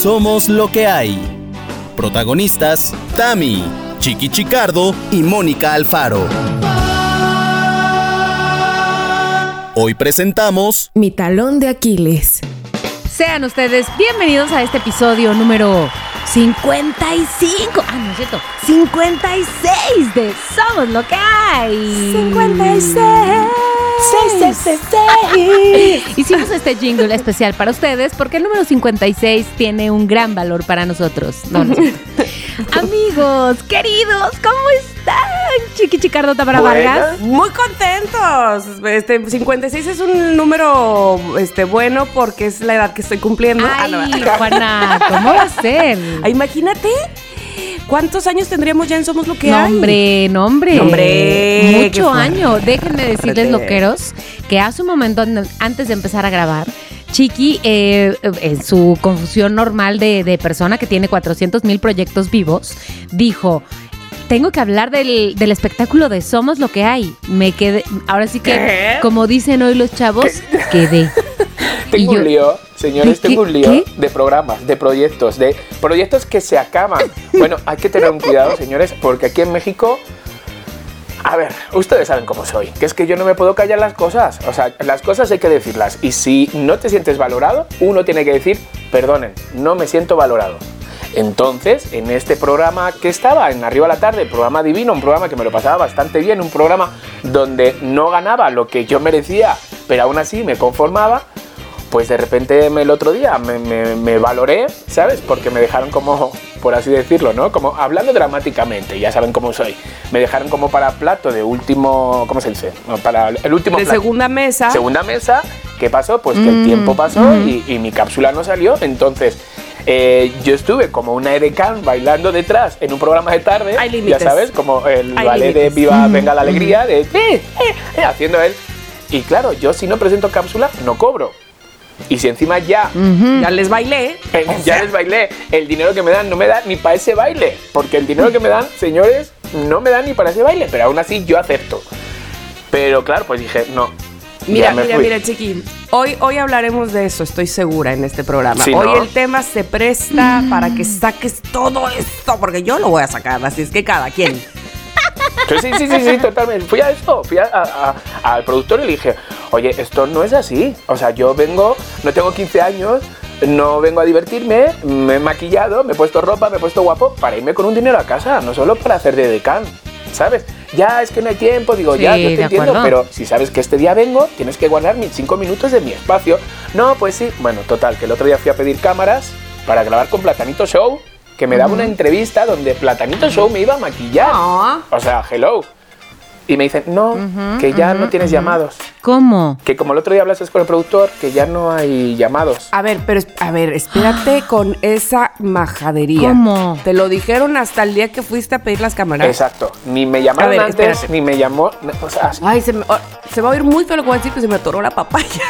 Somos lo que hay. Protagonistas, Tami, Chiqui Chicardo y Mónica Alfaro. Hoy presentamos Mi talón de Aquiles. Sean ustedes bienvenidos a este episodio número 55. Ah, no es cierto. 56 de Somos lo que hay. 56. Hicimos este jingle especial para ustedes porque el número 56 tiene un gran valor para nosotros. No, no. Amigos, queridos, ¿cómo están? Chiqui Chicardota para Vargas. Muy contentos. Este 56 es un número este bueno porque es la edad que estoy cumpliendo. Ah, Ay, no. Juana, ¿cómo va a ser? Ah, imagínate cuántos años tendríamos ya en Somos lo que hay. Nombre, nombre. Mucho año. Déjenme decirles, loqueros, que hace un momento an- antes de empezar a grabar, Chiqui, eh, en su confusión normal de, de persona que tiene 400 mil proyectos vivos, dijo. Tengo que hablar del, del espectáculo de Somos lo que hay. Me quedé. Ahora sí que, ¿Qué? como dicen hoy los chavos, quedé. Tengo Y yo- un lío, señores, ¿Qué- tengo un lío qué? de programas, de proyectos, de proyectos que se acaban. Bueno, hay que tener un cuidado, señores, porque aquí en México, a ver, ustedes saben cómo soy, que es que yo no me puedo callar las cosas. O sea, las cosas hay que decirlas. Y si no te sientes valorado, uno tiene que decir, perdonen, no me siento valorado. Entonces, en este programa que estaba, en Arriba a la Tarde, programa divino, un programa que me lo pasaba bastante bien, un programa donde no ganaba lo que yo merecía, pero aún así me conformaba, pues de repente el otro día me, me- me valoré, ¿sabes? Porque me dejaron como, por así decirlo, ¿no? Como hablando dramáticamente, ya saben cómo soy. Me dejaron como para plato de último, ¿cómo se dice? No, Para el último De plato. segunda mesa. Segunda mesa, ¿qué pasó? Pues que el Mm, tiempo pasó y, y mi cápsula no salió, entonces eh, yo estuve como una edecán bailando detrás en un programa de tarde, Hay ya sabes, como el Hay ballet de. Viva Venga la Alegría, de eh, eh, haciendo él. Y claro, yo si no presento cápsula, no cobro. Y si encima ya Ya les bailé. eh, ya les bailé. El dinero que me dan no me da ni para ese baile. Porque el dinero que me dan, señores, no me dan ni para ese baile. Pero aún así yo acepto. Pero claro, pues dije, no. Mira, mira, fui. mira, Chiqui. Hoy, hoy hablaremos de eso, estoy segura, en este programa. Sí, hoy ¿no? el tema se presta para que saques todo esto, porque yo lo voy a sacar, así es que cada quien. Sí, sí, sí, sí, sí, totalmente. Fui a eso, fui a- a- a- al productor y le dije, oye, esto no es así. O sea, yo vengo, no tengo 15 años, no vengo a divertirme, me he maquillado, me he puesto ropa, me he puesto guapo para irme con un dinero a casa, no solo para hacer de decán. ¿Sabes? Ya es que no hay tiempo, digo, ya, yo te entiendo, acuerdo. pero si sabes que este día vengo, tienes que guardar mis 5 minutos de mi espacio. No, pues sí. Bueno, total, que el otro día fui a pedir cámaras para grabar con Platanito Show, que me daba una entrevista donde Platanito Show me iba a maquillar. Ah. O sea, hello. Y me dicen, no, que ya no tienes llamados. ¿Cómo? Que como el otro día hablaste con el productor, que ya no hay llamados. A ver, pero a ver, espérate con esa majadería. ¿Cómo? Te lo dijeron hasta el día que fuiste a pedir las cámaras. Exacto. Ni me llamaron ver, antes, espérate. ni me llamó. O sea, Ay, se, me- oh, se va a oír muy feo lo que voy a decir que se me atoró la papaya.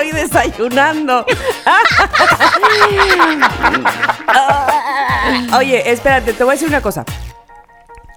Estoy desayunando. Oye, espérate, te voy a decir una cosa.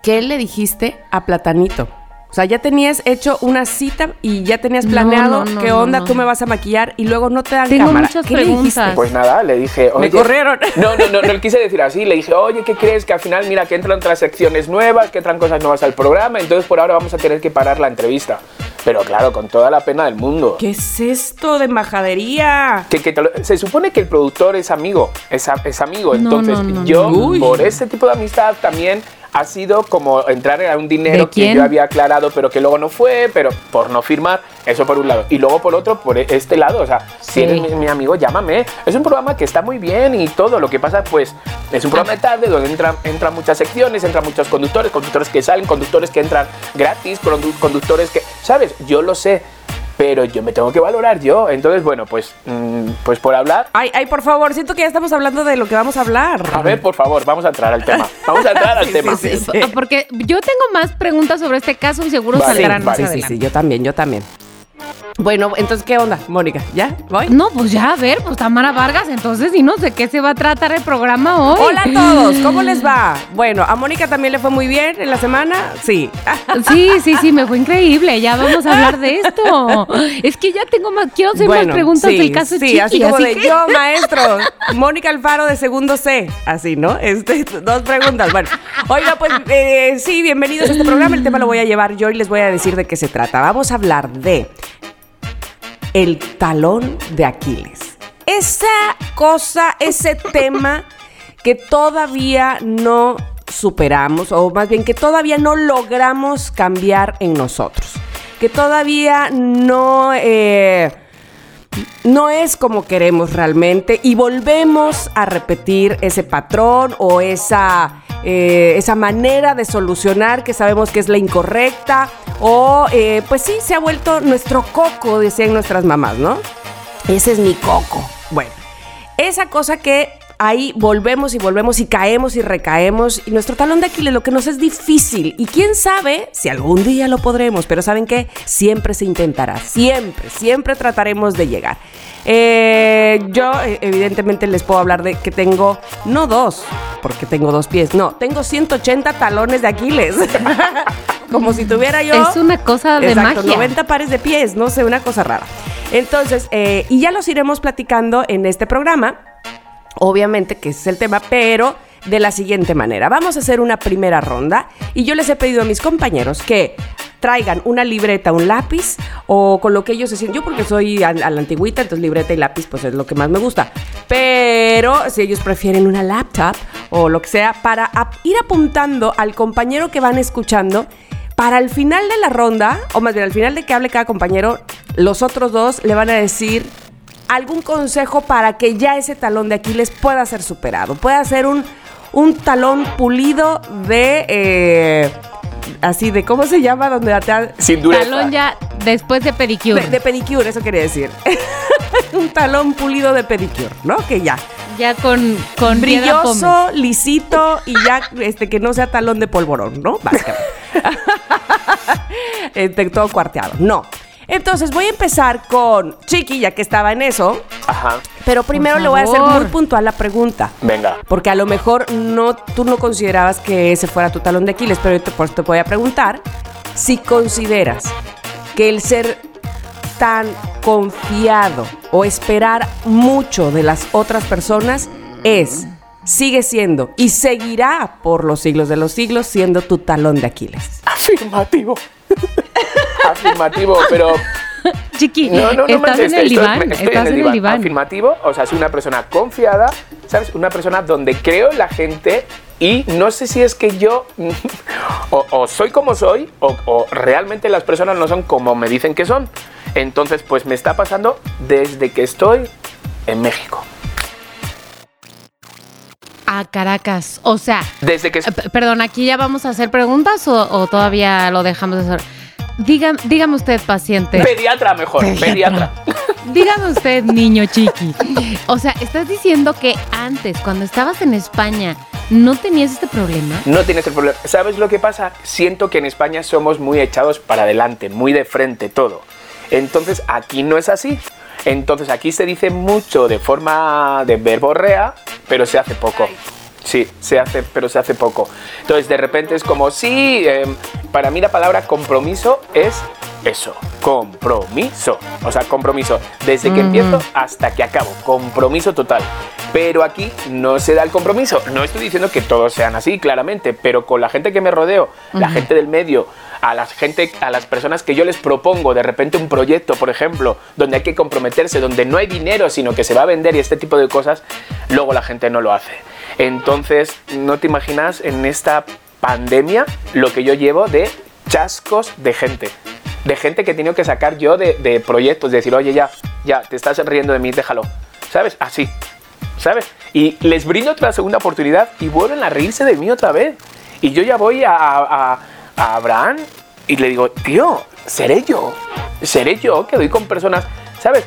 ¿Qué le dijiste a Platanito? O sea, ya tenías hecho una cita y ya tenías planeado no, no, qué onda, no. tú me vas a maquillar y luego no te dan Tengo cámara. muchas ¿Qué le preguntas. dijiste? pues nada, le dije, oye. corrieron. No, no, no, no le quise decir así. Le dije, oye, ¿qué crees? Que al final, mira, que entran otras secciones nuevas, que entran cosas nuevas al programa, entonces por ahora vamos a tener que parar la entrevista. Pero claro, con toda la pena del mundo. ¿Qué es esto de majadería? Que, que te lo- se supone que el productor es amigo, es, a- es amigo. Entonces, no, no, yo, por ese tipo de amistad también ha sido como entrar a un dinero ¿De que yo había aclarado, pero que luego no fue, pero por no firmar, eso por un lado. Y luego por otro, por este lado, o sea, Sí. si eres mi, mi amigo, llámame. Es un programa que está muy bien y todo. Lo que pasa, pues, es un programa de tarde donde entran, entran muchas secciones, entran muchos conductores, conductores que salen, conductores que entran gratis, condu- conductores que, ¿sabes? Yo lo sé. Pero yo me tengo que valorar yo. Entonces, bueno, pues, mm, pues por hablar, Ay, ay, por favor, siento que ya estamos hablando de lo que vamos a hablar. a ver, por favor, vamos a entrar al tema. Vamos a entrar al Sí, tema. sí, sí. Porque yo tengo más preguntas sobre este caso y seguro Vale, saldrán más vale. Sí, sí, adelante. sí, yo también, yo también. Bueno, entonces, ¿qué onda, Mónica? ¿Ya? ¿Voy? No, pues ya, a ver, pues Tamara Vargas, entonces, y no sé qué se va a tratar el programa hoy. Hola a todos, ¿cómo les va? Bueno, ¿a Mónica también le fue muy bien en la semana? Sí. Sí, sí, sí, me fue increíble. Ya vamos a hablar de esto. Es que ya tengo más, quiero hacer más preguntas sí, del caso Sí, Chiqui, así como de que- yo, maestro, Mónica Alfaro de segundo C, así, ¿no? Este, dos preguntas. Bueno, oiga, pues eh, sí, bienvenidos a este programa. El tema lo voy a llevar yo y les voy a decir de qué se trata. Vamos a hablar de el talón de Aquiles. Esa cosa, ese tema que todavía no superamos, o más bien que todavía no logramos cambiar en nosotros. Que todavía no... eh, no es como queremos realmente y volvemos a repetir ese patrón o esa, eh, esa manera de solucionar que sabemos que es la incorrecta o eh, pues sí, se ha vuelto nuestro coco, decían nuestras mamás, ¿no? Ese es mi coco. Bueno, esa cosa que ahí volvemos y volvemos y caemos y recaemos y nuestro talón de Aquiles lo que nos es difícil y quién sabe si algún día lo podremos, pero saben que siempre se intentará, siempre, siempre trataremos de llegar. Eh, yo eh, evidentemente les puedo hablar de que tengo, no dos, porque tengo dos pies, no, tengo 180 talones de Aquiles. Como si tuviera yo... Es una cosa de Exacto, magia. 90 pares de pies, no sé, una cosa rara. Entonces, eh, y ya los iremos platicando en este programa, obviamente que ese es el tema, pero de la siguiente manera. Vamos a hacer una primera ronda y yo les he pedido a mis compañeros que traigan una libreta, un lápiz o con lo que ellos se. Yo porque soy a, la antigüita, entonces libreta y lápiz pues es lo que más me gusta. Pero si ellos prefieren una laptop o lo que sea, para ir apuntando al compañero que van escuchando, para el final de la ronda, o más bien al final de que hable cada compañero, los otros dos le van a decir algún consejo para que ya ese talón de Aquiles pueda ser superado, pueda ser un, un talón pulido de... eh, así de, ¿cómo se llama? Donde te, Sin dureza. Talón ya después de pedicure. de, de pedicure, eso quiere decir. un talón pulido de pedicure, ¿no? Que ya. Ya con, con. Brilloso, lisito y ya este que no sea talón de polvorón, ¿no? Básicamente. Este, todo cuarteado. No. Entonces voy a empezar con Chiqui, ya que estaba en eso. Ajá. Pero primero le voy a hacer muy puntual la pregunta. Venga. Porque a lo mejor no, tú no considerabas que ese fuera tu talón de Aquiles, pero yo te, por eso te voy a preguntar si consideras que el ser tan confiado o esperar mucho de las otras personas es, sigue siendo y seguirá por los siglos de los siglos siendo tu talón de Aquiles. Afirmativo. Afirmativo, pero Chiqui, No, no, no estás en el estoy- diván. estoy estás en el diván. Afirmativo, o sea, soy una persona confiada, ¿sabes? Una persona donde creo en la gente y no sé si es que yo o, o soy como soy o, o realmente las personas no son como me dicen que son. Entonces, pues me está pasando desde que estoy en México. A Caracas. O sea, Desde que... eh, perdón, aquí ya vamos a hacer preguntas o, o todavía lo dejamos de hacer. Dígame, dígame usted, paciente. Pediatra mejor, pediatra. Dígame usted, niño chiqui. O sea, estás diciendo que antes, cuando estabas en España, no tenías este problema. No tienes el problema. ¿Sabes lo que pasa? Siento que en España somos muy echados para adelante, muy de frente todo. Entonces aquí no es así. Entonces aquí se dice mucho de forma de verborrea, pero se hace poco. Sí, se hace, pero se hace poco. Entonces de repente es como, sí, em, para mí la palabra compromiso es eso, compromiso. O sea, compromiso. Desde que empiezo hasta que acabo, compromiso total. Pero aquí no se da el compromiso. No estoy diciendo que todos sean así, claramente, pero con la gente que me rodeo, la gente del medio, a la gente, a las personas que yo les propongo de repente un proyecto, por ejemplo, donde hay que comprometerse, donde no hay dinero, sino que se va a vender y este tipo de cosas, luego la gente no lo hace. Entonces, no te imaginas en esta pandemia lo que yo llevo de chascos de gente. De gente que he tenido que sacar yo de, de proyectos, de decir, oye, ya, ya, te estás riendo de mí, déjalo. ¿Sabes? Así. ¿Sabes? Y les brindo otra segunda oportunidad y vuelven a reírse de mí otra vez. Y yo ya voy a, a- a Abraham y le digo, tío, seré yo. Seré yo que doy con personas, ¿sabes?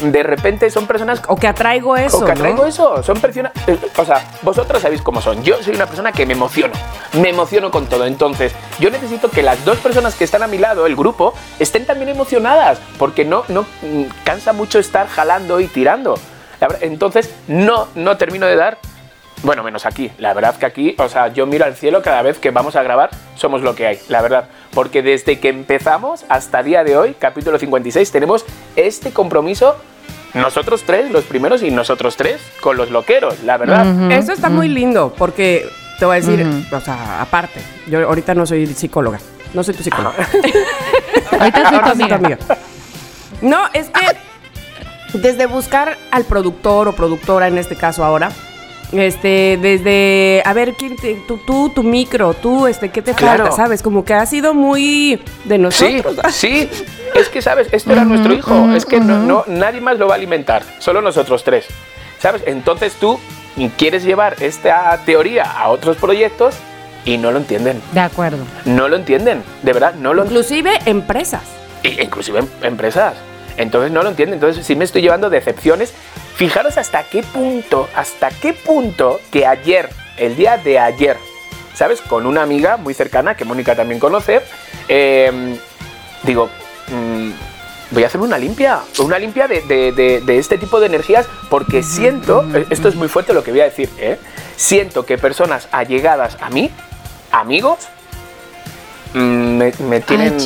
De repente son personas O que atraigo eso. o que ¿no? traigo eso, son personas, eh, o sea, vosotros sabéis cómo son. Yo soy una persona que me emociono, me emociono con todo. Entonces, yo necesito que las dos personas que están a mi lado, el grupo, estén también emocionadas, porque no, no mm, cansa mucho estar jalando y tirando. Entonces, no, no termino de dar. Bueno, menos aquí. La verdad que aquí, o sea, yo miro al cielo cada vez que vamos a grabar, somos lo que hay, la verdad. Porque desde que empezamos hasta día de hoy, capítulo 56, tenemos este compromiso nosotros tres, los primeros, y nosotros tres con los loqueros, la verdad. Eso está muy lindo, porque te voy a decir, o sea, aparte, yo ahorita no soy psicóloga, no soy tu psicóloga. Ahorita soy tu Ahora soy tu amiga. amiga. No, es que desde buscar al productor o productora, en este caso ahora, este, desde, a ver, ¿quién te- tú, tú, tu micro, tú, este, ¿qué te Claro. falta? ¿Sabes? Como que ha sido muy de Sí, nosotros. sí. Es que, ¿sabes? Esto era nuestro hijo. Es que no, no- nadie más lo va a alimentar. Solo nosotros tres. ¿Sabes? Entonces tú quieres llevar esta teoría a otros proyectos y no lo entienden. De acuerdo. No lo entienden. De verdad, no lo entienden. Inclusive empresas. Inclusive em- empresas. Entonces no lo entienden. Entonces sí me estoy llevando decepciones. Fijaros hasta qué punto, hasta qué punto que ayer, el día de ayer, ¿sabes? Con una amiga muy cercana que Mónica también conoce, eh, digo, mm, voy a hacer una limpia, una limpia de, de- de- de este tipo de energías porque siento, eh, esto es muy fuerte lo que voy a decir, ¿eh? siento que personas allegadas a mí, amigos, mm, me, me tienen Ay,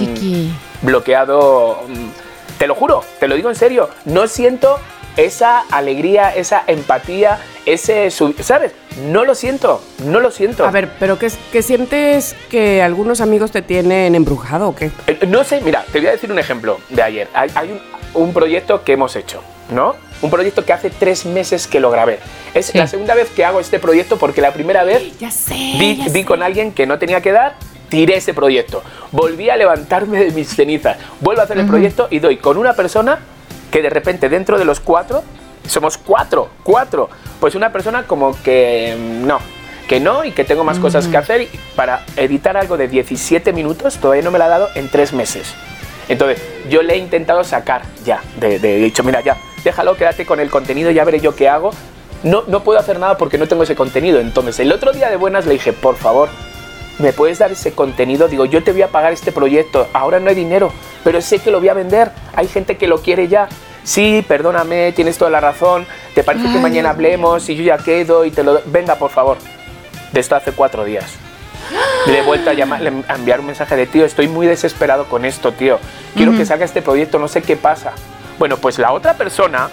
bloqueado, mm, te lo juro, te lo digo en serio, no siento esa alegría, esa empatía, ese, ¿sabes? No lo siento, no lo siento. A ver, pero ¿qué, qué sientes que algunos amigos te tienen embrujado o qué? Eh, No sé, mira, te voy a decir un ejemplo de ayer. Hay, hay un, un proyecto que hemos hecho, ¿no? Un proyecto que hace tres meses que lo grabé. Es Sí. la segunda vez que hago este proyecto porque la primera vez Ya sé. di, di con alguien que no tenía que dar, tiré ese proyecto. Volví a levantarme de mis cenizas. Vuelvo a hacer el proyecto y doy con una persona que de repente dentro de los cuatro, somos cuatro, cuatro, pues una persona como que mm, no, que no y que tengo más cosas que hacer y para editar algo de 17 minutos todavía no me la ha dado en tres meses. Entonces, yo le he intentado sacar ya, de, de- he dicho, mira, ya, déjalo, quédate con el contenido, ya veré yo qué hago. No, no puedo hacer nada porque no tengo ese contenido. Entonces, el otro día de buenas le dije, por favor, ¿me puedes dar ese contenido? Digo, yo te voy a pagar este proyecto, ahora no hay dinero, pero sé que lo voy a vender, hay gente que lo quiere ya. Sí, perdóname, tienes toda la razón, ¿te parece que mañana hablemos y yo ya quedo y te lo... Venga, por favor. De esto hace cuatro días. Le he vuelto a llamar, a enviar un mensaje de tío, estoy muy desesperado con esto, tío. Quiero que salga este proyecto, no sé qué pasa. Bueno, pues la otra persona,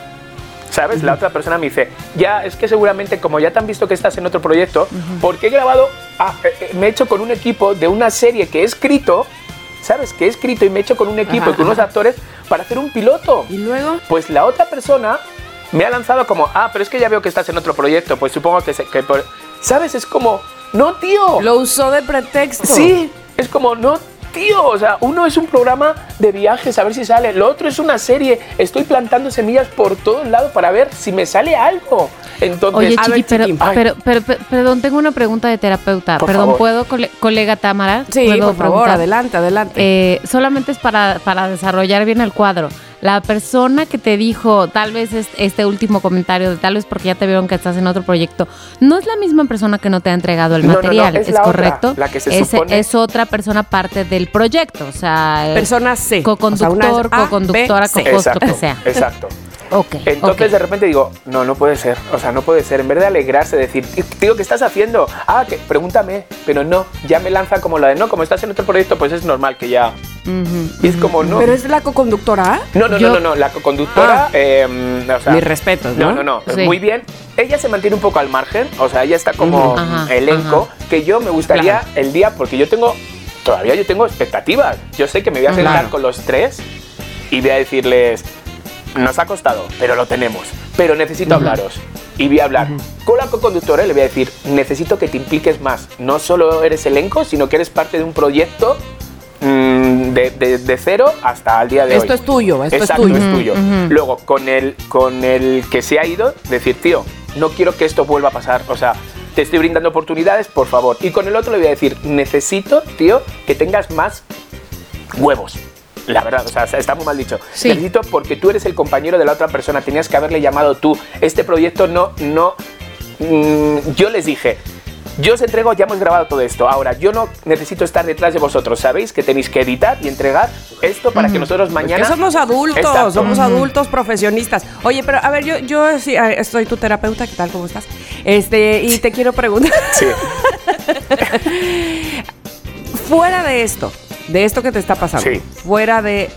¿sabes? La otra persona me dice, ya, es que seguramente como ya te han visto que estás en otro proyecto, porque he grabado, ah, eh, me he hecho con un equipo de una serie que he escrito, ¿sabes? Que he escrito y me he hecho con un equipo Ajá, y con unos ajá. actores para hacer un piloto. ¿Y luego? Pues la otra persona me ha lanzado como, ah, pero es que ya veo que estás en otro proyecto, pues supongo que, se, que por-". ¿sabes? Es como, no, tío. Lo usó de pretexto. Sí, es como, no, tío, o sea, uno es un programa de viajes, a ver si sale, lo otro es una serie, estoy plantando semillas por todos lados para ver si me sale algo. Entonces, Oye, a Chiqui, ver, pero, pero, pero, pero- perdón, tengo una pregunta de terapeuta. Por perdón, favor. ¿puedo, cole- colega Támara? Sí, ¿Puedo por favor, preguntar? adelante, adelante. Eh, solamente es para, para desarrollar bien el cuadro. La persona que te dijo, tal vez es- este último comentario, de tal vez porque ya te vieron que estás en otro proyecto, no es la misma persona que no te ha entregado el No, no, no, material, es ¿es, la otra, correcto? la que se es, supone- es otra persona parte del proyecto, o sea, Persona C. co-conductor, O sea, una es A, co-conductora, B, C. co-host, lo que sea. exacto. Ok. Entonces ok. de repente digo, no, no puede ser, o sea, no puede ser. En vez de alegrarse, decir, tío, ¿qué estás haciendo? Ah, que pregúntame, pero no, ya me lanza como la de, no, como estás en otro proyecto, pues es normal que ya... Y es como, no, ¿Pero es la co-conductora? no, no, Yo- no, no, no, la conductora, Ah. eh, o sea, Mis respetos, ¿no? No, no, no, Sí. muy bien. Ella se mantiene un poco al margen, o sea, ella está como elenco, que yo me gustaría Claro. el día, porque yo tengo, todavía yo tengo expectativas. Yo sé que me voy a sentar Claro. con los tres y voy a decirles, nos ha costado, pero lo tenemos, pero necesito hablaros. Y voy a hablar con la co-conductora y le voy a decir, necesito que te impliques más. No solo eres elenco, sino que eres parte de un proyecto mm, de, de- de cero hasta el día de Esto hoy. es tuyo, esto es Exacto, tuyo. es tuyo. Luego, con el, con el que se ha ido, decir, tío, no quiero que esto vuelva a pasar. O sea, te estoy brindando oportunidades, por favor. Y con el otro le voy a decir, necesito, tío, que tengas más huevos. La verdad, o sea, está muy mal dicho. Sí. Necesito porque tú eres el compañero de la otra persona, tenías que haberle llamado tú. Este proyecto no, no. mm, yo les dije, Yo os entrego, ya hemos grabado todo esto. Ahora, yo no necesito estar detrás de vosotros. Sabéis que tenéis que editar y entregar esto para que nosotros mañana. Que somos adultos, Exacto. somos adultos profesionistas. Oye, pero a ver, yo, yo sí, soy tu terapeuta, ¿qué tal? ¿Cómo estás? Este, y te quiero preguntar, Sí. fuera de esto, de esto que te está pasando, Sí. fuera de.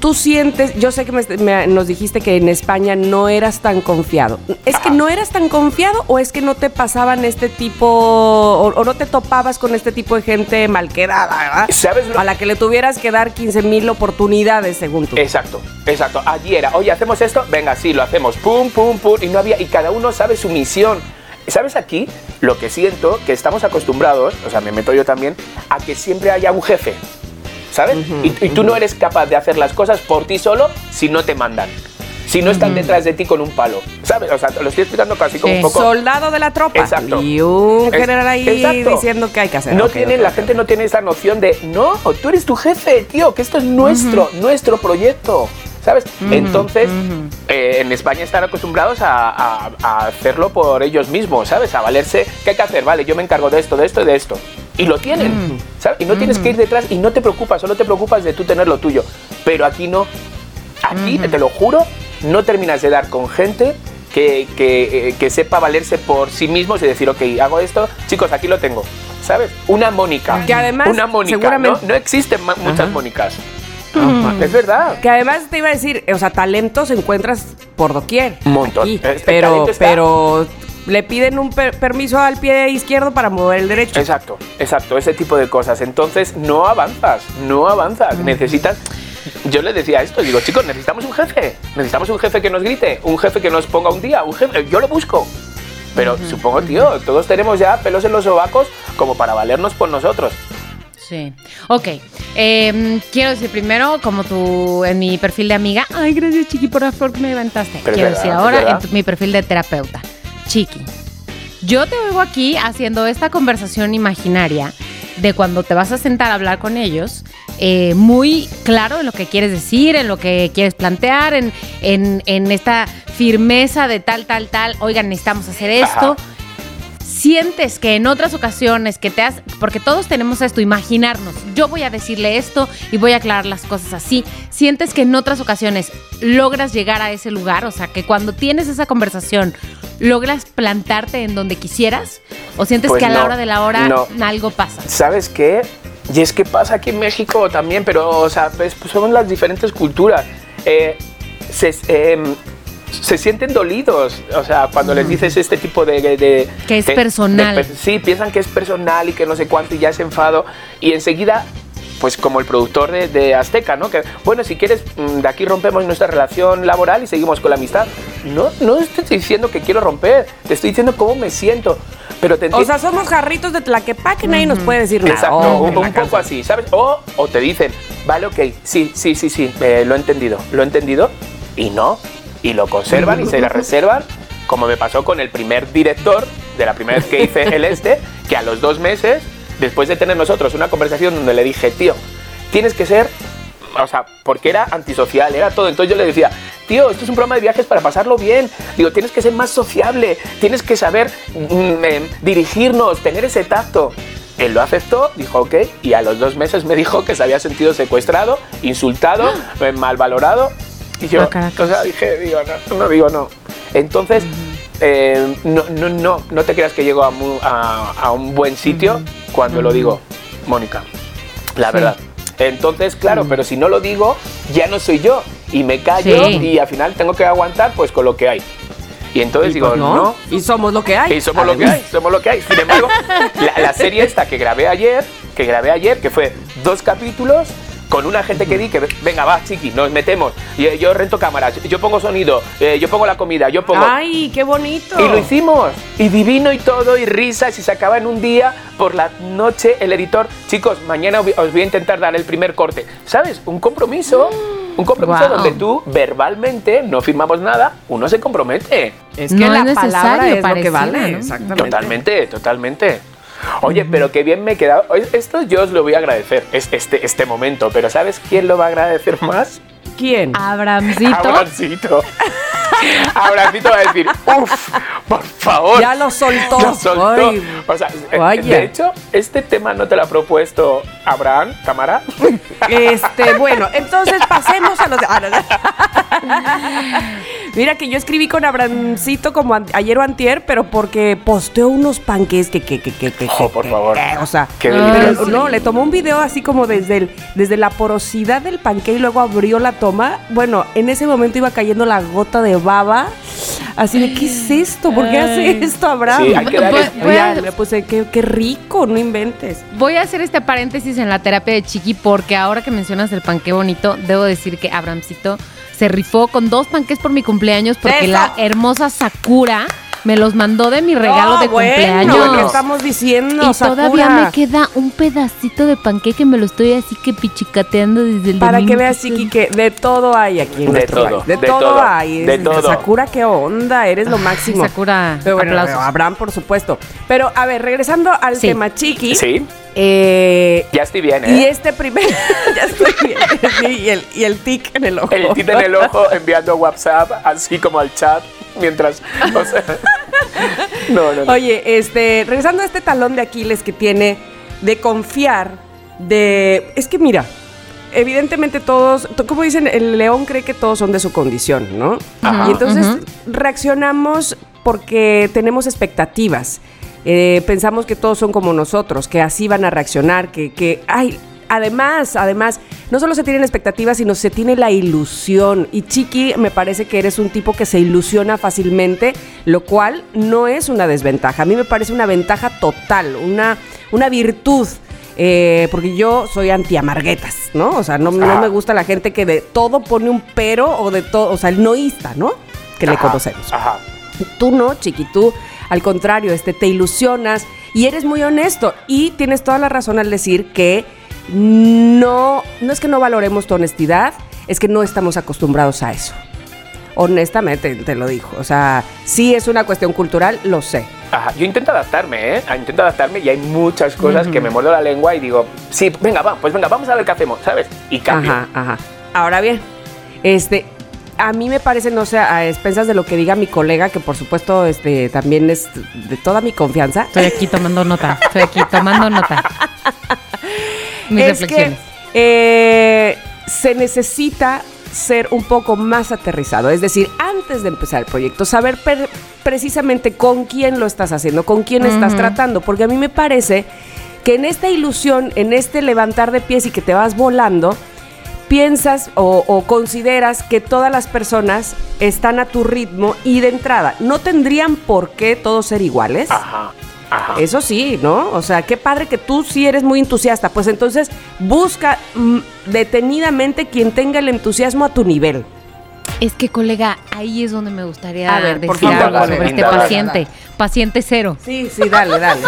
Tú sientes, yo sé que me- me- nos dijiste que en España no eras tan confiado. ¿Es que no eras tan confiado o es que no te pasaban este tipo, o, o no te topabas con este tipo de gente malquedada, ¿verdad? ¿Sabes lo- A la que le tuvieras que dar 15 mil oportunidades, según tú. Exacto, exacto. Allí era, oye, ¿hacemos esto? Venga, sí, lo hacemos. Pum, pum, pum. Y no había, y cada uno sabe su misión. ¿Sabes aquí? Lo que siento, que estamos acostumbrados, o sea, me meto yo también, a que siempre haya un jefe. ¿Sabes? y, y tú no eres capaz de hacer las cosas por ti solo si no te mandan. Si no están detrás de ti con un palo. ¿Sabes? O sea, te lo estoy explicando casi como un poco. Soldado de la tropa. Exacto. Y un general ahí exacto. diciendo que hay que hacer. No Ok, tiene, ok, la gente no tiene esa noción de, no, tú eres tu jefe, tío, que esto es nuestro, nuestro proyecto. ¿Sabes? Entonces, eh, en España están acostumbrados a, a- a hacerlo por ellos mismos, ¿sabes? A valerse, ¿qué hay que hacer? Vale, yo me encargo de esto, de esto y de esto. Y lo tienen, ¿sabes? Y no tienes que ir detrás y no te preocupas, solo te preocupas de tú tener lo tuyo. Pero aquí no. Aquí, te lo juro, no terminas de dar con gente que, que, eh, que sepa valerse por sí mismos y decir, ok, hago esto, chicos, aquí lo tengo. ¿Sabes? Una Mónica. Que además, Una Mónica. seguramente- No, no existen muchas Ajá. Mónicas. Es verdad. Que además te iba a decir, o sea, talentos encuentras por doquier. Un montón. aquí. Este pero, pero le piden un per- permiso al pie izquierdo para mover el derecho. Exacto, exacto, ese tipo de cosas. Entonces no avanzas, no avanzas. Necesitas. Yo les decía esto, digo, chicos, necesitamos un jefe. Necesitamos un jefe que nos grite, un jefe que nos ponga un día, un jefe. Yo lo busco. Pero supongo, tío, todos tenemos ya pelos en los sobacos como para valernos por nosotros. Sí. Ok. eh, quiero decir primero, como tú en mi perfil de amiga. Ay, gracias, Chiqui, por la flor que me levantaste. Pero quiero verdad, decir ahora en tu- mi perfil de terapeuta. Chiqui. Yo te oigo aquí haciendo esta conversación imaginaria de cuando te vas a sentar a hablar con ellos, eh, muy claro en lo que quieres decir, en lo que quieres plantear, en, en- en esta firmeza de tal, tal, tal, oigan, necesitamos hacer esto. Ajá. Sientes que en otras ocasiones que te has, porque todos tenemos esto, imaginarnos, yo voy a decirle esto y voy a aclarar las cosas así. Sientes que en otras ocasiones logras llegar a ese lugar, o sea, que cuando tienes esa conversación logras plantarte en donde quisieras, o sientes Pues que a la hora de la hora no. algo pasa. ¿Sabes qué? Y es que pasa aquí en México también, pero, o sea, pues, pues, son las diferentes culturas. Eh, se, em, se sienten dolidos, o sea, cuando les dices este tipo de... de- de- Que es de- personal. sí, piensan que es personal y que no sé cuánto y ya es enfado. Y enseguida, pues como el productor de, de Azteca, ¿no? Que, bueno, si quieres, mm, de aquí rompemos nuestra relación laboral y seguimos con la amistad. No, no te estoy diciendo que quiero romper, te estoy diciendo cómo me siento. Pero te O sea, somos jarritos de Tlaquepaque, nadie nos puede decir nada. Exacto, Oh, un, un poco así, ¿sabes? O, o te dicen, vale, ok, sí, sí, sí, sí, eh, lo he entendido, lo he entendido, y no, y lo conservan y se la reservan, como me pasó con el primer director de la primera vez que hice el este, que a los dos meses, después de tener nosotros una conversación donde le dije, tío, tienes que ser, o sea, porque era antisocial, era todo, entonces yo le decía, tío, esto es un programa de viajes para pasarlo bien, digo, tienes que ser más sociable, tienes que saber mm, eh, dirigirnos, tener ese tacto. Él lo aceptó, dijo ok, y a los dos meses me dijo que se había sentido secuestrado, insultado, eh, mal valorado. Y yo, o sea, dije, digo, no, no digo no. Entonces, eh, no, no, no, no te creas que llego a, mu- a- a un buen sitio cuando lo digo, Mónica, la Sí. verdad. Entonces, claro, pero si no lo digo, ya no soy yo. Y me callo Sí. y al final tengo que aguantar pues con lo que hay. Y entonces digo, pues no, Y somos lo que hay. y somos lo que hay, somos lo que hay. Sin embargo, la, la serie esta que grabé ayer, que grabé ayer, que fue dos capítulos, con una gente que di que, venga, va, chiqui, nos metemos. Y, eh, yo rento cámaras, yo pongo sonido, eh, yo pongo la comida, yo pongo... Ay, qué bonito. Y lo hicimos. Y divino y todo, y risas, y se acaba en un día. Por la noche, el editor, chicos, mañana os voy a intentar dar el primer corte. ¿Sabes? Un compromiso. Un compromiso donde tú verbalmente no firmamos nada, uno se compromete. Es que No la es palabra necesario, es lo que vale. ¿no? Exactamente. Totalmente, totalmente. Oye, pero qué bien me he quedado. Esto yo os lo voy a agradecer, es- este, este momento. Pero ¿sabes quién lo va a agradecer más? ¿Quién? Abramcito. Abrancito. Abracito va a decir, uff, por favor. Ya lo soltó. Lo soltó. Ay. o sea, eh, Vaya. de hecho, este tema no te lo ha propuesto Abraham, cámara. Este, bueno, entonces pasemos a los. Mira que yo escribí con Abrancito como ayer o antier, pero porque posteó unos panques que, que, que, que, que, Oh, que- por que- favor. que, o sea, Qué pero no, le tomó un video así como desde el, desde la porosidad del panque y luego abrió la toma. Bueno, en ese momento iba cayendo la gota de baba. Así de, ¿qué es esto? ¿Por qué hace esto, Abraham? Sí, hay que darle- Voy- voy a- Ya, le puse, qué, qué rico, no inventes. Voy a hacer este paréntesis en la terapia de Chiqui porque ahora que mencionas el panqué bonito, debo decir que Abramcito se rifó con dos panqués por mi cumpleaños porque ¡Eso! la hermosa Sakura me los mandó de mi regalo de bueno, cumpleaños. ¿qué estamos diciendo, y todavía me queda un pedacito de panqué que me lo estoy así que pichicateando desde el Para que veas. Chiqui, que de todo hay aquí en De nuestro todo, país. De, de todo, todo, hay. de todo. Sakura, qué onda, eres lo máximo. Sakura, Pero bueno, aplausos. Abraham, por supuesto. Pero, a ver, regresando al Sí. tema Chiqui. Sí, eh, ya estoy bien, y ¿eh? este primer... ya estoy bien. Sí, y, el, y el tic en el ojo. El tito en el ojo enviando WhatsApp, así como al chat, mientras. o sea, no, no, no. Oye, este, regresando a este talón de Aquiles que tiene de confiar, de... Es que mira, evidentemente todos, to- como dicen, el león cree que todos son de su condición, ¿no? Ajá. Y entonces reaccionamos porque tenemos expectativas. Eh, pensamos que todos son como nosotros, que así van a reaccionar, que, que, ay, además, además, no solo se tienen expectativas, sino se tiene la ilusión. Y Chiqui, me parece que eres un tipo que se ilusiona fácilmente, lo cual no es una desventaja. A mí me parece una ventaja total, una, una virtud. eh, porque yo soy anti-amarguetas, ¿no? O sea, no, no Ajá. me gusta la gente que de todo pone un pero o de todo, o sea, el noísta, ¿no? Que le conocemos. Ajá. Tú no, Chiqui, tú al contrario, este, te ilusionas y eres muy honesto. Y tienes toda la razón al decir que no, no es que no valoremos tu honestidad, es que no estamos acostumbrados a eso. Honestamente, te lo digo. O sea, sí es una cuestión cultural, lo sé. Ajá, yo intento adaptarme, ¿eh? Intento adaptarme y hay muchas cosas que me muerdo la lengua y digo, sí, venga, va, pues venga, vamos a ver qué hacemos, ¿sabes? Y cambio. Ajá, ajá. Ahora bien, este, a mí me parece, no sé, a expensas de lo que diga mi colega, que por supuesto, este, también es de toda mi confianza. Estoy aquí tomando nota, estoy aquí tomando nota. Mis es reflexiones. que eh, se necesita ser un poco más aterrizado. Es decir, antes de empezar el proyecto, saber per- precisamente con quién lo estás haciendo, con quién estás tratando. Porque a mí me parece que en esta ilusión, en este levantar de pies y que te vas volando, piensas o, o consideras que todas las personas están a tu ritmo y de entrada no tendrían por qué todos ser iguales. Ajá, Eso sí, ¿no? O sea, qué padre que tú sí eres muy entusiasta. Pues entonces busca mm, detenidamente quien tenga el entusiasmo a tu nivel. Es que, colega, ahí es donde me gustaría A ver, por decir favor, algo dale, sobre este dale. paciente. Paciente cero. Sí, sí, dale, dale.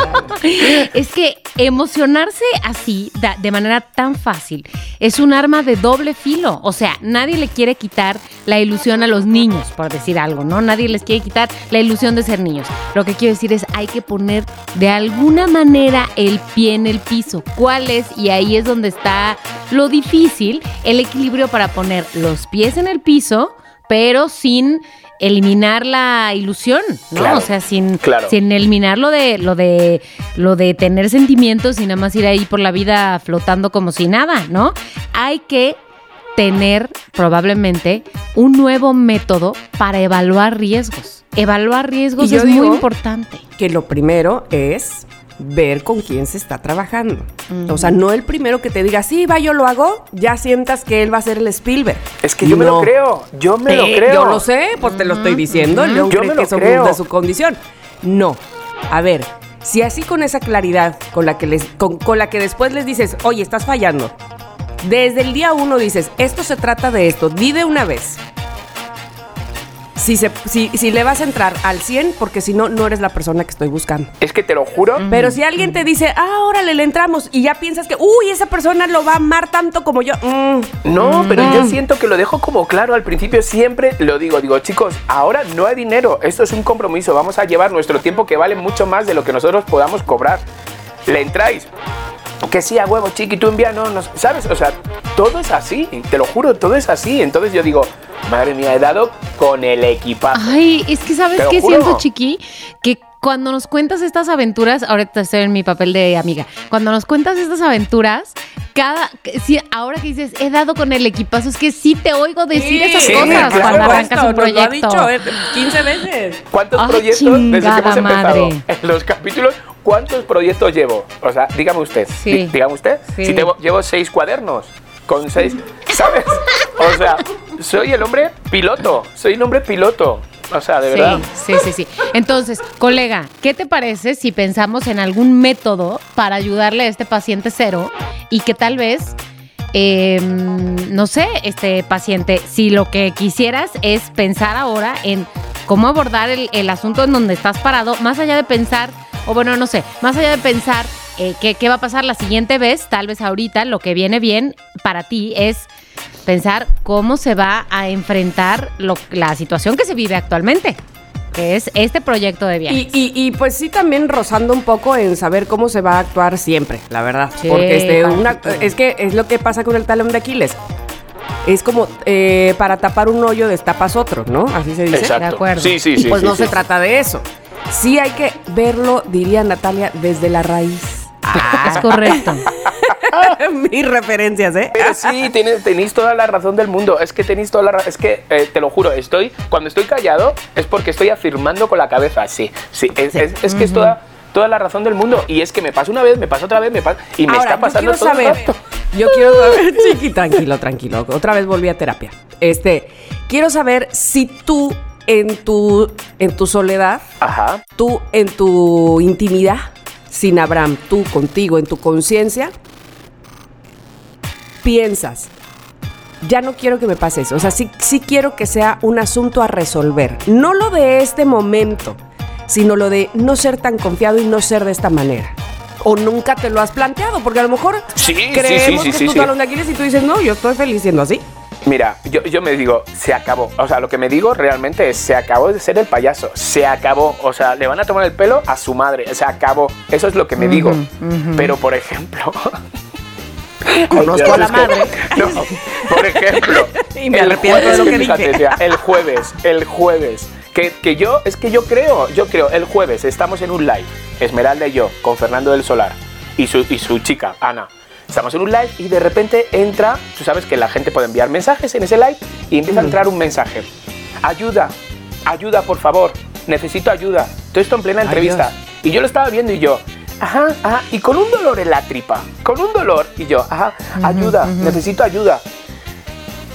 Es que emocionarse así, da- de manera tan fácil, es un arma de doble filo. O sea, nadie le quiere quitar la ilusión a los niños, por decir algo, ¿no? Nadie les quiere quitar la ilusión de ser niños. Lo que quiero decir es, hay que poner de alguna manera el pie en el piso. ¿Cuál es? Y ahí es donde está lo difícil, el equilibrio para poner los pies en el piso, pero sin eliminar la ilusión, ¿no? Claro, o sea, sin, claro. sin eliminar lo de, lo de lo de tener sentimientos y nada más ir ahí por la vida flotando como si nada, ¿no? Hay que tener probablemente un nuevo método para evaluar riesgos. Evaluar riesgos es muy importante. Que lo primero es ver con quién se está trabajando. O sea, no el primero que te diga, sí, va, yo lo hago, ya sientas que él va a ser el Spielberg. Es que yo me lo creo, yo me lo creo. Yo lo sé, pues te lo estoy diciendo. El león Yo cree me que creo. de su condición. No. A ver, si así con esa claridad con la que les, con, con la que después les dices, oye, estás fallando. Desde el día uno dices, esto se trata de esto, di de una vez. Si, se, si, si le vas a entrar al 100, porque si no, no eres la persona que estoy buscando. Es que te lo juro. Pero si alguien te dice, ah, órale, le entramos, y ya piensas que, uy, esa persona lo va a amar tanto como yo. mm, No, pero yo siento que lo dejo como claro al principio, siempre lo digo, digo, chicos, ahora no hay dinero, esto es un compromiso, vamos a llevar nuestro tiempo que vale mucho más de lo que nosotros podamos cobrar. Le entráis. Que sí, a huevo, chiqui, tú envía, no, no, ¿sabes? O sea, todo es así, te lo juro, todo es así. Entonces yo digo, Madre mía, he dado con el equipazo. Ay, es que sabes qué juro. siento, Chiqui, que cuando nos cuentas estas aventuras, ahorita estoy en mi papel de amiga, cuando nos cuentas estas aventuras, cada, sí, ahora que dices, he dado con el equipazo, es que sí te oigo decir esas sí, cosas claro. cuando arrancas un Nos lo ha proyecto. dicho eh, 15 veces. ¿Cuántos Ay, proyectos desde que hemos empezado madre. en los capítulos? ¿Cuántos proyectos llevo? O sea, dígame usted. Sí. Dí- Dígame usted. Sí. Si tengo- llevo seis cuadernos con seis, ¿sabes? O sea, soy el hombre piloto. Soy el hombre piloto. O sea, de verdad. Sí, sí, sí, sí. Entonces, colega, ¿qué te parece si pensamos en algún método para ayudarle a este paciente cero y que tal vez, eh, no sé, este paciente, si lo que quisieras es pensar ahora en cómo abordar el asunto en donde estás parado, más allá de pensar, o bueno, no sé, más allá de pensar eh, qué, qué va a pasar la siguiente vez, tal vez ahorita lo que viene bien para ti es pensar cómo se va a enfrentar lo- la situación que se vive actualmente, que es este proyecto de viajes. Y, y- y, pues sí, también rozando un poco en saber cómo se va a actuar siempre, la verdad. Sí, Porque este, una- es que es lo que pasa con el talón de Aquiles. Es como eh, para tapar un hoyo destapas otro, ¿no? Así se dice. Exacto. De acuerdo. Sí, sí, y sí. pues sí, no sí. se trata de eso. Sí hay que verlo, diría Natalia, desde la raíz. es correcto. Mis referencias, ¿eh? Pero sí, tenéis, tenéis toda la razón del mundo. Es que tenéis toda la razón. Es que, eh, te lo juro, estoy. Cuando estoy callado es porque estoy afirmando con la cabeza. Sí, sí. Es, es- es que es toda, toda la razón del mundo. Y es que me pasa una vez, me pasa otra vez, me pasa. Y me Ahora, está pasando yo todo el saber, rato. Yo quiero saber, chiqui, tranquilo, tranquilo. Otra vez volví a terapia. Este, quiero saber si tú en tu en tu soledad, Ajá. tú en tu intimidad, sin Abraham, tú contigo, en tu conciencia, piensas, ya no quiero que me pase eso. O sea, sí, sí quiero que sea un asunto a resolver. No lo de este momento, sino lo de no ser tan confiado y no ser de esta manera. O nunca te lo has planteado, porque a lo mejor Sí, creemos sí, sí, que sí, es tu sí. talón de Aquiles y tú dices, no, yo estoy feliz siendo así. Mira, yo, yo me digo, se acabó. O sea, lo que me digo realmente es, se acabó de ser el payaso. Se acabó. O sea, le van a tomar el pelo a su madre. Se acabó. Eso es lo que me digo. Pero, por ejemplo... Conozco a la que- madre. No, por ejemplo... Y me arrepiento de lo que dije. el jueves, el jueves. Que, que yo, es que yo creo, yo creo, el jueves estamos en un live, Esmeralda y yo, con Fernando del Solar y su, y su chica, Ana. Estamos en un live y de repente entra, tú sabes que la gente puede enviar mensajes en ese live y empieza a entrar un mensaje. Ayuda, ayuda por favor, necesito ayuda. Todo esto en plena entrevista. Y yo lo estaba viendo y yo, ajá, ajá, y con un dolor en la tripa, con un dolor. Y yo, ajá, ayuda, necesito ayuda.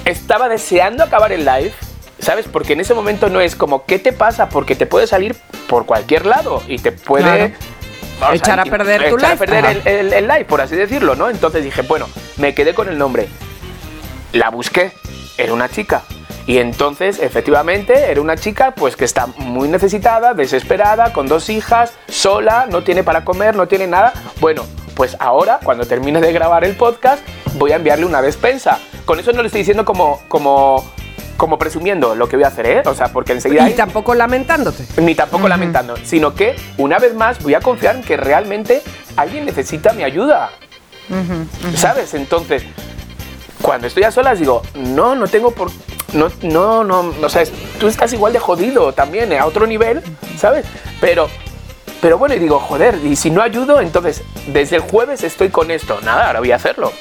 Estaba deseando acabar el live, ¿sabes? Porque en ese momento no es como, ¿qué te pasa? Porque te puede salir por cualquier lado y te puede... Claro. Echar a perder tu echar a live. perder el- el live, por así decirlo, ¿no? Entonces dije, bueno, me quedé con el nombre. La busqué, era una chica. Y entonces, efectivamente, era una chica pues que está muy necesitada, desesperada, con dos hijas, sola, no tiene para comer, no tiene nada. Bueno, pues ahora, cuando termine de grabar el podcast, voy a enviarle una despensa. Con eso no le estoy diciendo como, como, como presumiendo lo que voy a hacer, ¿eh? O sea, porque enseguida... Y tampoco lamentándote. Ni tampoco lamentando, sino que una vez más voy a confiar en que realmente alguien necesita mi ayuda. ¿Sabes? Entonces, cuando estoy a solas digo, no, no tengo por... No, no, no, o sea, es- tú estás igual de jodido también, eh, a otro nivel, ¿sabes? Pero, pero bueno, y digo, joder, y si no ayudo, entonces, desde el jueves estoy con esto. Nada, ahora voy a hacerlo.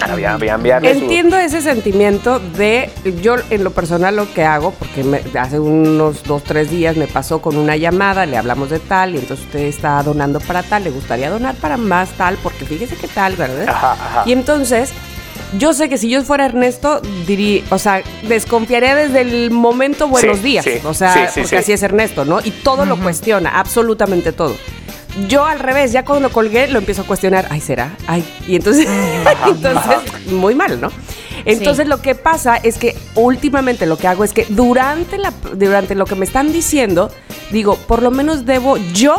Ahora voy a, voy a enviarle su- Entiendo ese sentimiento de, yo en lo personal lo que hago, porque me- hace unos dos, tres días me pasó con una llamada, le hablamos de tal, y entonces usted está donando para tal, le gustaría donar para más tal, porque fíjese qué tal, ¿verdad? Ajá, ajá. Y entonces, yo sé que si yo fuera Ernesto, diría, o sea, desconfiaría desde el momento buenos Sí, días. sí, o sea, sí, sí, porque sí. así es Ernesto, ¿no? Y todo lo cuestiona, absolutamente todo. Yo al revés, ya cuando colgué lo empiezo a cuestionar, ay, ¿será? Ay, y entonces, entonces muy mal, ¿no? Entonces Sí. lo que pasa es que últimamente lo que hago es que durante, la, durante lo que me están diciendo, digo, por lo menos debo yo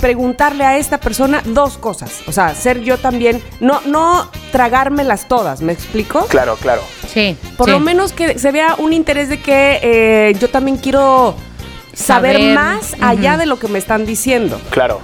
preguntarle a esta persona dos cosas. O sea, ser yo también, no, no tragármelas todas, ¿me explico? Claro, claro. Sí. Por sí. lo menos que se vea un interés de que eh, yo también quiero saber, Saber, más allá de lo que me están diciendo. Claro.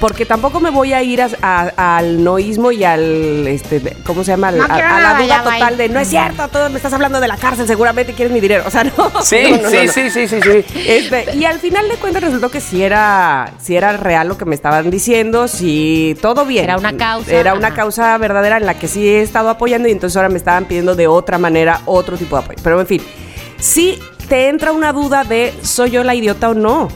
porque tampoco me voy a ir a- a- al noísmo y al, este, ¿cómo se llama? Al- No a, la duda total de, no es cierto, todo me estás hablando de la cárcel, seguramente quieres mi dinero. O sea, no. Sí, no, no, sí, no, no. sí, sí, sí, sí. Este, y al final de cuentas resultó que sí era, sí era real lo que me estaban diciendo, sí, todo bien. Era una causa, Era una ajá. causa verdadera en la que sí he estado apoyando y entonces ahora me estaban pidiendo de otra manera otro tipo de apoyo. Pero en fin, sí te entra una duda de, ¿soy yo la idiota o no?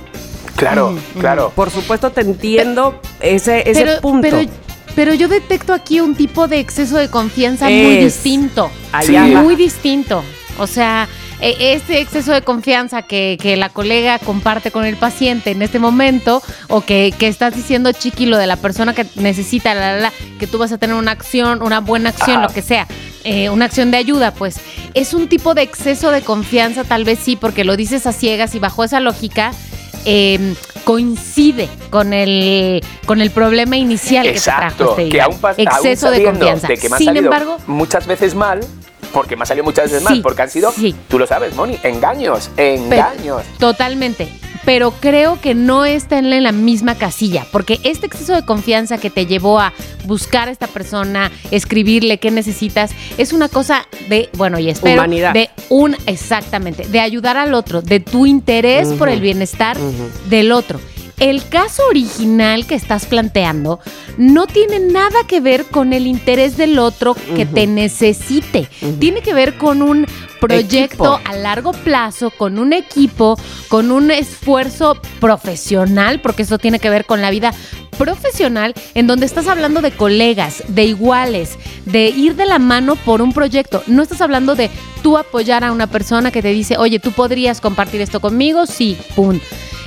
Claro, claro. Por supuesto te entiendo ese, ese pero, punto. Pero, pero yo detecto aquí un tipo de exceso de confianza muy distinto. Allá Sí. va. Muy distinto. O sea, este exceso de confianza que, que la colega comparte con el paciente en este momento, o que, que estás diciendo, Chiqui, lo de la persona que necesita, la, la, la, que tú vas a tener una acción, una buena acción, Ajá. lo que sea, eh, una acción de ayuda, pues es un tipo de exceso de confianza, tal vez sí, porque lo dices a ciegas y bajo esa lógica. eh, coincide con el con el problema inicial que te trajo Exacto, este que aún, aún exceso de confianza. de que me ha Sin embargo, muchas veces mal, porque me ha salido muchas veces Sí, mal, porque han sido, sí. tú lo sabes, Moni, engaños, Pero- engaños. Totalmente. Pero creo que no está en la misma casilla, porque este exceso de confianza que te llevó a buscar a esta persona, escribirle qué necesitas, es una cosa de, bueno, y espero, Humanidad. de un, exactamente, de ayudar al otro, de tu interés por el bienestar del otro. El caso original que estás planteando no tiene nada que ver con el interés del otro que te necesite. Tiene que ver con un proyecto Equipo. a largo plazo, con un equipo, con un esfuerzo profesional, porque eso tiene que ver con la vida profesional, en donde estás hablando de colegas, de iguales, de ir de la mano por un proyecto. No estás hablando de tú apoyar a una persona que te dice, oye, tú podrías compartir esto conmigo, sí, pum.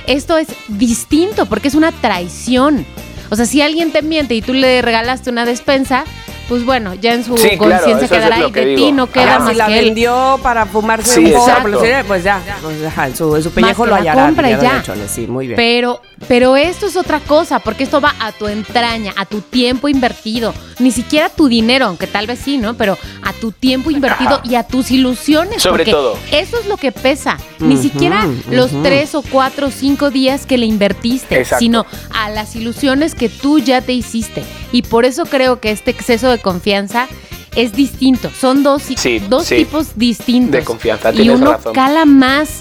Esto es distinto porque es una traición. O sea, si alguien te miente y tú le regalaste una despensa, pues bueno, ya en su Sí, conciencia es quedará lo y que de ti no queda Ya, más si la que él. vendió para fumarse Sí, un porro, pues, pues ya, pues, en su, en su pellejo lo la hallará. compra y diría doña ya. Sí, muy bien. Pero, pero esto es otra cosa, porque esto va a tu entraña, a tu tiempo invertido, ni siquiera a tu dinero, aunque tal vez sí, ¿no? Pero a tu tiempo invertido Ajá. y a tus ilusiones. Sobre porque todo. Eso es lo que pesa. Ni siquiera los tres o cuatro o cinco días que le invertiste, Exacto. sino a las ilusiones que tú ya te hiciste. Y por eso creo que este exceso de confianza es distinto. Son dos, Sí, dos sí. tipos distintos. De confianza, y tienes uno razón. cala más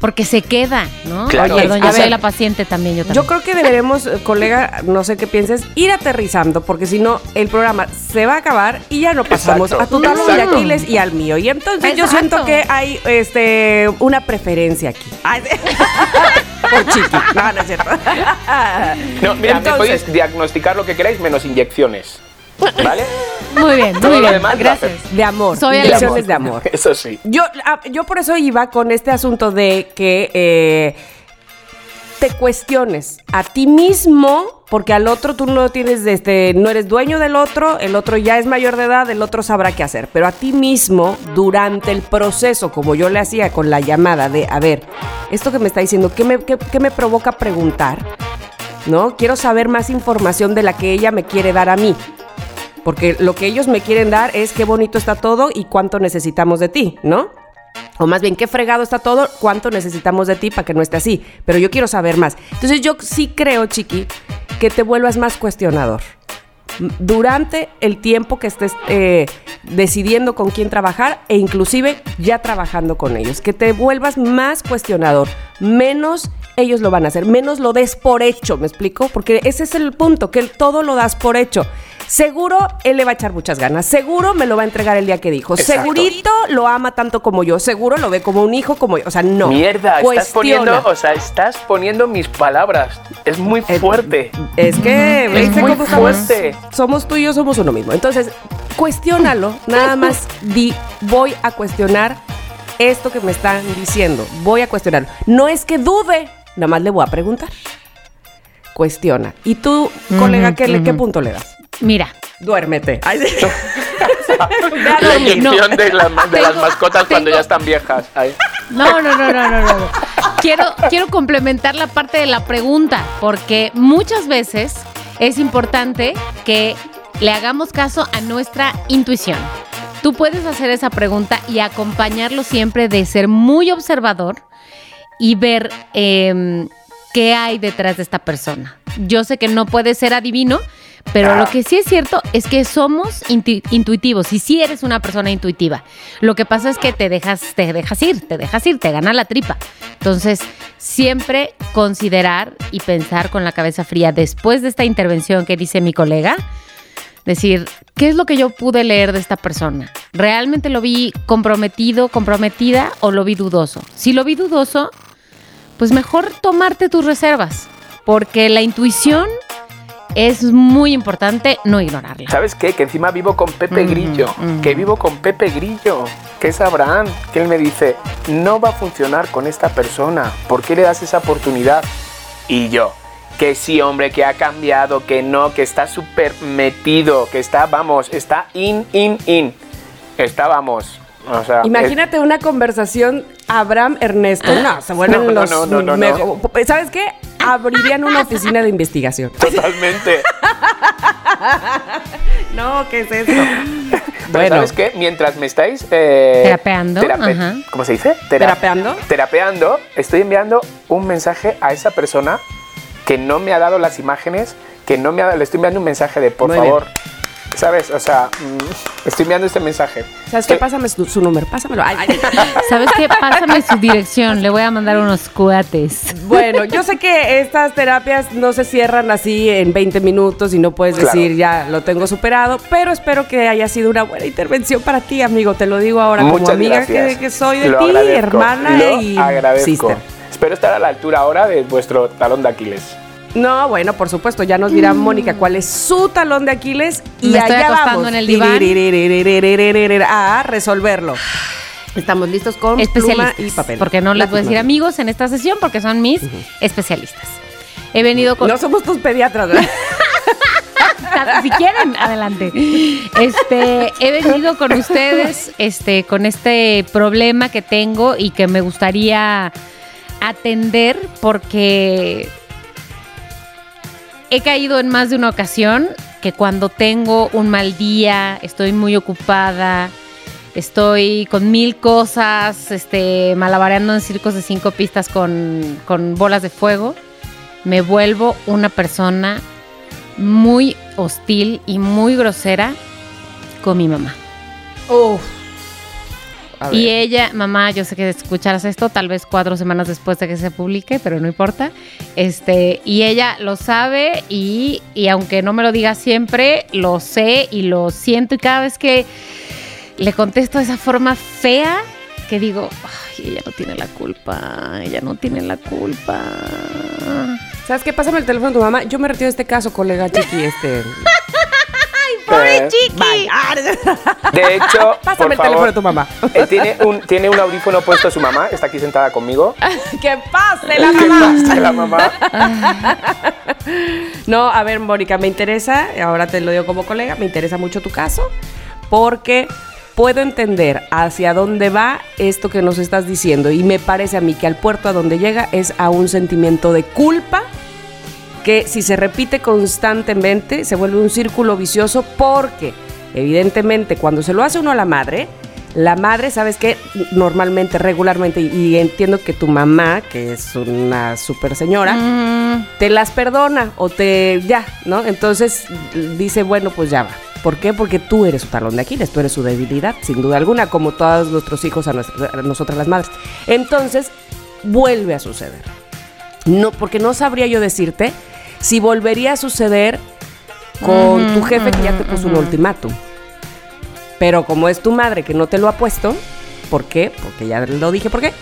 porque se queda, ¿no? Claro. Perdón, A yo soy ver, la paciente también, yo también. Yo creo que deberemos, eh, colega, no sé qué pienses, ir aterrizando, porque si no, el programa se va a acabar y ya no pasamos Exacto, a tu talón de. Aquiles y al mío. Y entonces yo siento que hay este una preferencia aquí. Por chiqui. No, no es cierto. No, mira, me Entonces- podéis diagnosticar lo que queráis menos inyecciones. ¿Vale? Muy bien, muy bien. demás, Gracias. De amor. Soy el de amor. Eso sí. Yo, ah, yo por eso iba con este asunto de que eh, te cuestiones a ti mismo, porque al otro tú no tienes, este, no eres dueño del otro, el otro ya es mayor de edad, el otro sabrá qué hacer. Pero a ti mismo, durante el proceso, como yo le hacía con la llamada de, a ver, esto que me está diciendo, ¿qué me, qué- qué me provoca preguntar? ¿No? Quiero saber más información de la que ella me quiere dar a mí. Porque lo que ellos me quieren dar es qué bonito está todo y cuánto necesitamos de ti, ¿no? O más bien, qué fregado está todo, cuánto necesitamos de ti para que no esté así. Pero yo quiero saber más. Entonces yo sí creo, Chiqui, que te vuelvas más cuestionador. Durante el tiempo que estés eh, decidiendo con quién trabajar e inclusive ya trabajando con ellos. Que te vuelvas más cuestionador, menos ellos lo van a hacer, menos lo des por hecho, ¿me explico? Porque ese es el punto, que todo lo das por hecho. Seguro él le va a echar muchas ganas, seguro me lo va a entregar el día que dijo, Exacto. segurito lo ama tanto como yo, seguro lo ve como un hijo como yo, o sea, no. Mierda, estás Cuestiona. poniendo, o sea, estás poniendo mis palabras. Es muy Eh, fuerte. Es que, Es ¿viste muy cómo estamos? fuerte. Somos tú y yo, somos uno mismo. Entonces, cuestiónalo, nada más di, voy a cuestionar esto que me están diciendo, voy a cuestionarlo. No es que dude, nada más le voy a preguntar. Cuestiona. ¿Y tú, colega, ¿qué, le- qué punto le das? Mira, Duérmete. Ay, sí. La inyección No. de, la- de las mascotas cuando tengo- ya están viejas. Ay. no, no, no, no, no, no. no. Quiero, quiero complementar la parte de la pregunta, porque muchas veces es importante que le hagamos caso a nuestra intuición. Tú puedes hacer esa pregunta y acompañarlo siempre de ser muy observador y ver em, qué hay detrás de esta persona. Yo sé que no puede ser adivino, pero lo que sí es cierto es que somos intu- intuitivos y sí eres una persona intuitiva. Lo que pasa es que te dejas, te dejas ir, te dejas ir, te gana la tripa. Entonces, siempre considerar y pensar con la cabeza fría después de esta intervención que dice mi colega, decir, ¿qué es lo que yo pude leer de esta persona? ¿Realmente lo vi comprometido, comprometida o lo vi dudoso? Si lo vi dudoso, pues mejor tomarte tus reservas, porque la intuición es muy importante no ignorarla. ¿Sabes qué? Que encima vivo con Pepe Mm, Grillo. mm. Que vivo con Pepe Grillo. Que es Abraham. Que él me dice, no va a funcionar con esta persona. ¿Por qué le das esa oportunidad? Y yo, que sí, hombre, que ha cambiado, que no, que está súper metido, que está, vamos, está in, in, in. Está, vamos. O sea, Imagínate una conversación Abraham Ernesto. No, se vuelven No, no, los no, no, no, ¿Sabes qué? Abrirían una oficina de investigación. es- Totalmente. No, ¿qué es esto? Pero Bueno. ¿sabes qué? Mientras me estáis... eh, Terapeando, terape- ajá. ¿Cómo se dice? Tera- ¿Terapeando? Terapeando, estoy enviando un mensaje a esa persona que no me ha dado las imágenes, que no me ha le estoy enviando un mensaje de por Muy bien. ¿Sabes? O sea, mm, estoy enviando este mensaje. ¿Sabes qué? Pásame su, su número, pásamelo. Ay. ¿Sabes qué? Pásame su dirección, le voy a mandar unos cuates. Bueno, yo sé que estas terapias no se cierran así en 20 minutos y no puedes Claro. decir ya lo tengo superado, pero espero que haya sido una buena intervención para ti, amigo. Te lo digo ahora como Muchas amiga gracias. que, que soy de Lo ti, agradezco, hermana lo y agradezco. sister. Espero estar a la altura ahora de vuestro talón de Aquiles. No, bueno, por supuesto, ya nos dirá Mónica cuál es su talón de Aquiles y Me estoy allá acostando vamos en el diván. a resolverlo. Estamos listos con pluma Especialistas. y papel. Porque no les voy a decir amigos en esta sesión porque son mis especialistas. He venido con. No somos tus pediatras, ¿verdad? si quieren, adelante. Este, he venido con ustedes, este, con este problema que tengo y que me gustaría atender porque he caído en más de una ocasión que cuando tengo un mal día, estoy muy ocupada, estoy con mil cosas, este, malabareando en circos de cinco pistas con, con bolas de fuego, me vuelvo una persona muy hostil y muy grosera con mi mamá. Uf. Y ella, mamá, yo sé que escucharás esto tal vez cuatro semanas después de que se publique, pero no importa. Este, y ella lo sabe y, y aunque no me lo diga siempre, lo sé y lo siento. Y cada vez que le contesto de esa forma fea, que digo, ay, ella no tiene la culpa, ella no tiene la culpa. ¿Sabes qué? Pásame el teléfono de tu mamá. Yo me retiro de este caso, colega Chiqui. Este. Eh, Bye. de hecho, Pásame por el teléfono favor, de tu mamá. eh, tiene, un, tiene un audífono puesto su mamá, está aquí sentada conmigo. ¡Que pase la ¿Qué mamá! pasa, la mamá? No, a ver, Mónica, me interesa, ahora te lo digo como colega, me interesa mucho tu caso, porque puedo entender hacia dónde va esto que nos estás diciendo y me parece a mí que al puerto a donde llega es a un sentimiento de culpa que si se repite constantemente se vuelve un círculo vicioso porque evidentemente cuando se lo hace uno a la madre, la madre, ¿sabes qué? Normalmente, regularmente, y, entiendo que tu mamá, que es una super señora, Mm, te las perdona o te ya, ¿no? Entonces dice, bueno, pues ya va. ¿Por qué? Porque tú eres su talón de Aquiles, tú eres su debilidad, sin duda alguna, como todos nuestros hijos a, nuestra- a nosotras las madres. Entonces, vuelve a suceder. No, porque no sabría yo decirte si volvería a suceder con tu jefe que ya te puso un ultimátum. Pero como es tu madre que no te lo ha puesto, ¿por qué? Porque ya lo dije, ¿por qué?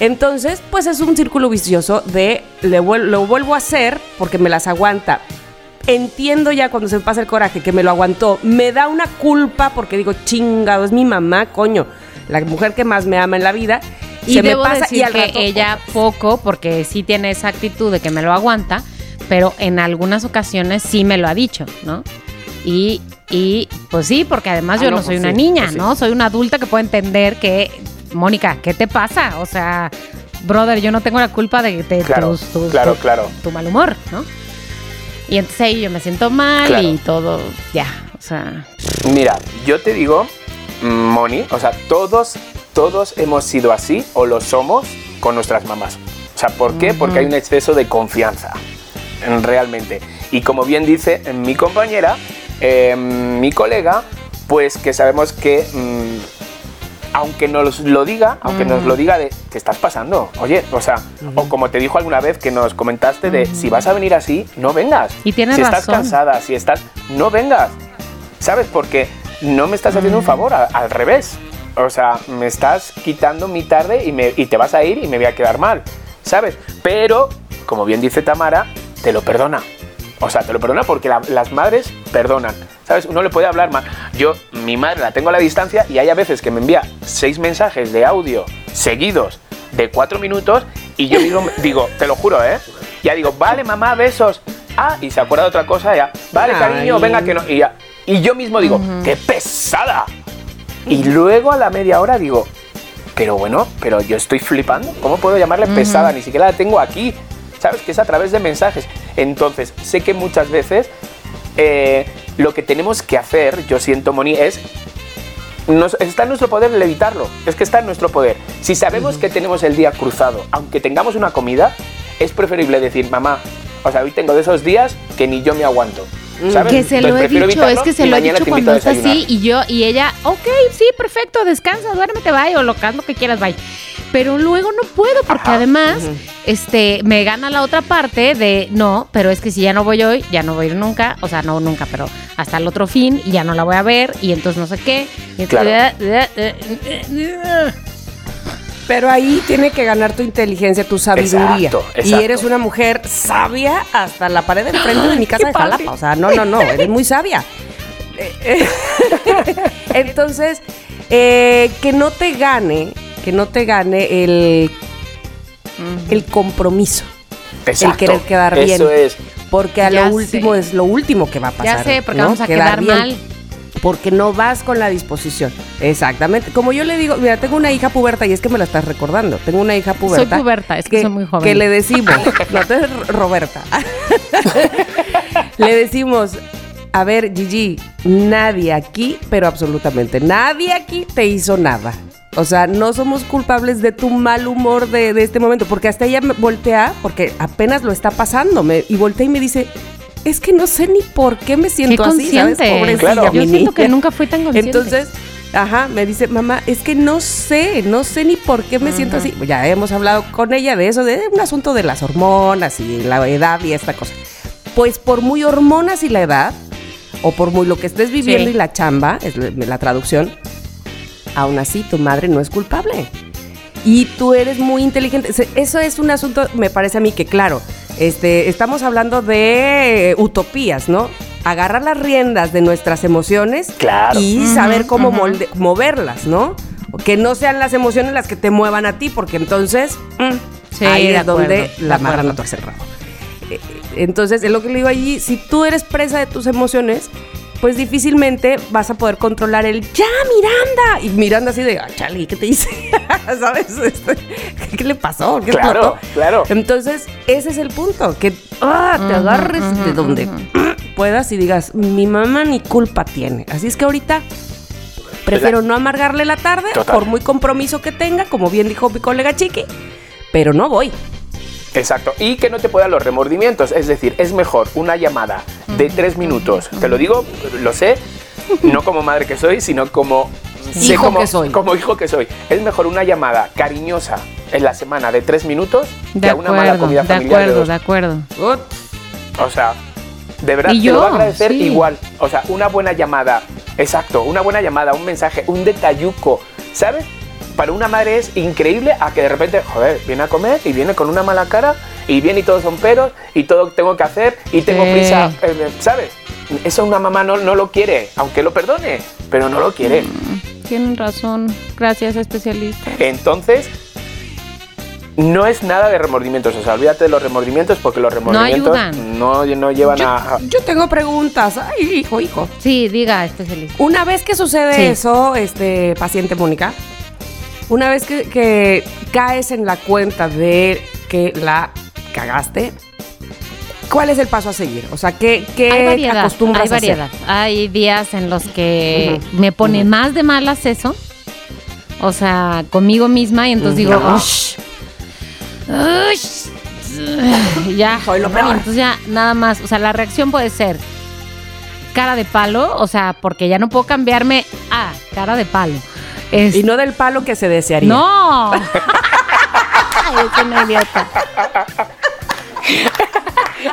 Entonces, pues es un círculo vicioso de le vuel- lo vuelvo a hacer porque me las aguanta. Entiendo ya cuando se me pasa el coraje que me lo aguantó. Me da una culpa porque digo, chingado, es mi mamá, coño. La mujer que más me ama en la vida. Y se debo me pasa decir y al que rato- ella poco, porque sí tiene esa actitud de que me lo aguanta, pero en algunas ocasiones sí me lo ha dicho, ¿no? Y, y pues sí, porque además Ah, yo no, no soy pues una sí, niña, pues sí. ¿no? Soy una adulta que puede entender que, Mónica, ¿qué te pasa? O sea, brother, yo no tengo la culpa de, de Claro, tus- tus- claro, tu, claro. tu mal humor, ¿no? Y entonces ahí yo me siento mal Claro. y todo, ya, o sea, Mira, yo te digo, Moni, o sea, todos, todos hemos sido así o lo somos con nuestras mamás. O sea, ¿por qué? Porque hay un exceso de confianza, realmente. Y como bien dice mi compañera, eh, mi colega, pues que sabemos que mm, aunque nos lo diga, aunque nos lo diga de ¿qué estás pasando? Oye, o sea, o como te dijo alguna vez que nos comentaste de si vas a venir así, no vengas. Y tienes si estás cansada, si estás, no vengas. ¿Sabes? Porque no me estás haciendo un favor, a- al revés. O sea, me estás quitando mi tarde y, me, y te vas a ir y me voy a quedar mal. ¿Sabes? Pero, como bien dice Tamara, te lo perdona. O sea, te lo perdona porque la- las madres perdonan. ¿Sabes? Uno le puede hablar mal. Yo, mi madre la tengo a la distancia y hay a veces que me envía seis mensajes de audio seguidos de cuatro minutos y yo mismo me- digo, te lo juro, ¿eh? Ya digo, vale, mamá, besos. Ah, y se acuerda de otra cosa, ya. Vale, cariño, venga que no. Y, ya. y yo mismo digo, ¡qué pesada! Y luego a la media hora digo, pero bueno, pero yo estoy flipando. ¿Cómo puedo llamarle pesada? Ni siquiera la tengo aquí. ¿Sabes? Que es a través de mensajes. Entonces, sé que muchas veces eh, lo que tenemos que hacer, yo siento, Moni, es. nos- está en nuestro poder el evitarlo. Es que está en nuestro poder. Si sabemos que tenemos el día cruzado, aunque tengamos una comida, es preferible decir, mamá, o sea, hoy tengo de esos días que ni yo me aguanto. ¿Sabes? Que se lo Entonces, he dicho, es que se lo he dicho cuando es así y yo y ella, ok, sí, perfecto, descansa, duérmete, bye, o lo que haz lo que quieras, bye. Pero luego no puedo porque Ajá. además este me gana la otra parte de no, pero es que si ya no voy hoy, ya no voy a ir nunca, o sea, no nunca, pero hasta el otro fin y ya no la voy a ver y entonces no sé qué. Y entonces, Claro. Pero ahí tiene que ganar tu inteligencia, tu sabiduría. Exacto, Y eres una mujer sabia hasta la pared del frente de mi casa de. Jalapa. O sea, no, no, no, eres muy sabia. Entonces, eh, que no te gane, que no te gane el, el compromiso. Exacto. querer quedar bien. Eso es. Porque a Ya lo último sé. es lo último que va a pasar. ya sé, porque ¿no? vamos a quedar, bien. mal. Porque no vas con la disposición. Exactamente. Como yo le digo, mira, tengo una hija puberta y es que me la estás recordando. Tengo una hija puberta. Soy puberta, es que soy muy joven. Que le decimos, no, tú eres Roberta. le decimos, a ver, Gigi, nadie aquí, pero absolutamente nadie aquí te hizo nada. O sea, no somos culpables de tu mal humor de, de este momento, porque hasta ella me voltea, porque apenas lo está pasando, me- y voltea y me dice, es que no sé ni por qué me Qué siento así, ¿sabes? consciente. Pobrecilla, Claro. Yo mi siento que nunca fui tan consciente. Entonces, ajá, me dice, mamá, es que no sé, no sé ni por qué me siento así. Ya hemos hablado con ella de eso, de un asunto de las hormonas y la edad y esta cosa. Pues por muy hormonas y la edad, o por muy lo que estés viviendo Sí. y la chamba, es la, traducción, aún así tu madre no es culpable. Y tú eres muy inteligente. Eso es un asunto, me parece a mí que claro, este, estamos hablando de utopías, ¿no? Agarrar las riendas de nuestras emociones Claro. y saber cómo molde- moverlas, ¿no? Que no sean las emociones las que te muevan a ti, porque entonces mm, Sí, ahí es donde acuerdo, la marra acuerdo. no tuerce el rabo. Eh, Entonces, es lo que le digo allí, si tú eres presa de tus emociones, pues difícilmente vas a poder controlar el ¡Ya, Miranda! Y Miranda así de, "Ah, chale, ¿qué te hice? ¿Sabes? Este, ¿Qué le pasó? ¿Qué Claro, explotó?". claro. Entonces, ese es el punto, que ah, te agarres de donde puedas y digas, mi mamá ni culpa tiene. Así es que ahorita prefiero no amargarle la tarde, Total. por muy compromiso que tenga, como bien dijo mi colega Chiqui, pero no voy. Exacto. Y que no te puedan los remordimientos. Es decir, es mejor una llamada de tres minutos. Te lo digo, lo sé, no como madre que soy, sino como sé Hijo como, que soy. Como hijo que soy. Es mejor una llamada cariñosa en la semana de tres minutos De que a una mala acuerdo, comida de familiar de acuerdo, de acuerdo. O sea, de verdad Y te lo voy a agradecer sí. igual. O sea, una buena llamada. Exacto, una buena llamada, un mensaje, un detayuco. ¿Sabes? Para una madre es increíble a que de repente, joder, viene a comer y viene con una mala cara y viene y todos son peros y todo tengo que hacer y tengo Sí. prisa, eh, ¿sabes? Eso una mamá no, no lo quiere, aunque lo perdone, pero no lo quiere. Tienen razón. Gracias, especialista. Entonces, no es nada de remordimientos. O sea, olvídate de los remordimientos porque los remordimientos ayudan. no, no llevan Yo, a... a- yo tengo preguntas. Ay, hijo, hijo. Sí, diga, especialista. Una vez que sucede Sí. eso, este paciente Mónica, una vez que, que caes en la cuenta de que la cagaste, ¿cuál es el paso a seguir? O sea, ¿qué, qué hay variedad, acostumbras hay a hacer? variedad. Hay días en los que me pone más de malas eso. O sea, conmigo misma y entonces digo. "Ush, "Ush". ya. Soy lo peor. Entonces ya nada más, o sea, la reacción puede ser cara de palo, o sea, porque ya no puedo cambiarme a cara de palo. Es- Y no del palo que se desearía. no. Ay, es una idiota.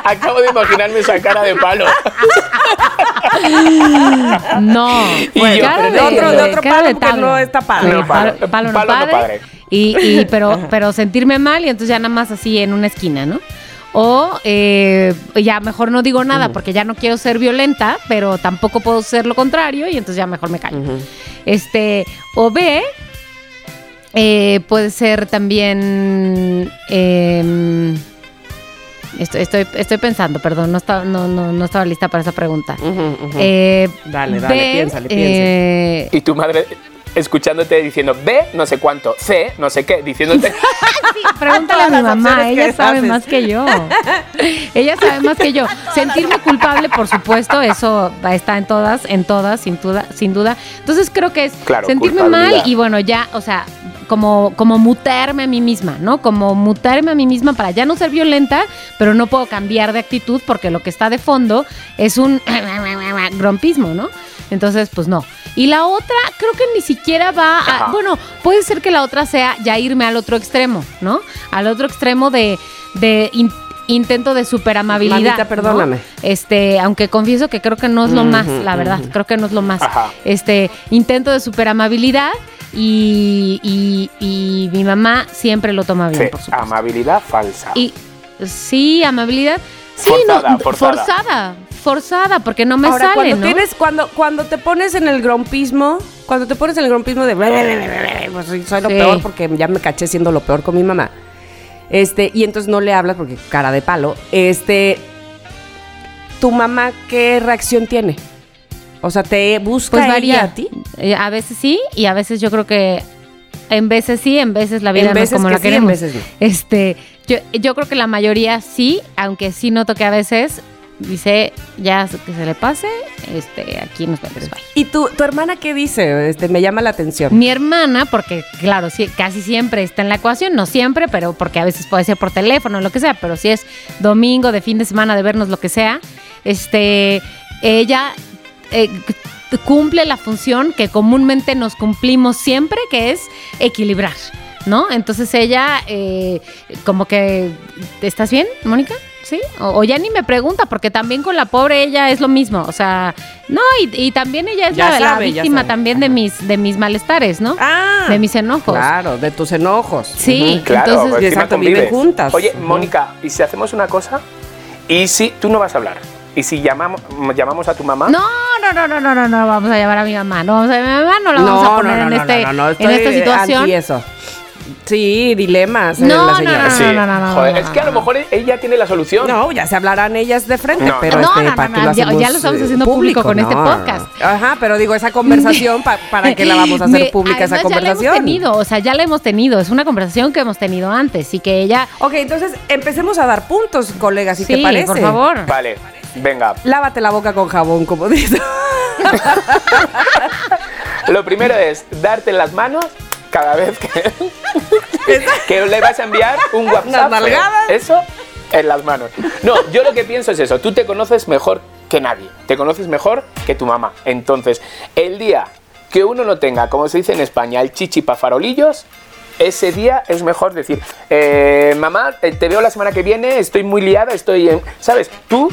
Acabo de imaginarme esa cara de palo. No. Y yo, cara pero de otro- de otro palo de no está padre. No, palo, palo- palo no palo no padre. padre. Y, y- pero, pero sentirme mal y entonces ya nada más así en una esquina, ¿no? O eh, ya mejor no digo nada porque ya no quiero ser violenta, pero tampoco puedo ser lo contrario y entonces ya mejor me callo. Este, o B, eh, puede ser también. em, estoy, estoy, estoy pensando, perdón, no estaba, no, no, no estaba lista para esa pregunta. Eh, Dale, dale, B, piénsale, piénsale. eh, Y tu madre escuchándote diciendo B, no sé cuánto, C, no sé qué, diciéndote. sí, pregúntale a mi mamá, ella sabe haces. más que yo. ella sabe más que yo. Sentirme culpable, por supuesto, eso está en todas, en todas, sin duda, sin duda. Entonces creo que es Claro, sentirme mal y bueno, ya, o sea, como, como mutarme a mí misma, ¿no? Como mutarme a mí misma para ya no ser violenta, pero no puedo cambiar de actitud porque lo que está de fondo es un grompismo, ¿no? Entonces, pues no. Y la otra, creo que ni siquiera va a. Ajá. Bueno, puede ser que la otra sea ya irme al otro extremo, ¿no? Al otro extremo de, de in- intento de superamabilidad. Manita, ¿no? perdóname. Este, aunque confieso que creo que no es lo más, la verdad. Creo que no es lo más. Ajá. Este, intento de superamabilidad y, y, y mi mamá siempre lo toma bien, por supuesto. amabilidad falsa. Y sí, amabilidad. Sí, Forzada, no, forzada. forzada, forzada, porque no me Ahora, sale, cuando ¿no? tienes, cuando, cuando te pones en el grompismo, cuando te pones en el grompismo de pues soy soy lo Sí. peor porque ya me caché siendo lo peor con mi mamá. Este, y entonces no le hablas porque cara de palo. Este, tu mamá, ¿qué reacción tiene? O sea, te busca Pues varía. a ti. Eh, A veces sí y a veces yo creo que en veces sí, en veces la vida En no es veces como que la sí, en queremos. veces no. Este, yo, yo creo que la mayoría sí, aunque sí noto que a veces dice ya que se le pase, este, aquí nos vemos. bye. ¿Y tu, tu hermana qué dice? Este, me llama la atención. Mi hermana, porque claro, sí, casi siempre está en la ecuación, no siempre, pero porque a veces puede ser por teléfono, lo que sea, pero si es domingo, de fin de semana, de vernos lo que sea, este, ella eh, cumple la función que comúnmente nos cumplimos siempre, que es equilibrar, ¿no? Entonces ella, eh, como que, ¿estás bien, Mónica? ¿Sí? O, o ya ni me pregunta, porque también con la pobre ella es lo mismo, o sea, no, y, y también ella es la, sabe, víctima también de mis, de mis malestares, ¿no? Ah, de mis enojos. Claro, de tus enojos. Sí. Claro, Entonces- pues exacto, viven juntas. Oye. Mónica, ¿y si hacemos una cosa? ¿Y si tú no vas a hablar? ¿Y si llamamos, llamamos a tu mamá? No, no, no, no, no, no, no, vamos a llamar a mi mamá. No vamos a llamar a mi mamá, no la vamos a poner en, este, no, no, en esta situación. anti eso. Sí, dilemas. eh, No, la no, señora. no, Sí. no, no, no, Joder, no, es que a lo mejor ella tiene la solución. No, ya se hablarán ellas de frente, No, pero no. este, No, no, ¿para no, qué lo ya- ya lo estamos eh, haciendo público con este No. podcast. Ajá, pero digo, esa conversación, pa- ¿para qué la vamos a hacer Me- pública esa conversación? Ya la hemos tenido, o sea, ya la hemos tenido. Es una conversación que hemos tenido antes y que ella. Ok, entonces empecemos a dar puntos, colegas, si sí, te parece. por favor. Vale, venga. Lávate la boca con jabón, como dice. Lo primero es darte las manos cada vez que, que le vas a enviar un WhatsApp. Nalgadas. Eso en las manos. No, yo lo que pienso es eso. Tú te conoces mejor que nadie. Te conoces mejor que tu mamá. Entonces, el día que uno no tenga, como se dice en España, el chichi pa' farolillos, ese día es mejor decir, eh, mamá, eh, te veo la semana que viene, estoy muy liada, estoy en... ¿Sabes? Tú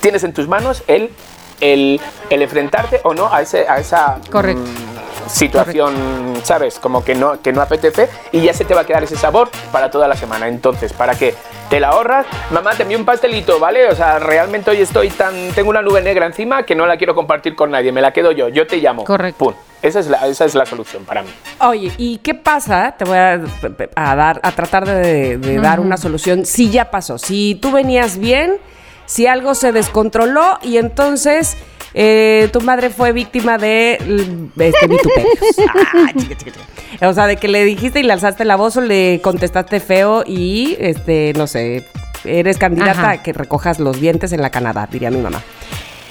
tienes en tus manos el, el, el enfrentarte o no a, ese, a esa Correcto. mm, situación, ¿sabes? Como que no, que no apetece y ya se te va a quedar ese sabor para toda la semana. Entonces, ¿para qué? Te la ahorras, mamá, te envío un pastelito, ¿vale? O sea, realmente hoy estoy tan. Tengo una nube negra encima que no la quiero compartir con nadie, me la quedo yo, yo te llamo. Correcto. Pum. Esa es la, esa es la solución para mí. Oye, ¿y qué pasa? Te voy a, a dar, a tratar de, de dar una solución. Si ya pasó, si tú venías bien, si algo se descontroló y entonces eh, tu madre fue víctima de este, vituperios. Ah, chica, chica, chica. O sea, de que le dijiste y le alzaste la voz o le contestaste feo y, este, no sé, eres candidata Ajá. a que recojas los dientes en la Canadá, diría mi mamá.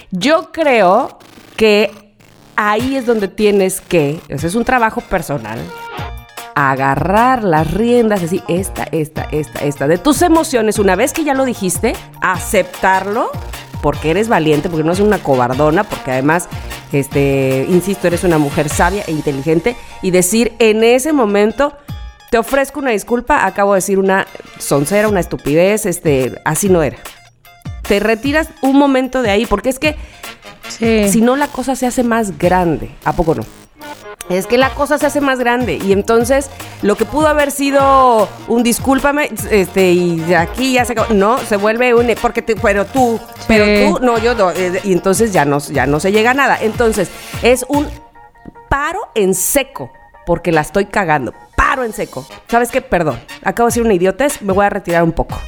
Yo creo que ahí es donde tienes que, ese es un trabajo personal, agarrar las riendas, así, esta, esta, esta, esta, de tus emociones, una vez que ya lo dijiste, aceptarlo, porque eres valiente, porque no eres una cobardona, porque además, este, insisto, eres una mujer sabia e inteligente, y decir en ese momento, te ofrezco una disculpa, acabo de decir una soncera, una estupidez, este, así no era. Te retiras un momento de ahí, porque es que Sí. si no la cosa se hace más grande. ¿A poco no? Es que la cosa se hace más grande y entonces lo que pudo haber sido un discúlpame, este, y de aquí ya se acabó. No, se vuelve un porque te, pero tú, pero tú, no, yo no, eh, y entonces ya no, ya no se llega a nada. Entonces, es un paro en seco, porque la estoy cagando. Paro en seco. ¿Sabes qué? Perdón. Acabo de decir una idiotez, me voy a retirar un poco.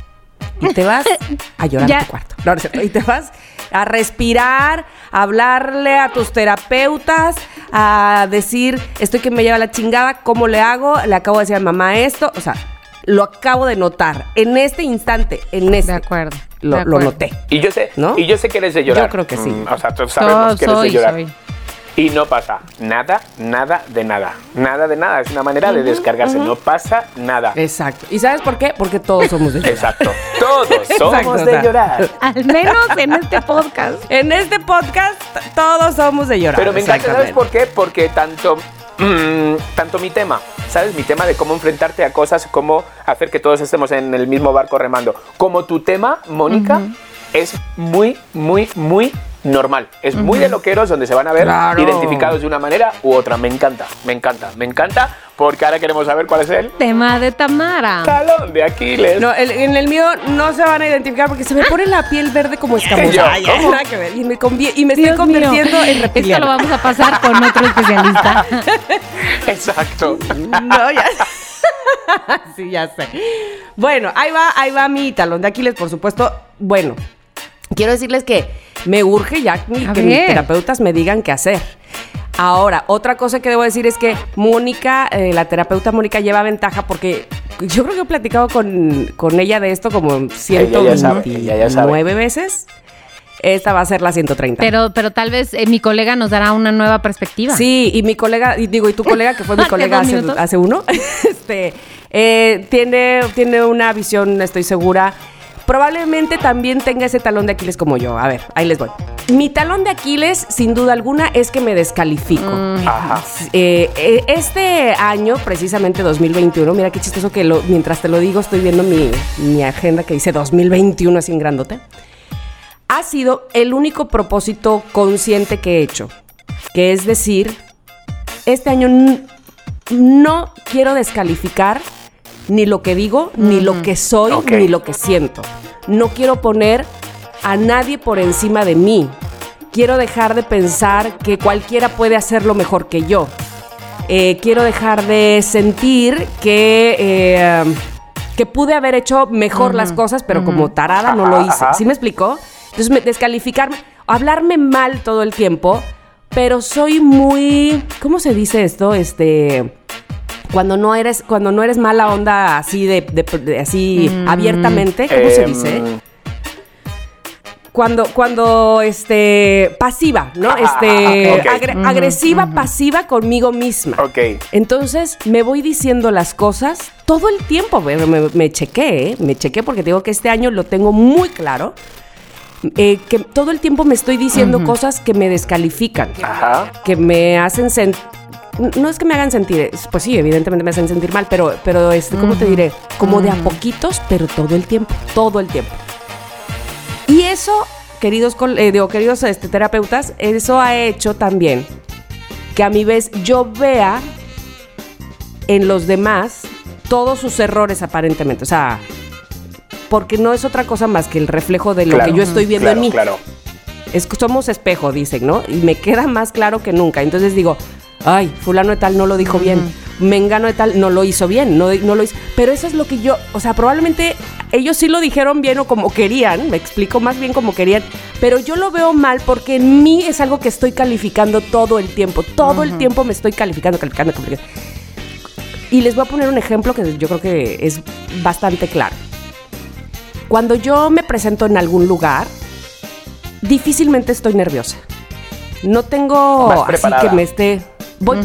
Y te vas a llorar Ya. a tu cuarto. No, no es cierto. Y te vas a respirar, a hablarle a tus terapeutas, a decir, estoy que me lleva la chingada, ¿cómo le hago? Le acabo de decir a mamá esto. O sea, lo acabo de notar. En este instante, en este. De acuerdo. Lo, de lo acuerdo. noté. Y yo sé, ¿No? y yo sé que eres de llorar. Yo creo que sí. Mm, o sea, todos sabemos que eres soy, de llorar. soy. Y no pasa nada, nada de nada. Nada de nada. Es una manera de descargarse. No pasa nada. Exacto. ¿Y sabes por qué? Porque todos somos de llorar. Exacto. Todos somos Exacto, o de sea. llorar. Al menos en este podcast. En este podcast todos somos de llorar. Pero me encanta, ¿sabes por qué? Porque tanto, mm, tanto mi tema, ¿sabes? Mi tema de cómo enfrentarte a cosas, cómo hacer que todos estemos en el mismo barco remando, como tu tema, Mónica, es muy, muy, muy normal. Es muy de loqueros donde se van a ver Claro. identificados de una manera u otra. Me encanta, me encanta, me encanta, porque ahora queremos saber cuál es el Tema de Tamara. talón de Aquiles. No, el- en el mío no se van a identificar porque se me pone la piel verde como Yo, escamosa. Ay, ¿cómo? nada que ver. Y me, y me estoy Dios mío. convirtiendo en Esto reptiliana. lo vamos a pasar con otro especialista. Exacto. No, ya. sí, ya sé. Bueno, ahí va, ahí va mi talón de Aquiles, por supuesto. Bueno, quiero decirles que me urge ya A que mis ver. terapeutas me digan qué hacer. Ahora, otra cosa que debo decir es que Mónica, eh, la terapeuta Mónica, lleva ventaja porque yo creo que he platicado con, con ella de esto como Ella ya sabe, ella ya sabe. 129 veces. Esta va a ser la 130. Pero, pero tal vez eh, mi colega nos dará una nueva perspectiva. Sí, y mi colega, y digo, y tu colega, que fue mi colega hace, hace uno, este, eh, tiene, tiene una visión, estoy segura. Probablemente también tenga ese talón de Aquiles como yo. A ver, ahí les voy. Mi talón de Aquiles, sin duda alguna, es que me descalifico. Ajá. Eh, eh, este año, precisamente 2021, mira qué chistoso que lo- mientras te lo digo estoy viendo mi, mi agenda que dice 2021 así en grandote. Ha sido el único propósito consciente que he hecho, que es decir, este año no quiero descalificar ni lo que digo, ni lo que soy, ni lo que siento. No quiero poner a nadie por encima de mí. Quiero dejar de pensar que cualquiera puede hacerlo mejor que yo. Eh, quiero dejar de sentir que, eh, que pude haber hecho mejor las cosas, pero como tarada no lo hice. ¿Sí me explicó? Entonces, me- descalificarme, hablarme mal todo el tiempo, pero soy muy, ¿cómo se dice esto? Este, cuando no eres, cuando no eres mala onda así de, de- de- así abiertamente, ¿cómo se Em, dice? Cuando, cuando, este, pasiva, ¿no? Ah, Este, ok. agre- agresiva, pasiva conmigo misma. Ok. Entonces me voy diciendo las cosas todo el tiempo. Me, me, me chequé, ¿eh? me chequé porque digo que este año lo tengo muy claro. eh, que todo el tiempo me estoy diciendo cosas que me descalifican, Ajá. que me hacen sentir. No es que me hagan sentir, es- pues sí, evidentemente me hacen sentir mal, pero, pero este, ¿cómo te diré? Como de a poquitos, pero todo el tiempo, todo el tiempo. Y eso, queridos, eh, digo, queridos este, terapeutas, eso ha hecho también que a mi vez yo vea en los demás todos sus errores aparentemente. O sea, porque no es otra cosa más que el reflejo de lo Claro. que yo estoy viendo claro, en mí. Claro. Es somos espejo, dicen, ¿no? Y me queda más claro que nunca. Entonces digo, ay, fulano de tal no lo dijo bien. Mengano de tal no lo hizo bien, no, no lo hizo. Pero eso es lo que yo, o sea, probablemente ellos sí lo dijeron bien o como querían, me explico más bien como querían, pero yo lo veo mal porque en mí es algo que estoy calificando todo el tiempo. Todo el tiempo me estoy calificando, calificando, calificando. Y les voy a poner un ejemplo que yo creo que es bastante claro. Cuando yo me presento en algún lugar, difícilmente estoy nerviosa. No tengo así que me esté. Voy,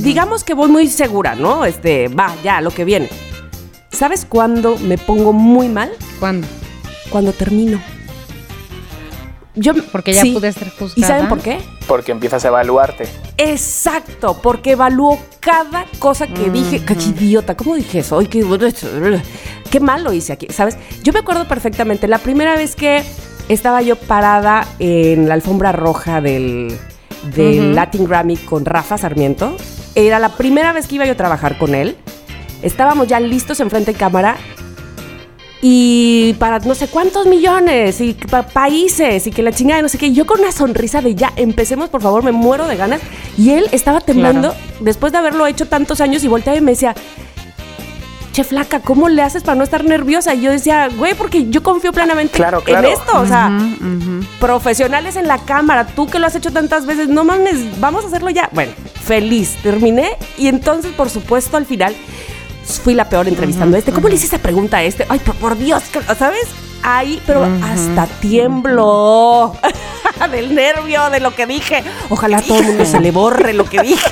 digamos que voy muy segura, ¿no? Este, va, ya, lo que viene. ¿Sabes cuándo me pongo muy mal? ¿Cuándo? Cuando termino. Yo, Porque ya sí. pude ser juzgada. ¿Y saben por qué? Porque empiezas a evaluarte. Exacto, porque evalúo cada cosa que dije. ¡Qué idiota! ¿Cómo dije eso? Ay, qué, qué mal lo hice aquí, ¿sabes? Yo me acuerdo perfectamente, la primera vez que estaba yo parada en la alfombra roja del, del. Latin Grammy con Rafa Sarmiento, era la primera vez que iba yo a trabajar con él. Estábamos ya listos enfrente de cámara y para no sé cuántos millones y para países y que la chingada, no sé qué. Yo con una sonrisa de ya, empecemos por favor, me muero de ganas. Y él estaba temblando Claro. después de haberlo hecho tantos años y volteaba y me decía, che flaca, ¿cómo le haces para no estar nerviosa? Y yo decía, güey, porque yo confío plenamente Claro, en claro. esto. O sea, profesionales en la cámara, tú que lo has hecho tantas veces, no mames, vamos a hacerlo ya. Bueno, feliz, terminé y entonces, por supuesto, al final fui la peor entrevistando a este. ¿Cómo le hice esa pregunta a este? Ay, por, por Dios, ¿sabes? Ahí, pero hasta tiemblo del nervio, de lo que dije. Ojalá todo el mundo se le borre lo que dije.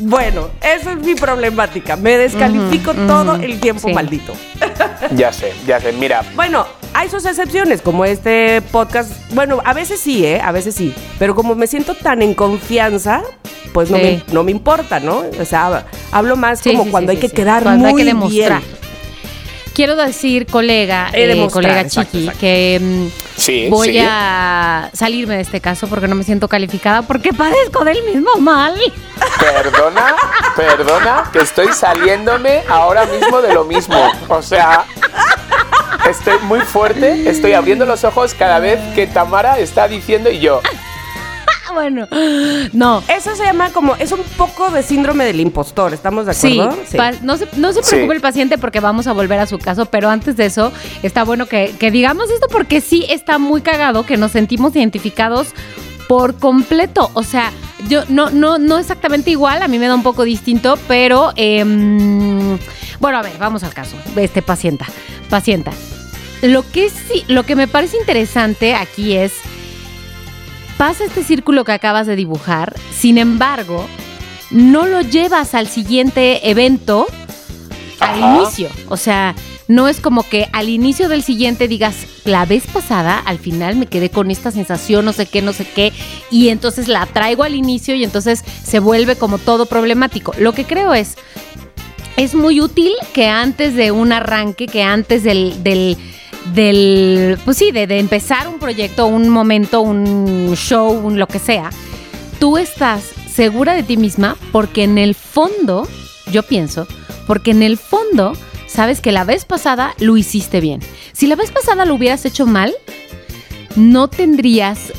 Bueno, esa es mi problemática. Me descalifico todo el tiempo sí. maldito. Ya sé, ya sé. Mira, Bueno, hay sus excepciones, como este podcast. Bueno, a veces sí, ¿eh? A veces sí. Pero como me siento tan en confianza, pues no, Sí. me, no me importa, ¿no? O sea, hablo más Sí, como sí, cuando sí, hay que sí. quedar Cuando muy hay que demostrar. bien. Quiero decir, colega, eh, colega exacto, Chiqui, exacto. que mm, Sí, voy sí. a salirme de este caso porque no me siento calificada porque padezco del mismo mal. perdona, perdona, que estoy saliéndome ahora mismo de lo mismo. O sea, estoy muy fuerte, estoy abriendo los ojos cada vez que Tamara está diciendo y yo. Ah, bueno, no. Eso se llama como, es un poco de síndrome del impostor, ¿estamos de Sí, acuerdo? pa- no se, no se Sí. preocupe el paciente porque vamos a volver a su caso, pero antes de eso está bueno que, que digamos esto porque sí está muy cagado que nos sentimos identificados por completo. O sea, yo no, no, no exactamente igual, a mí me da un poco distinto, pero em, bueno, a ver, vamos al caso. Este pacienta, pacienta. Lo que sí, lo que me parece interesante aquí es pasa este círculo que acabas de dibujar, sin embargo, no lo llevas al siguiente evento al Ajá. inicio. O sea, no es como que al inicio del siguiente digas, la vez pasada, al final me quedé con esta sensación, no sé qué, no sé qué, y entonces la traigo al inicio y entonces se vuelve como todo problemático. Lo que creo es, es muy útil que antes de un arranque, que antes del, del, del pues sí, de, empezar un proyecto, un momento, un show, un lo que sea, tú estás segura de ti misma porque en el fondo, yo pienso, porque en el fondo sabes que la vez pasada lo hiciste bien. Si la vez pasada lo hubieras hecho mal, no tendrías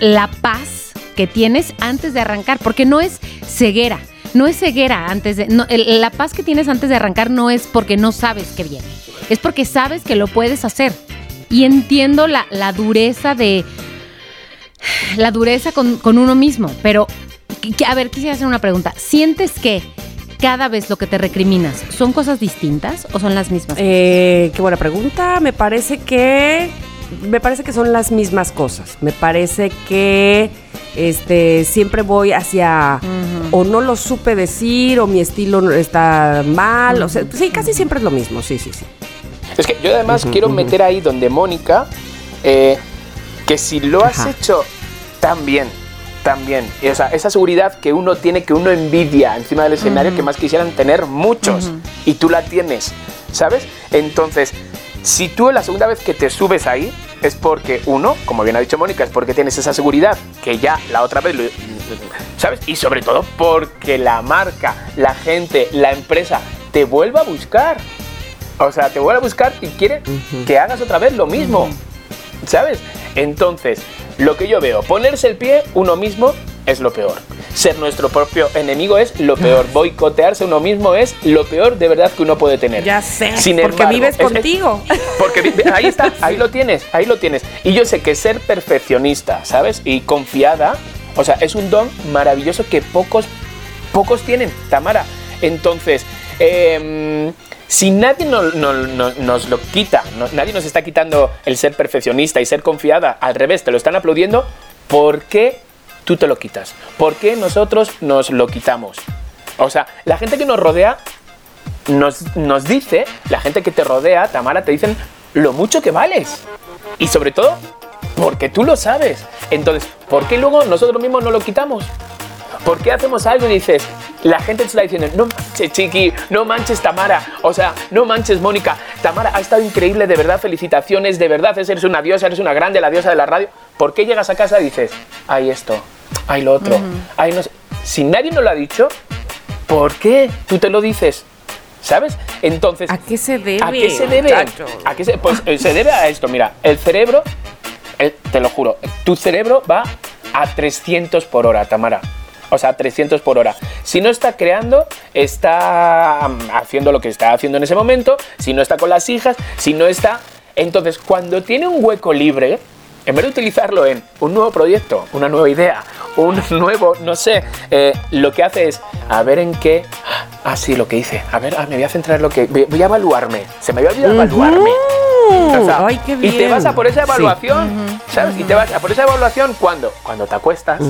la paz que tienes antes de arrancar, porque no es ceguera. No es ceguera antes de. no, la paz que tienes antes de arrancar no es porque no sabes que viene. Es porque sabes que lo puedes hacer. Y entiendo la, la dureza de. La dureza con, con uno mismo. Pero, a ver, quisiera hacer una pregunta. ¿Sientes que cada vez lo que te recriminas son cosas distintas o son las mismas? Eh, qué buena pregunta. Me parece que. Me parece que son las mismas cosas. Me parece que este siempre voy hacia o no lo supe decir o mi estilo está mal. O sea, sí, casi siempre es lo mismo. Sí, sí, sí. Es que yo además quiero meter ahí donde Mónica, eh, que si lo has Ajá. hecho tan bien, tan bien, y, o sea, esa seguridad que uno tiene, que uno envidia encima del escenario, que más quisieran tener muchos, y tú la tienes, ¿sabes? Entonces, si tú la segunda vez que te subes ahí, es porque uno, como bien ha dicho Mónica, es porque tienes esa seguridad que ya la otra vez lo, ¿sabes? Y sobre todo porque la marca, la gente, la empresa te vuelve a buscar. O sea, te vuelve a buscar y quiere que hagas otra vez lo mismo. ¿Sabes? Entonces, lo que yo veo, ponerse el pie uno mismo es lo peor. Ser nuestro propio enemigo es lo peor. Boicotearse uno mismo es lo peor de verdad que uno puede tener. Ya sé, Sin porque embargo, vives es- es- contigo. porque vi- ahí está, ahí lo tienes, ahí lo tienes. Y yo sé que ser perfeccionista, ¿sabes? Y confiada, o sea, es un don maravilloso que pocos, pocos tienen, Tamara. Entonces, em, si nadie no- no- no- nos lo quita, nadie nos está quitando el ser perfeccionista y ser confiada, al revés, te lo están aplaudiendo, ¿por qué tú te lo quitas? ¿Por qué nosotros nos lo quitamos? O sea, la gente que nos rodea nos, nos dice, la gente que te rodea, Tamara, te dicen lo mucho que vales. Y sobre todo, porque tú lo sabes. Entonces, ¿por qué luego nosotros mismos no lo quitamos? ¿Por qué hacemos algo y dices, la gente te está diciendo, no manches, Chiqui, no manches, Tamara, o sea, no manches, Mónica, Tamara ha estado increíble, de verdad, felicitaciones, de verdad, eres una diosa, eres una grande, la diosa de la radio. ¿Por qué llegas a casa y dices, hay esto, hay lo otro, hay no sé? Si nadie nos lo ha dicho, ¿por qué tú te lo dices? ¿Sabes? Entonces, ¿A qué se debe? ¿A qué se debe? ¿A qué se, pues eh, se debe a esto, mira, el cerebro, el- te lo juro, tu cerebro va a 300 por hora, Tamara. O sea, 300 por hora. Si no está creando, está mm, haciendo lo que está haciendo en ese momento. Si no está con las hijas, si no está... Entonces, cuando tiene un hueco libre, en vez de utilizarlo en un nuevo proyecto, una nueva idea, un nuevo, no sé, eh, lo que hace es a ver en qué. Ah, sí, lo que hice. A ver, ah, me voy a centrar en lo que. Voy a evaluarme. Se me había olvidado evaluarme. O sea, Ay, qué Y te bien. vas a por esa Sí. evaluación, ¿sabes? Y te vas a por esa evaluación cuando, cuando te acuestas,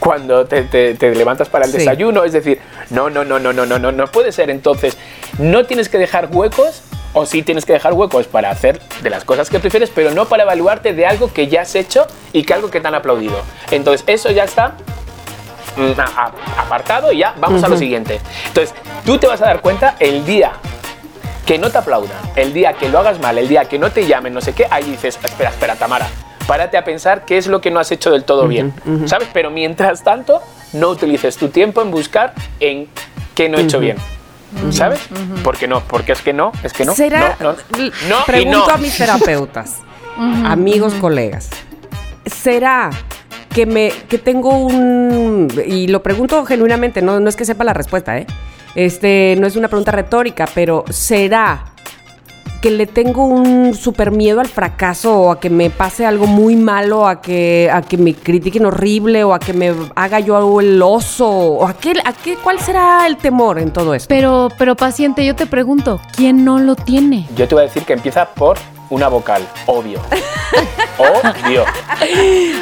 cuando te, te- te levantas para el Sí. desayuno, es decir, no, no, no, no, no, no, no, no puede ser. Entonces, no tienes que dejar huecos, o sí tienes que dejar huecos para hacer de las cosas que prefieres, pero no para evaluarte de algo que ya has hecho y que algo que te han aplaudido. Entonces, eso ya está mm, apartado y ya vamos a lo siguiente. Entonces, tú te vas a dar cuenta el día que no te aplaudan, el día que lo hagas mal, el día que no te llamen, no sé qué, ahí dices, espera, espera, Tamara, párate a pensar qué es lo que no has hecho del todo bien, ¿sabes? Pero mientras tanto, no utilices tu tiempo en buscar en qué no he hecho bien. ¿Sabes? Porque no, porque es que no, es que no. ¿Será? No, no, no y Pregunto no. a mis terapeutas, amigos, colegas. ¿Será que me que tengo un y lo pregunto genuinamente, no, no es que sepa la respuesta, ¿eh? Este, no es una pregunta retórica, pero ¿será que le tengo un super miedo al fracaso o a que me pase algo muy malo, a que, a que me critiquen horrible o a que me haga yo el oso o a qué, a qué, cuál será el temor en todo esto? Pero, pero paciente, yo te pregunto, ¿quién no lo tiene? Yo te voy a decir que empieza por una vocal, obvio. obvio.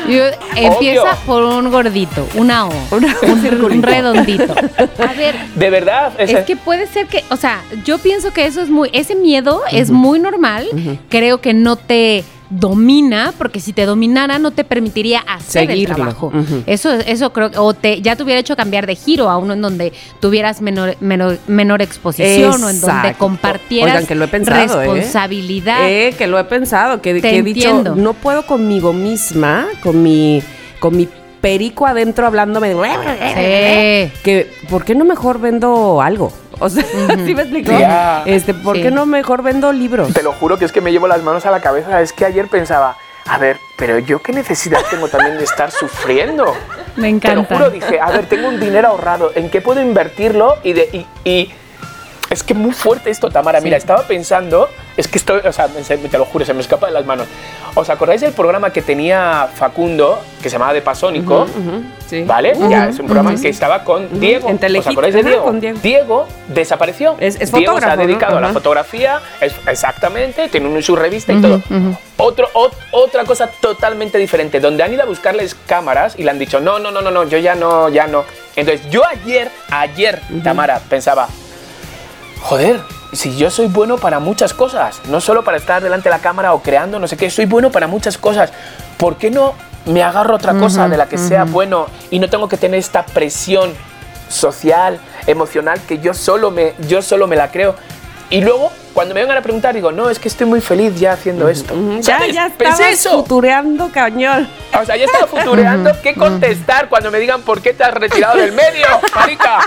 Yo- empieza por un gordito, una O, un, redondito. A ver, De verdad, es, es que puede ser que, o sea, yo pienso que eso es muy, ese miedo es muy normal. Creo que no te domina, porque si te dominara no te permitiría hacer Seguirlo. el trabajo. Ujú. Eso, eso creo que, o te, ya te hubiera hecho cambiar de giro a uno en donde tuvieras menor, menor, menor exposición o en donde compartieras Oigan, que lo he pensado, ¿eh? responsabilidad. Eh, que lo he pensado, que, que he dicho, no puedo conmigo misma, con mi, con mi perico adentro hablándome de... Sí. Que, ¿por qué no mejor vendo algo? O sea, ¿sí me explicó? Tía. Este, ¿por Sí. qué no mejor vendo libros? Te lo juro que es que me llevo las manos a la cabeza. Es que ayer pensaba, a ver, pero yo qué necesidad tengo también de estar sufriendo. Me Te lo encanta. juro, dije, a ver, tengo un dinero ahorrado, ¿en qué puedo invertirlo? Y, de, y, y- es que muy fuerte esto, Tamara. Mira, estaba pensando, es que estoy, o sea, se- te lo juro, se me escapa de las manos. ¿Os acordáis del programa que tenía Facundo, que se llamaba De Pasónico? Ujú, sí. ¿Vale? Ya es un programa que estaba con Diego. ¿Os acordáis de Diego? con Diego. desapareció. Es- es Diego se ha fotógrafo, ¿no? dedicado a la fotografía, es- exactamente, tiene un, su revista y todo. Otro, ot- otra cosa totalmente diferente, donde han ido a buscarles cámaras y le han dicho, no, no, no, no, no, yo ya no, ya no. Entonces yo ayer, ayer, Tamara, pensaba, joder, si yo soy bueno para muchas cosas, no solo para estar delante de la cámara o creando, no sé qué, soy bueno para muchas cosas. ¿Por qué no me agarro otra cosa de la que sea bueno y no tengo que tener esta presión social, emocional que yo solo me, yo solo me la creo? Y luego, cuando me vengan a preguntar, digo, no, es que estoy muy feliz ya haciendo esto. Ya, ya Pensé estabas eso. futureando cañón. O sea, ya estaba futureando qué contestar cuando me digan por qué te has retirado del medio, marica.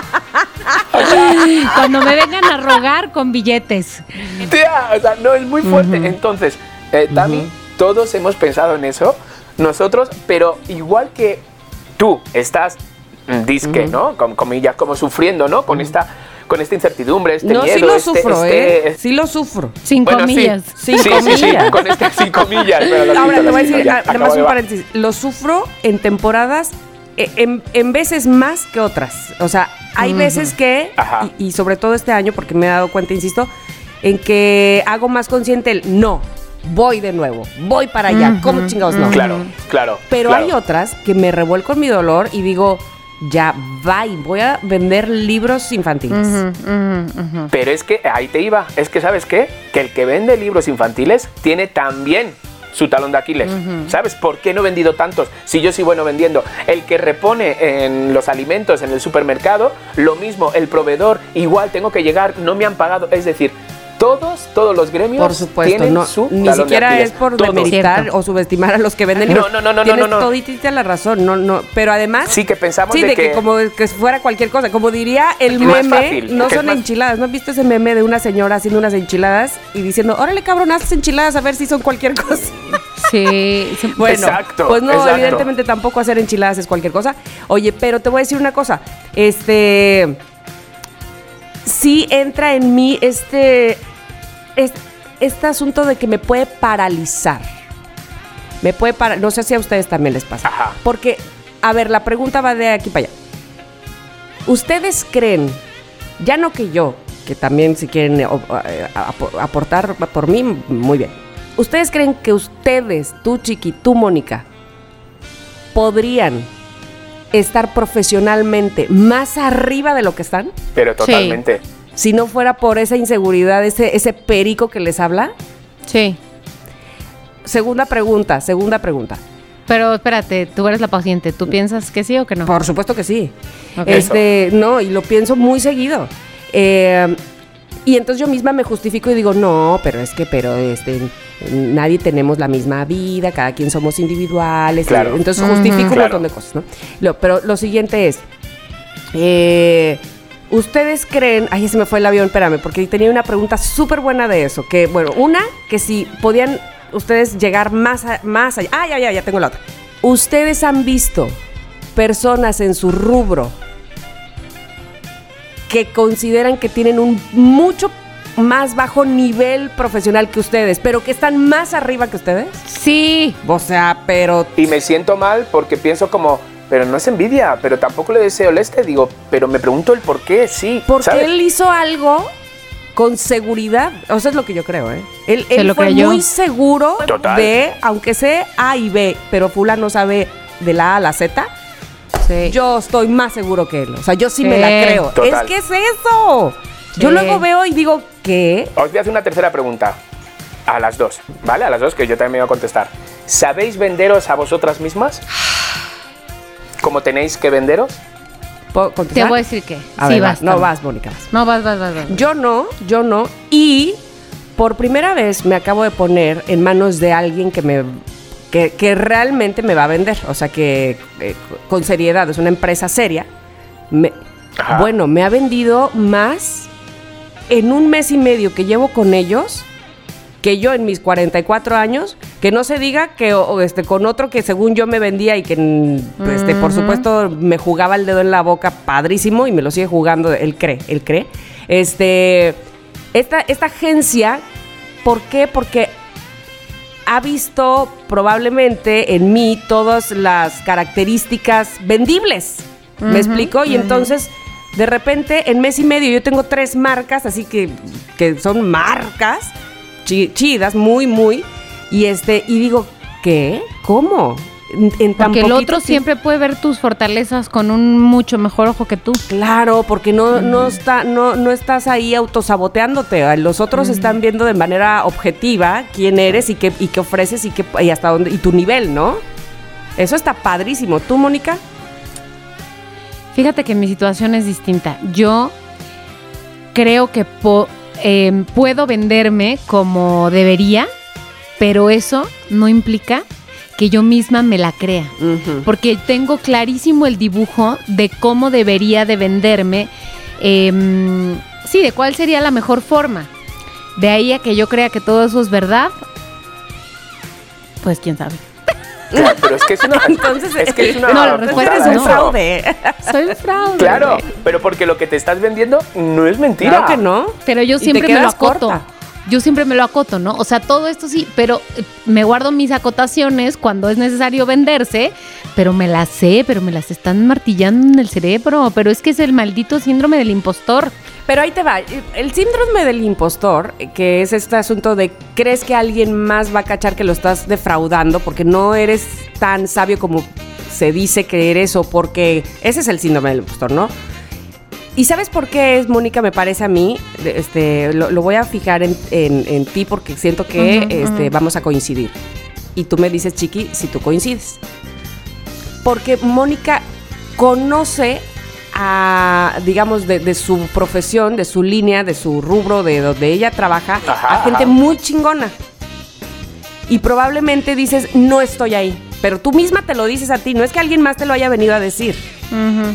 O sea, Cuando me vengan a rogar con billetes. Tía, o sea, no es muy fuerte. Entonces, eh, Tami, todos hemos pensado en eso, nosotros, pero igual que tú estás mm, disque, ¿no? Con comillas, como sufriendo, ¿no? Con esta con esta incertidumbre, este no, miedo, sí lo este- sufro, este- ¿eh? Sí lo sufro. Sin Bueno, sí. comillas. Sin sí, sí, sí, comillas. con este sin comillas. Ahora te voy a decir, ah, además de un va. paréntesis, lo sufro en temporadas, eh, en, en veces más que otras. O sea, hay veces que, y, y sobre todo este año, porque me he dado cuenta, insisto, en que hago más consciente el no. voy de nuevo, voy para allá, ¿cómo chingados no? Claro, claro. Pero claro. hay otras que me revuelco en mi dolor y digo, ya, bye, voy a vender libros infantiles. Pero es que ahí te iba. Es que, ¿sabes qué? Que el que vende libros infantiles tiene también su talón de Aquiles. ¿Sabes? ¿Por qué no he vendido tantos? Si yo soy bueno vendiendo. El que repone en los alimentos en el supermercado, lo mismo. El proveedor, igual tengo que llegar, no me han pagado. Es decir, todos, todos los gremios Por supuesto, tienen no, su ni de siquiera es por Todos. demeritar Cierto. o subestimar a los que venden No, libros. no, no, no, Tienes no, no. toditita la razón, no, no, pero además Sí, que pensamos sí, de de que, que- como que fuera cualquier cosa, como diría el meme, fácil, no son enchiladas, ¿no has visto ese meme de una señora haciendo unas enchiladas y diciendo, "Órale, cabrón, haces enchiladas a ver si son cualquier cosa"? Sí. sí. Bueno, Exacto, pues no, exacto. evidentemente tampoco hacer enchiladas es cualquier cosa. Oye, pero te voy a decir una cosa. Este. Sí entra en mí este. Es- Este asunto de que me puede paralizar. Me puede parar. No sé si a ustedes también les pasa. Ajá. Porque, a ver, la pregunta va de aquí para allá. ¿Ustedes creen, ya no que yo, que también si quieren eh, eh, apo- aportar por mí, muy bien. ¿Ustedes creen que ustedes, tú Chiqui, tú Mónica, podrían estar profesionalmente más arriba de lo que están? Pero totalmente. Si no fuera por esa inseguridad, ese, ese perico que les habla. Sí. Segunda pregunta, segunda pregunta. Pero espérate, tú eres la paciente. ¿Tú piensas que sí o que no? Por supuesto que sí. Este, no, y lo pienso muy seguido. Eh, y entonces yo misma me justifico y digo, no, pero es que, pero este, nadie tenemos la misma vida, cada quien somos individuales. Claro. Entonces justifico un Claro. montón de cosas, ¿no? Lo- pero lo siguiente es, eh, ¿ustedes creen, ay, se me fue el avión, espérame, porque tenía una pregunta súper buena de eso, que, bueno, una, que si podían ustedes llegar más, a- más allá, ah, ya, ya, ya tengo la otra. ¿Ustedes han visto personas en su rubro que consideran que tienen un mucho más bajo nivel profesional que ustedes, pero que están más arriba que ustedes? Sí. O sea, pero Y me siento mal porque pienso como, pero no es envidia, pero tampoco le deseo el este. Digo, pero me pregunto el por qué, sí. porque ¿sabes? él hizo algo con seguridad, o sea, es lo que yo creo, ¿eh? Él, él lo fue creyó. muy seguro Total. de, aunque sea A y B, pero fulano sabe de la A a la Z, Sí. yo estoy más seguro que él. O sea, yo sí me la creo. Total. Es que es eso. Yo luego veo y digo, ¿qué? Os voy a hacer una tercera pregunta. A las dos, ¿vale? A las dos que yo también me voy a contestar. ¿Sabéis venderos a vosotras mismas? ¿Cómo tenéis que venderos? ¿Puedo Te voy a decir que. A sí, ver, vas. No, vas, Mónica. vas. No, vas, vas, vas. vas. Yo no, yo no. Y por primera vez me acabo de poner en manos de alguien que me que, que realmente me va a vender. O sea que eh, con seriedad, es una empresa seria. Me- bueno, me ha vendido más en un mes y medio que llevo con ellos que yo en mis 44 años, que no se diga que o- este, con otro que según yo me vendía y que mm, este, por supuesto me jugaba el dedo en la boca padrísimo y me lo sigue jugando, él cree, él cree. Este, esta, esta agencia, ¿por qué? Porque ha visto probablemente en mí todas las características vendibles. ¿Me explico? Y entonces, de repente, en mes y medio yo tengo tres marcas, así que, que son marcas chidas, muy, muy. Y este, y digo, ¿qué? ¿Cómo? En, Porque el otro siempre puede ver tus fortalezas con un mucho mejor ojo que tú. Claro, porque no, no, está, no, no estás ahí autosaboteándote. Los otros están viendo de manera objetiva quién eres y qué, y qué ofreces y, qué, y hasta dónde, y tu nivel, ¿no? Eso está padrísimo. ¿Tú, Mónica? Fíjate que mi situación es distinta. Yo creo que po- em, puedo venderme como debería, pero eso no implica que yo misma me la crea. Porque tengo clarísimo el dibujo de cómo debería de venderme. em, sí, de cuál sería la mejor forma. De ahí a que yo crea que todo eso es verdad, pues quién sabe. Claro, pero es que es una. Entonces, es que es una. No, la respuesta es un no. fraude. Soy un fraude. Claro, pero porque lo que te estás vendiendo no es mentira. Claro que no. Pero yo siempre me lo acoto. corta. Yo siempre me lo acoto, ¿no? O sea, todo esto sí, pero eh, me guardo mis acotaciones cuando es necesario venderse, pero me las sé, pero me las están martillando en el cerebro, pero es que es el maldito síndrome del impostor. Pero ahí te va. El síndrome del impostor, que es este asunto de crees que alguien más va a cachar que lo estás defraudando porque no eres tan sabio como se dice que eres o porque ese es el síndrome del impostor, ¿no? ¿Y sabes por qué es, Mónica, me parece a mí? Este, lo, voy a fijar en, ti porque siento que este, vamos a coincidir. Y tú me dices, Chiqui, si tú coincides. Porque Mónica conoce a, digamos, de, su profesión, de su línea, de su rubro, de donde ella trabaja, a gente muy chingona. Y probablemente dices, no estoy ahí. Pero tú misma te lo dices a ti, no es que alguien más te lo haya venido a decir.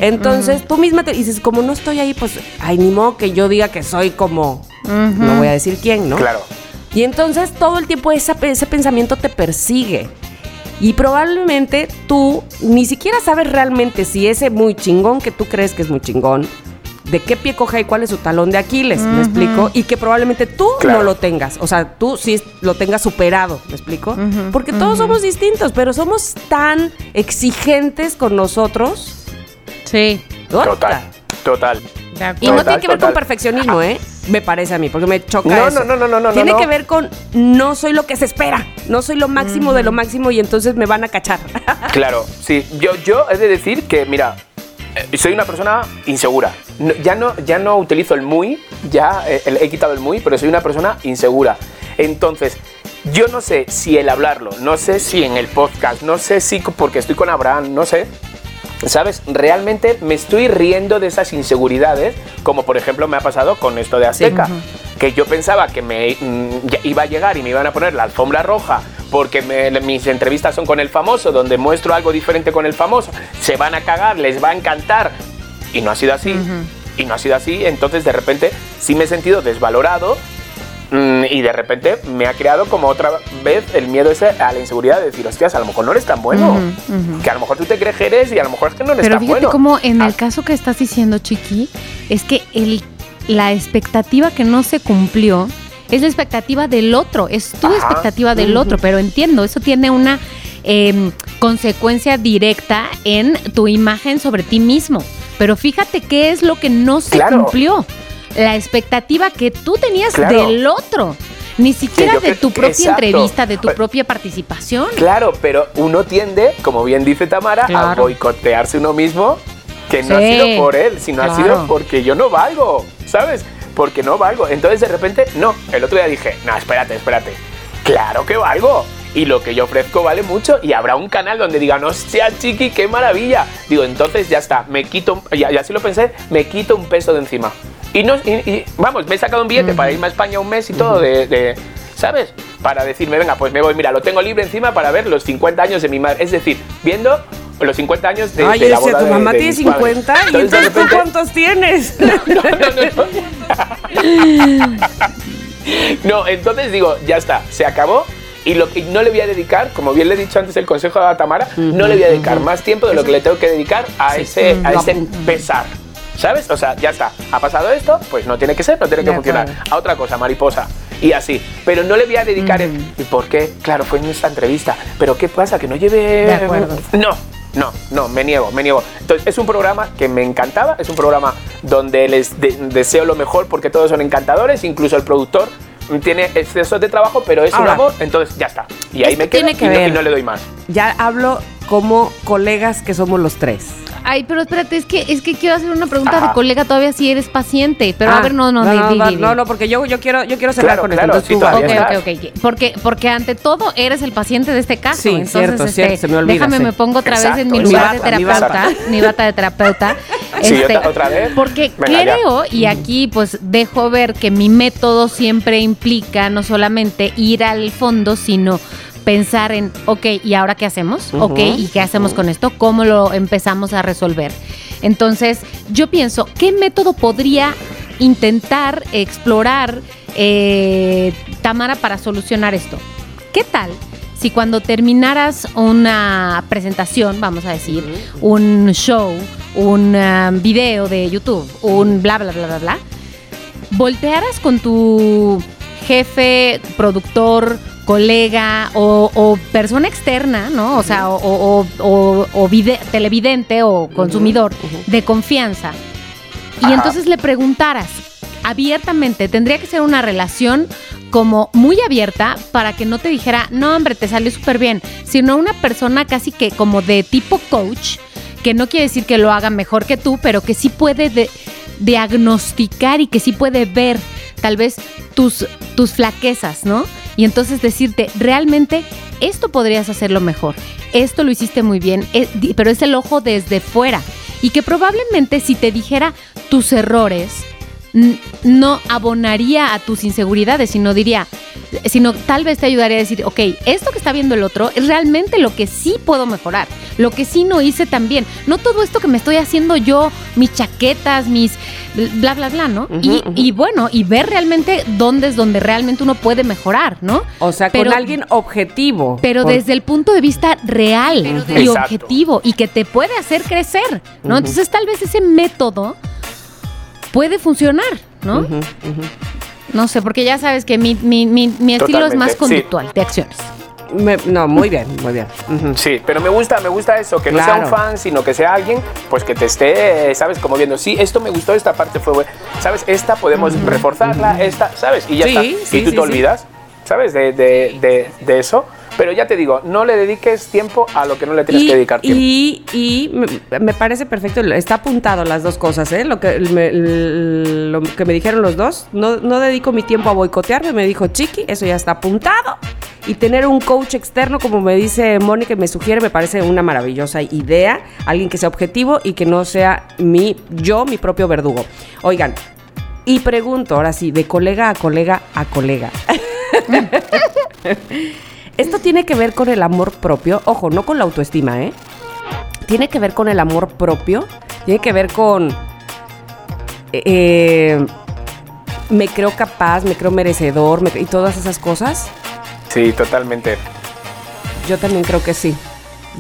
Entonces tú misma te dices, como no estoy ahí, pues, ay, ni modo que yo diga que soy como, no voy a decir quién, ¿no? Claro. Y entonces todo el tiempo ese pensamiento te persigue. Y probablemente tú ni siquiera sabes realmente si ese muy chingón que tú crees que es muy chingón, de qué pie coge y cuál es su talón de Aquiles, ¿me explico? Y que probablemente tú no lo tengas, o sea, tú sí lo tengas superado, ¿me explico? Porque todos somos distintos, pero somos tan exigentes con nosotros. Sí. Total, total. Y no tiene que ver con perfeccionismo, ¿eh? Me parece a mí, porque me choca no, No, no, no, no, no. Tiene que ver con no soy lo que se espera, no soy lo máximo de lo máximo y entonces me van a cachar. claro, sí. Yo, yo he de decir que, mira, eh, soy una persona insegura. ya, no, ya no utilizo el muy, ya eh, he quitado el muy, pero soy una persona insegura. Entonces, yo no sé si el hablarlo, no sé si en el podcast, no sé si porque estoy con Abraham, no sé. ¿Sabes? Realmente me estoy riendo de esas inseguridades, como por ejemplo me ha pasado con esto de Azteca, que yo pensaba que me mm, iba a llegar y me iban a poner la alfombra roja porque mis entrevistas son con el famoso, donde muestro algo diferente con el famoso, se van a cagar, les va a encantar. Y no ha sido así. Y no ha sido así. Entonces, de repente, sí me he sentido desvalorado. Mm, y de repente me ha creado como otra vez el miedo ese a la inseguridad de decir, hostias, a lo mejor no eres tan bueno. Que a lo mejor tú te crees que eres y a lo mejor es que no eres Pero tan bueno. Pero fíjate como en el ah. caso que estás diciendo, Chiqui, es que el, la expectativa que no se cumplió es la expectativa del otro, es tu expectativa del otro, pero entiendo, eso tiene una em, consecuencia directa en tu imagen sobre ti mismo. Pero fíjate qué es lo que no se cumplió. La expectativa que tú tenías del otro. Ni siquiera de tu propia entrevista, de tu propia participación. Claro, pero uno tiende, como bien dice Tamara, a boicotearse uno mismo, que no ha sido por él, sino ha sido porque yo no valgo, ¿sabes? porque no valgo. Entonces de repente, no, el otro día dije, no, espérate, espérate, claro que valgo. Y lo que yo ofrezco vale mucho y habrá un canal donde digan, hostia, chiqui, qué maravilla. Digo, entonces ya está, me quito, ya, así lo pensé, me quito un peso de encima. Y, no, y, vamos, me he sacado un billete para irme a España un mes y todo de, ¿sabes? Para decirme, venga, pues me voy, mira, lo tengo libre encima para ver los 50 años de mi madre. Es decir, viendo los 50 años de, Ay, de la boda tu mamá tiene 50 y entonces ¿tú cuántos tienes? No, entonces digo, ya está, se acabó y, lo, y no le voy a dedicar, como bien le he dicho antes el consejo a Tamara, no le voy a dedicar más tiempo de lo que le tengo que dedicar a ese, a ese pesar. ¿Sabes? O sea, ya está. Ha pasado esto, pues no tiene que ser, no tiene que funcionar. A otra cosa, mariposa. Y así. Pero no le voy a dedicar el. ¿Y por qué? Claro, fue en esta entrevista. Pero ¿qué pasa? Que no lleve. De acuerdo. No, no, no, me niego, me niego. Entonces, es un programa que me encantaba, es un programa donde les deseo lo mejor porque todos son encantadores, incluso el productor tiene exceso de trabajo, pero es un amor, entonces ya está. Y ahí me quedo y no le doy más. Ya hablo como colegas que somos los tres. Ay, pero espérate, es que es que quiero hacer una pregunta de colega todavía si eres paciente. Pero a ah, ver, no, no, no, no, no, porque yo, yo quiero, yo quiero cerrar con esto. Entonces, ok, ok, ok. Porque, porque ante todo eres el paciente de este caso. Sí, entonces, cierto, este, cierto, se me olvida. Déjame, me pongo otra vez en mi lugar de terapeuta, mi bata de terapeuta. Sí, este, otra vez. Porque creo, y aquí pues dejo ver que mi método siempre implica no solamente ir al fondo, sino pensar en, ok, ¿y ahora qué hacemos? Ok, ¿y qué hacemos con esto? ¿Cómo lo empezamos a resolver? Entonces, yo pienso, ¿qué método podría intentar explorar eh, Tamara para solucionar esto? ¿Qué tal si cuando terminaras una presentación, vamos a decir, un show, un um, video de YouTube, un bla, bla, bla, bla, bla, voltearas con tu jefe, productor, colega o, o persona externa, ¿no? O sea, o, o- o- o vide- televidente o consumidor de confianza. Y Ajá. entonces le preguntaras abiertamente, tendría que ser una relación como muy abierta para que no te dijera, no hombre, te salió súper bien, sino una persona casi que como de tipo coach, que no quiere decir que lo haga mejor que tú, pero que sí puede de- diagnosticar y que sí puede ver tal vez tus, tus flaquezas, ¿no? Y entonces decirte, realmente esto podrías hacerlo mejor, esto lo hiciste muy bien, eh, pero es el ojo desde fuera. Y que probablemente si te dijera tus errores, no abonaría a tus inseguridades, sino diría, sino tal vez te ayudaría a decir, ok, esto que está viendo el otro es realmente lo que sí puedo mejorar, lo que sí no hice tan bien, no todo esto que me estoy haciendo yo, mis chaquetas, mis bla, bla, bla, ¿no? y, bueno, y ver realmente dónde es donde realmente uno puede mejorar, ¿no? O sea, Pero- con alguien objetivo. pero Por- desde el punto de vista real y Exacto. objetivo y que te puede hacer crecer, ¿no? Entonces tal vez ese método puede funcionar, ¿no? No sé, porque ya sabes que mi, mi, mi, mi estilo es más sí. conductual, de acciones. Me- no, muy bien, muy bien. Sí, pero me gusta, me gusta eso, que no sea un fan, sino que sea alguien, pues que te esté, ¿sabes? Como viendo, sí, esto me gustó, esta parte fue buena, ¿sabes? Esta podemos reforzarla, esta, ¿sabes? Y ya Sí, está. sí, y tú sí, te sí. olvidas, ¿sabes? De, de, de, de eso. Pero ya te digo, no le dediques tiempo a lo que no le tienes y, que dedicar tiempo. y, y me, me parece perfecto, está apuntado las dos cosas, ¿eh? Lo que me, lo que me dijeron los dos, no, no dedico mi tiempo a boicotearme, me dijo Chiqui, eso ya está apuntado. Y tener un coach externo, como me dice Mónica y me sugiere, me parece una maravillosa idea. Alguien que sea objetivo y que no sea mi, yo, mi propio verdugo. Oigan, y pregunto, ahora sí, de colega a colega a colega. Esto tiene que ver con el amor propio, ojo, no con la autoestima, ¿eh? Tiene que ver con el amor propio, tiene que ver con... eh, me creo capaz, me creo merecedor me- y todas esas cosas. Sí, totalmente. Yo también creo que sí.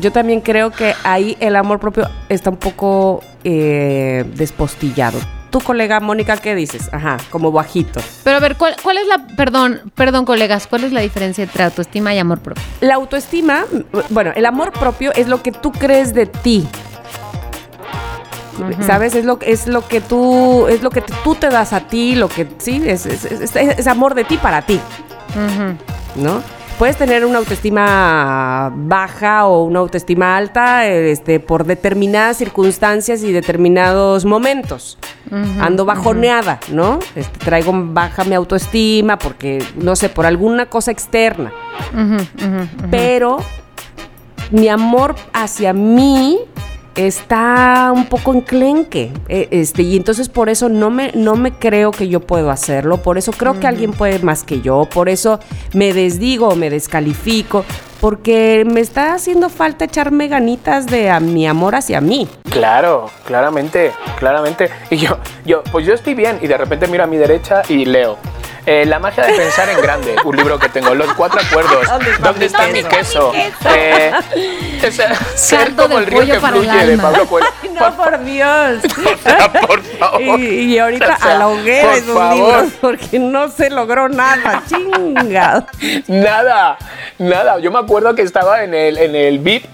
Yo también creo que ahí el amor propio está un poco eh, despostillado. Tu colega Mónica, ¿qué dices? Ajá, como bajito. Pero a ver, ¿cuál, cuál es la, perdón, perdón colegas, cuál es la diferencia entre autoestima y amor propio? La autoestima, bueno, el amor propio es lo que tú crees de ti. ¿Sabes? Es lo, es lo que tú, es lo que tú te das a ti, lo que sí, es, es- es- es- es amor de ti para ti. ¿no? Puedes tener una autoestima baja o una autoestima alta este, por determinadas circunstancias y determinados momentos. Ando bajoneada, ¿no? Este, traigo baja mi autoestima porque, no sé, por alguna cosa externa. Pero mi amor hacia mí está un poco enclenque. eh, Este, y entonces por eso no me, no me creo que yo puedo hacerlo. Por eso creo que alguien puede más que yo. Por eso me desdigo, me descalifico. Porque me está haciendo falta echarme ganitas de a mi amor hacia mí. Claro, claramente, claramente. Y yo, yo, pues yo estoy bien y de repente miro a mi derecha y leo. eh, la magia de pensar en grande, un libro que tengo, Los Cuatro Acuerdos, ¿Dónde está ¿Dónde mi está mi queso? Eh, es, ser como el río pollo que para el fluye de alma. Pablo Coelho. No, por Dios. O sea, por favor. Y, y ahorita O sea, a la hoguera por esos favor. libros porque no se logró nada. Chingado. Nada, nada. Yo me acuerdo que estaba en el, en el VIP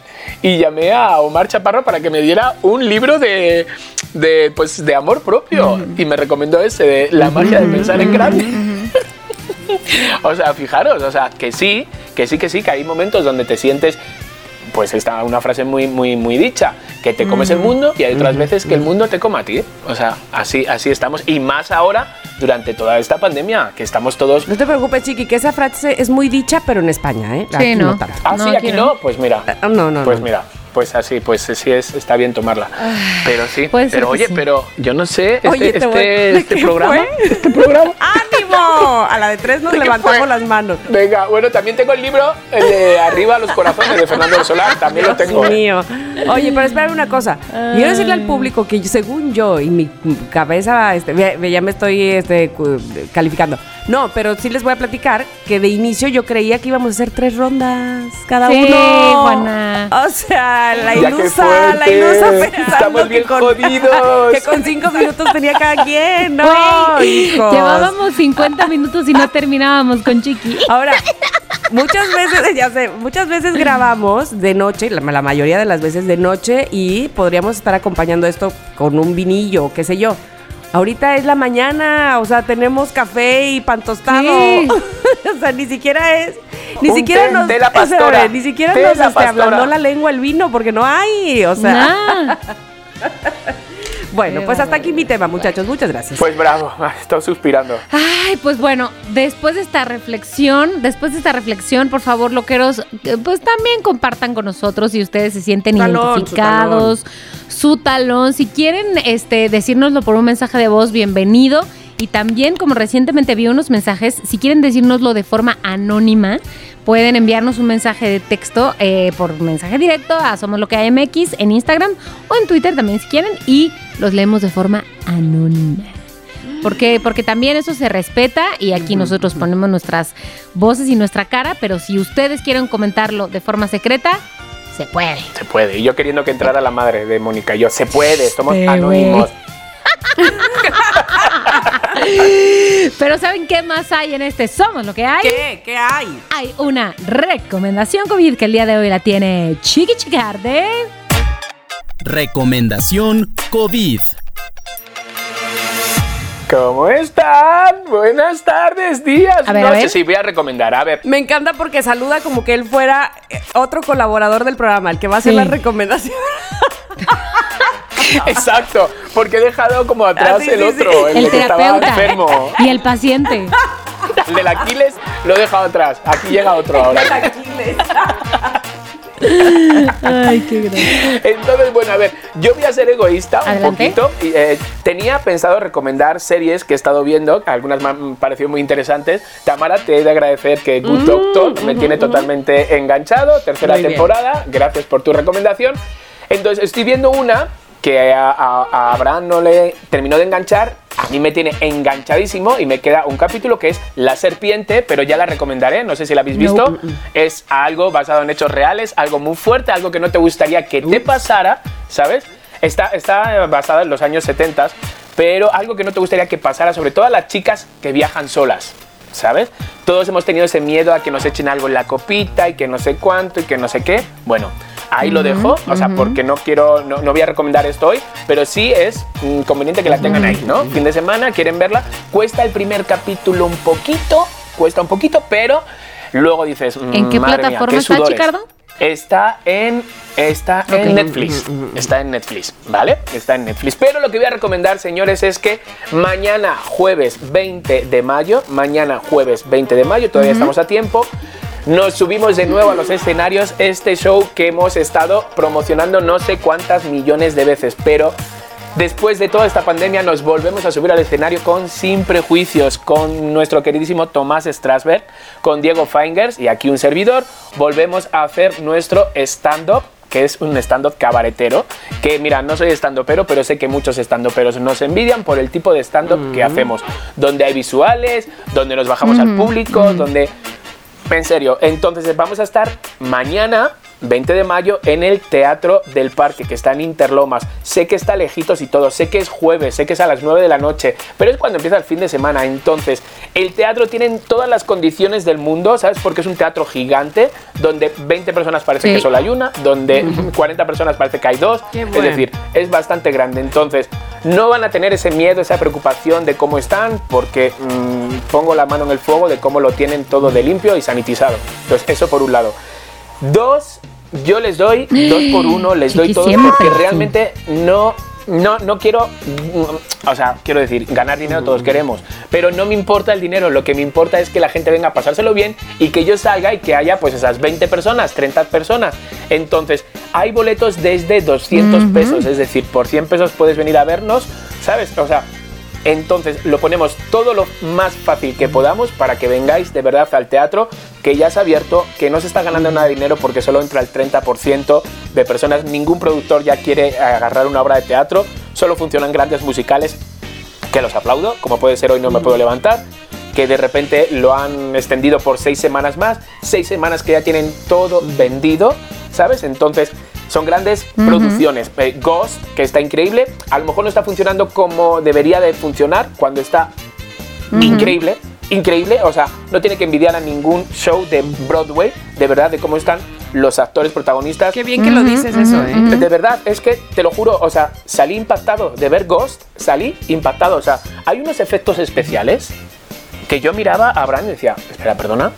y llamé a Omar Chaparro para que me diera un libro de, de, pues, de amor propio. Y me recomendó ese, de La magia de pensar en grande. o sea, fijaros, o sea, que sí, que sí, que sí, que hay momentos donde te sientes pues está una frase muy, muy, muy dicha, que te comes el mundo y hay otras veces que el mundo te coma a ti. O sea, así, así estamos. Y más ahora, durante toda esta pandemia, que estamos todos... No te preocupes, Chiqui, que esa frase es muy dicha, pero en España, ¿eh? Sí, Aquí ¿no? tanto. Ah, No, sí, aquí aquí no, no. pues mira. Ah, No, no, Pues no. mira, pues así, pues sí es, está bien tomarla. Pero sí, pero oye, sí. pero yo no sé, este, Oye, te este, voy- ¿de este programa, fue? este programa. ¡Ánimo! A la de tres nos ¿De qué levantamos las manos. Venga, bueno, también tengo el libro, el de Arriba los corazones de Fernando Solar, también lo tengo. Dios ¿eh? mío. Oye, pero espera una cosa. Quiero decirle al público que según yo y mi cabeza, este, ya me estoy este, calificando. No, pero sí les voy a platicar que de inicio yo creía que íbamos a hacer tres rondas cada Sí, uno. Juana. O sea, la ilusa, la ilusa pensando Estamos que bien con, jodidos. que con cinco minutos tenía cada quien. No, hijos. Llevábamos 50 minutos y no terminábamos con Chiqui. Ahora, muchas veces, ya sé, muchas veces grabamos de noche, la, la mayoría de las veces de noche, y podríamos estar acompañando esto con un vinillo, qué sé yo. Ahorita es la mañana, o sea, tenemos café y pan tostado. Sí. o sea, ni siquiera es. Ni Un siquiera nos. de la pastora. ni siquiera nos la este, ablandó la lengua el vino, porque no hay. O sea, Nah. bueno, Qué pues hasta aquí mi tema, muchachos. Muchas gracias. Pues bravo, estoy suspirando. Ay, pues bueno, después de esta reflexión, después de esta reflexión, por favor, loqueros, eh, pues también compartan con nosotros si ustedes se sienten Talón, su identificados, su talón. Si quieren este, decírnoslo por un mensaje de voz, bienvenido. Y también, como recientemente vi unos mensajes, si quieren decírnoslo de forma anónima, pueden enviarnos un mensaje de texto eh, por mensaje directo a Somos Lo que hay MX en Instagram o en Twitter también si quieren y los leemos de forma anónima. Porque, porque también eso se respeta y aquí nosotros ponemos nuestras voces y nuestra cara, pero si ustedes quieren comentarlo de forma secreta, se puede. Se puede. Y yo queriendo que entrara la madre de Mónica. y Yo, se puede, somos Se anónimos. Pero ¿saben qué más hay en este Somos lo que hay? ¿Qué? ¿Qué hay? Hay una recomendación COVID que el día de hoy la tiene Chiqui Chicarde. Recomendación COVID. ¿Cómo están? Buenas tardes, días. A ver, no a sé ver. si voy a recomendar. A ver, Me encanta porque saluda como que él fuera eh, otro colaborador del programa, el que va a hacer Sí. la recomendación. exacto. Porque he dejado como atrás Ah, sí, el sí, otro, sí. el, El que estaba terapeuta enfermo. y el paciente. El del Aquiles lo he dejado atrás. Aquí llega otro ahora. Ay, qué grande. Entonces, bueno, a ver, yo voy a ser egoísta Adelante. un poquito. Y, eh, tenía pensado recomendar series que he estado viendo, algunas me han parecido muy interesantes. Tamara, te he de agradecer que Good Doctor me tiene totalmente enganchado. Tercera Muy bien. temporada, gracias por tu recomendación. Entonces, estoy viendo una que a, a- a Abraham no le terminó de enganchar. A mí me tiene enganchadísimo y me queda un capítulo que es La Serpiente, pero ya la recomendaré, no sé si la habéis visto. Es algo basado en hechos reales, algo muy fuerte, algo que no te gustaría que te pasara, ¿sabes? Está, está basada en los años 70, pero algo que no te gustaría que pasara, sobre todo a las chicas que viajan solas, ¿sabes? Todos hemos tenido ese miedo a que nos echen algo en la copita y que no sé cuánto y que no sé qué. Bueno, ahí lo dejo, o sea, porque no quiero, no, no voy a recomendar esto hoy, pero sí es mm, conveniente que la tengan ahí, ¿no? Fin de semana, quieren verla, cuesta el primer capítulo un poquito, cuesta un poquito, pero luego dices, ¿En qué "Madre mía, plataforma qué está, sudores". Chicardo? Está en, está en Netflix. Está en Netflix, ¿vale? Está en Netflix. Pero lo que voy a recomendar, señores, es que mañana jueves 20 de mayo, mañana jueves 20 de mayo, todavía estamos a tiempo, nos subimos de nuevo a los escenarios. Este show que hemos estado promocionando no sé cuántas millones de veces, pero Después de toda esta pandemia nos volvemos a subir al escenario con Sin Prejuicios, con nuestro queridísimo Tomás Strasberg, con Diego Feingers y aquí un servidor. Volvemos a hacer nuestro stand-up que es un stand-up cabaretero, que mira, no soy stand-upero, pero sé que muchos stand-uperos nos envidian por el tipo de stand-up que hacemos, donde hay visuales, donde nos bajamos al público, donde... En serio, entonces vamos a estar mañana, 20 de mayo, en el Teatro del Parque, que está en Interlomas. Sé que está lejitos y todo, sé que es jueves, sé que es a las 9 de la noche, pero es cuando empieza el fin de semana. Entonces, el teatro tiene todas las condiciones del mundo, ¿sabes? Porque es un teatro gigante, donde 20 personas parece Sí. que solo hay una, donde 40 personas parece que hay dos. Es decir, es bastante grande. Entonces, no van a tener ese miedo, esa preocupación de cómo están, porque mm, pongo la mano en el fuego de cómo lo tienen todo de limpio y sanitizado. Entonces, eso por un lado. Dos, yo les doy dos por uno, les doy todo porque realmente no. No, no quiero, mm, o sea, quiero decir, ganar dinero todos queremos, pero no me importa el dinero, lo que me importa es que la gente venga a pasárselo bien y que yo salga y que haya pues esas 20 personas, 30 personas. Entonces, hay boletos desde 200 Ujú. pesos, es decir, por 100 pesos puedes venir a vernos, ¿sabes? O sea, entonces lo ponemos todo lo más fácil que podamos para que vengáis de verdad al teatro, que ya se ha abierto, que no se está ganando nada de dinero porque solo entra el 30% de personas, ningún productor ya quiere agarrar una obra de teatro, solo funcionan grandes musicales, que los aplaudo, como puede ser hoy no me puedo levantar. que de repente lo han extendido por seis semanas más, seis semanas que ya tienen todo vendido, ¿sabes? Entonces son grandes producciones. Eh, Ghost, que está increíble, a lo mejor no está funcionando como debería de funcionar cuando está increíble. Increíble, o sea, no tiene que envidiar a ningún show de Broadway, de verdad, de cómo están los actores protagonistas. Qué bien que lo dices eso, ¿eh? De verdad, es que te lo juro, o sea, salí impactado de ver Ghost, salí impactado, o sea, hay unos efectos especiales que yo miraba a Bran y decía, espera, perdona,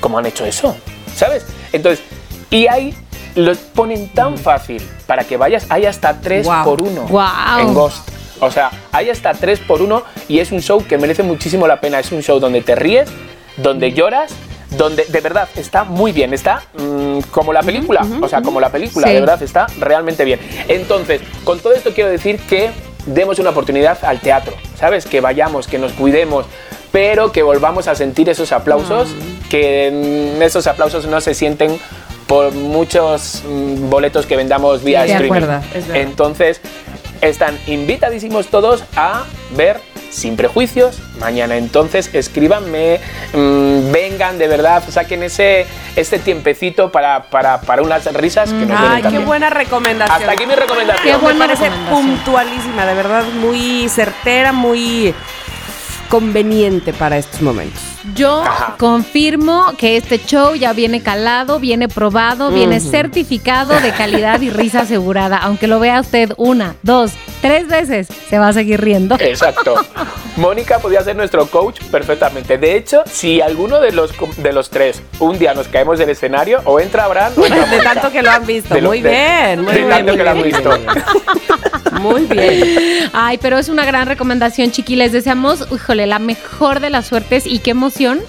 ¿cómo han hecho eso? ¿Sabes? Entonces, y ahí lo ponen tan fácil para que vayas, hay hasta 3 Guau. por 1 Guau. en Ghost. O sea, hay hasta 3 por 1 y es un show que merece muchísimo la pena. Es un show donde te ríes, donde lloras, donde de verdad está muy bien. Está mm, como la película. O sea, como la película, Sí. de verdad está realmente bien. Entonces, con todo esto quiero decir que demos una oportunidad al teatro, ¿sabes? Que vayamos, que nos cuidemos, pero que volvamos a sentir esos aplausos, que mm, esos aplausos no se sienten por muchos mm, boletos que vendamos vía De streaming. acuerdo, es verdad. Entonces, están invitadísimos todos a ver sin prejuicios mañana. Entonces, escríbanme, mm, vengan de verdad, saquen ese este tiempecito para, para, para unas risas que nos vienen Ay, qué también. buena recomendación. Hasta aquí mi recomendación. Qué Me buena parece recomendación. puntualísima, de verdad, muy certera, muy conveniente para estos momentos. Yo Ajá. confirmo que este show ya viene calado, viene probado, viene certificado de calidad y risa asegurada. Aunque lo vea usted una, dos, tres veces, se va a seguir riendo. Exacto. Mónica podía ser nuestro coach perfectamente. De hecho, si alguno de los, de los tres un día nos caemos del escenario, o entra Abraham o entra De Mónica. tanto que lo han visto. Lo- muy de- bien, muy de bien. tanto muy que lo han visto. muy bien. Ay, pero es una gran recomendación, chiqui. Les deseamos, híjole, la mejor de las suertes y qué emoción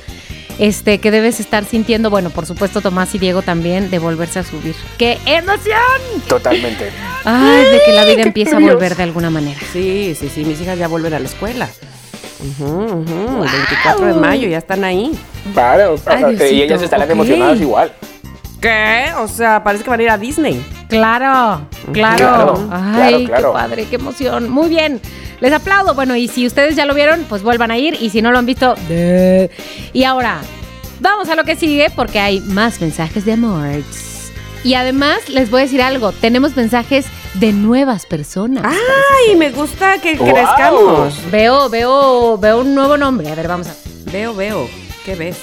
este, que debes estar sintiendo. Bueno, por supuesto, Tomás y Diego también de volverse a subir. ¡Qué emoción! Totalmente. Ay, de que la vida empieza a volver de alguna manera. Sí, sí, sí, mis hijas ya vuelven a la escuela. Ujú, El 24 de mayo ya están ahí. Claro, Ay, y ellas estarán emocionadas igual. ¿Qué? O sea, parece que van a ir a Disney. Claro, claro. Claro, Ay, claro, claro. qué padre, qué emoción. Muy bien. Les aplaudo. Bueno, y si ustedes ya lo vieron, pues vuelvan a ir. Y si no lo han visto, de- y ahora, vamos a lo que sigue porque hay más mensajes de amor. Y además, les voy a decir algo. Tenemos mensajes de nuevas personas. Ay, me gusta que crezcamos. Veo, veo, veo un nuevo nombre. A ver, vamos a. Veo, veo. ¿Qué ves?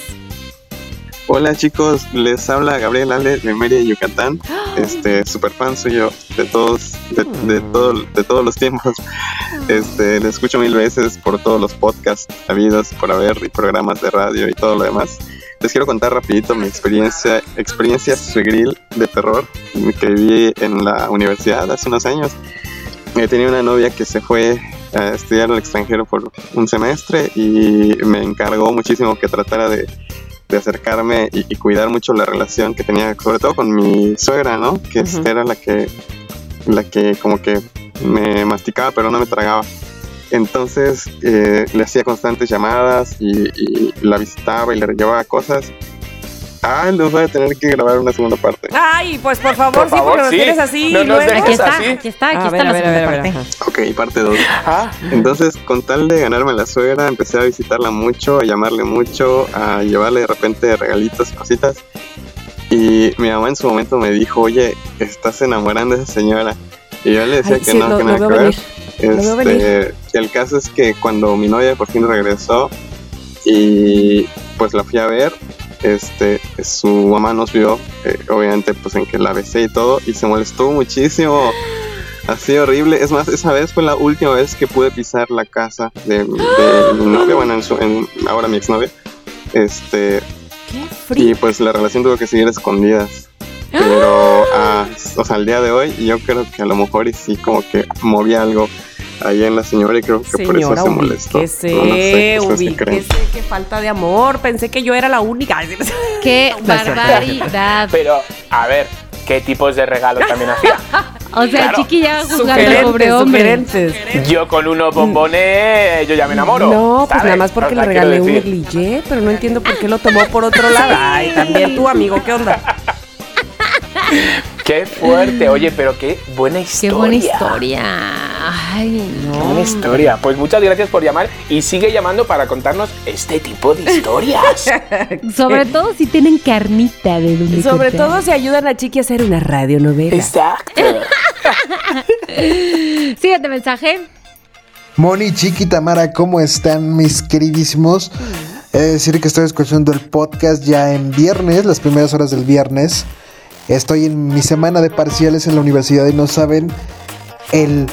Hola chicos, les habla Gabriel Ale de Mérida, Yucatán. Este, super fan suyo de todos, de, de todo- de todos los tiempos. Este, les escucho mil veces por todos los podcasts habidos por haber y programas de radio y todo lo demás. Les quiero contar rapidito mi experiencia, experiencia suegril de terror que viví en la universidad hace unos años. Eh, tenía una novia que se fue a estudiar al extranjero por un semestre y me encargó muchísimo que tratara de de acercarme y, y cuidar mucho la relación que tenía, sobre todo con mi suegra, ¿no? Que era la que, la que como que me masticaba pero no me tragaba. Entonces eh, le hacía constantes llamadas y, y la visitaba y le llevaba cosas. Ah, les voy a tener que grabar una segunda parte. Ay, pues por favor, Por sí, porque favor, nos sí. tienes así. No y nos luego- Aquí está, así. aquí está, aquí A está ver, la a ver, a segunda ver, a ver, parte. ajá. Ok, parte 2. Ah, Entonces, con tal de ganarme a la suegra, empecé a visitarla mucho, a llamarle mucho, a llevarle de repente regalitos y cositas. Y mi mamá en su momento me dijo, oye, estás enamorando a esa señora. Y yo le decía Ay, que sí, no, lo- que nada que ver. Este, y el caso es que cuando mi novia por fin regresó y pues la fui a ver, este, su mamá nos vio, eh, obviamente pues en que la besé y todo, y se molestó muchísimo. Así horrible. Es más, esa vez fue la última vez que pude pisar la casa de, de mi novia, bueno, en su- en- ahora mi exnovia. Este, y pues la relación tuvo que seguir escondidas. Pero, ah, o sea, al día de hoy, yo creo que a lo mejor y sí, como que movía algo ahí en la señora y creo que por eso se molestó. ubíquese, No, no sé, ¿ustedes qué creen? ubíquese, qué falta de amor. Pensé que yo era la única. ¡Qué No barbaridad! pero, a ver, ¿qué tipos de regalos también hacía? O sea, Claro. Chiqui ya juzgando al Sugerentes, pobre hombre. sugerentes. Yo con unos bombones, yo ya me enamoro. No, pues ¿sabes? nada más porque O sea, le regalé un negligé, pero no entiendo por qué lo tomó por otro lado. Ay, también tú, amigo, ¿qué onda? Qué fuerte, oye, pero qué buena historia. Qué buena historia. Ay, no. Una historia. Pues muchas gracias por llamar y sigue llamando para contarnos este tipo de historias. Sobre todo si tienen carnita de donde Sobre cortar. todo si ayudan a Chiqui a hacer una radionovela. Exacto. Siguiente mensaje. Moni, Chiqui, Tamara, ¿cómo están mis queridísimos? He de decir que estoy escuchando el podcast ya en viernes, las primeras horas del viernes. Estoy en mi semana de parciales en la universidad y no saben el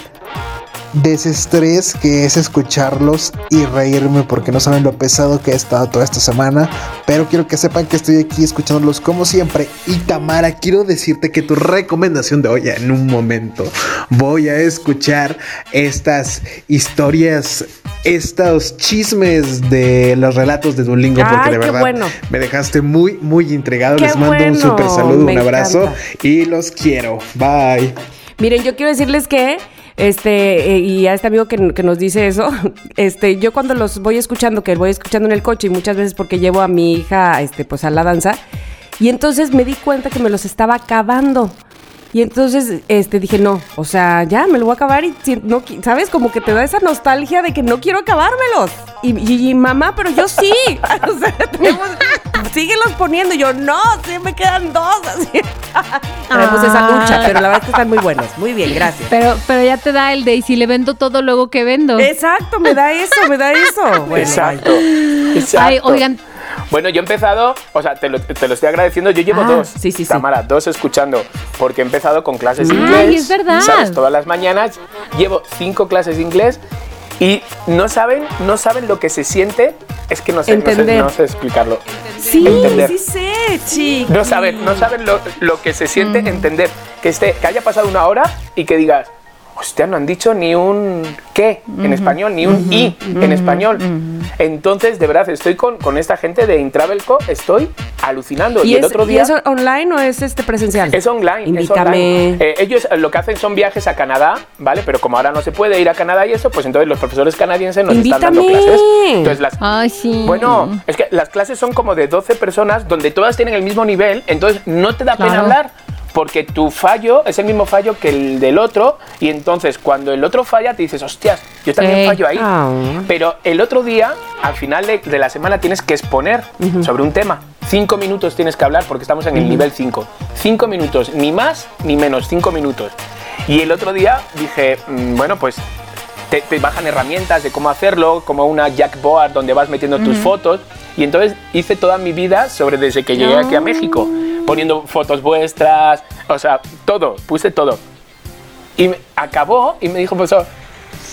desestrés que es escucharlos y reírme porque no saben lo pesado que he estado toda esta semana. Pero quiero que sepan que estoy aquí escuchándolos como siempre. Y Tamara, quiero decirte que tu recomendación de hoy en un momento voy a escuchar estas historias, estos chismes de los relatos de Duolingo porque Ay, de verdad bueno. me dejaste muy, muy intrigado. Qué Les mando un super saludo, me un abrazo encanta. y los quiero. Bye. Miren, yo quiero decirles que, este, eh, y a este amigo que, que nos dice eso, este, yo cuando los voy escuchando, que voy escuchando en el coche y muchas veces porque llevo a mi hija, este, pues a la danza, y entonces me di cuenta que me los estaba acabando. Y entonces este, dije, no, o sea, ya me lo voy a acabar y no, ¿sabes? Como que te da esa nostalgia de que no quiero acabármelos. Y, y- y, mamá, pero yo sí. o sea, tenemos, síguelos poniendo. Y yo, no, sí me quedan dos. Así. Tenemos esa lucha, pero la verdad es que están muy buenos. Muy bien, gracias. Pero, pero ya te da el de y si le vendo todo, luego que vendo. Exacto, me da eso, me da eso. Bueno, Exacto. Exacto. Ay, oigan, Bueno, yo he empezado, o sea, te lo, te lo estoy agradeciendo. Yo llevo Ah, dos, sí, sí, sí. Tamara, dos escuchando, porque he empezado con clases de inglés. es verdad. ¿Sabes? Todas las mañanas llevo cinco clases de inglés y no saben, no saben lo que se siente. Es que no sé, no sé, no sé explicarlo. Sí, Entender. sí sé, chiqui. No saben, no saben lo, lo que se siente entender. Que, esté, que haya pasado una hora y que digas, hostia, no han dicho ni un qué en español, ni un i en español. Entonces, de verdad, estoy con, con esta gente de Intravelco, estoy alucinando. Y, ¿Y, el es, otro ¿Y día... es online o es este presencial? Es online, es Invítame. online. Eh, ellos eh, lo que hacen son viajes a Canadá, ¿vale? Pero como ahora no se puede ir a Canadá y eso, pues entonces los profesores canadienses nos están dando clases. Entonces las ay, sí. bueno, es que las clases son como de 12 personas donde todas tienen el mismo nivel, entonces no te da pena hablar. Porque tu fallo es el mismo fallo que el del otro, y entonces cuando el otro falla te dices, hostias, yo también fallo ahí. Ah. Pero el otro día, al final de, de la semana, tienes que exponer sobre un tema. Cinco minutos tienes que hablar porque estamos en el nivel 5. Cinco minutos, ni más ni menos, cinco minutos. Y el otro día dije, mm, bueno, pues te, te bajan herramientas de cómo hacerlo, como una Jackboard donde vas metiendo tus fotos. Y entonces hice toda mi vida sobre desde que llegué aquí a México, poniendo fotos vuestras, o sea, todo, puse todo. Y acabó y me dijo, profesor,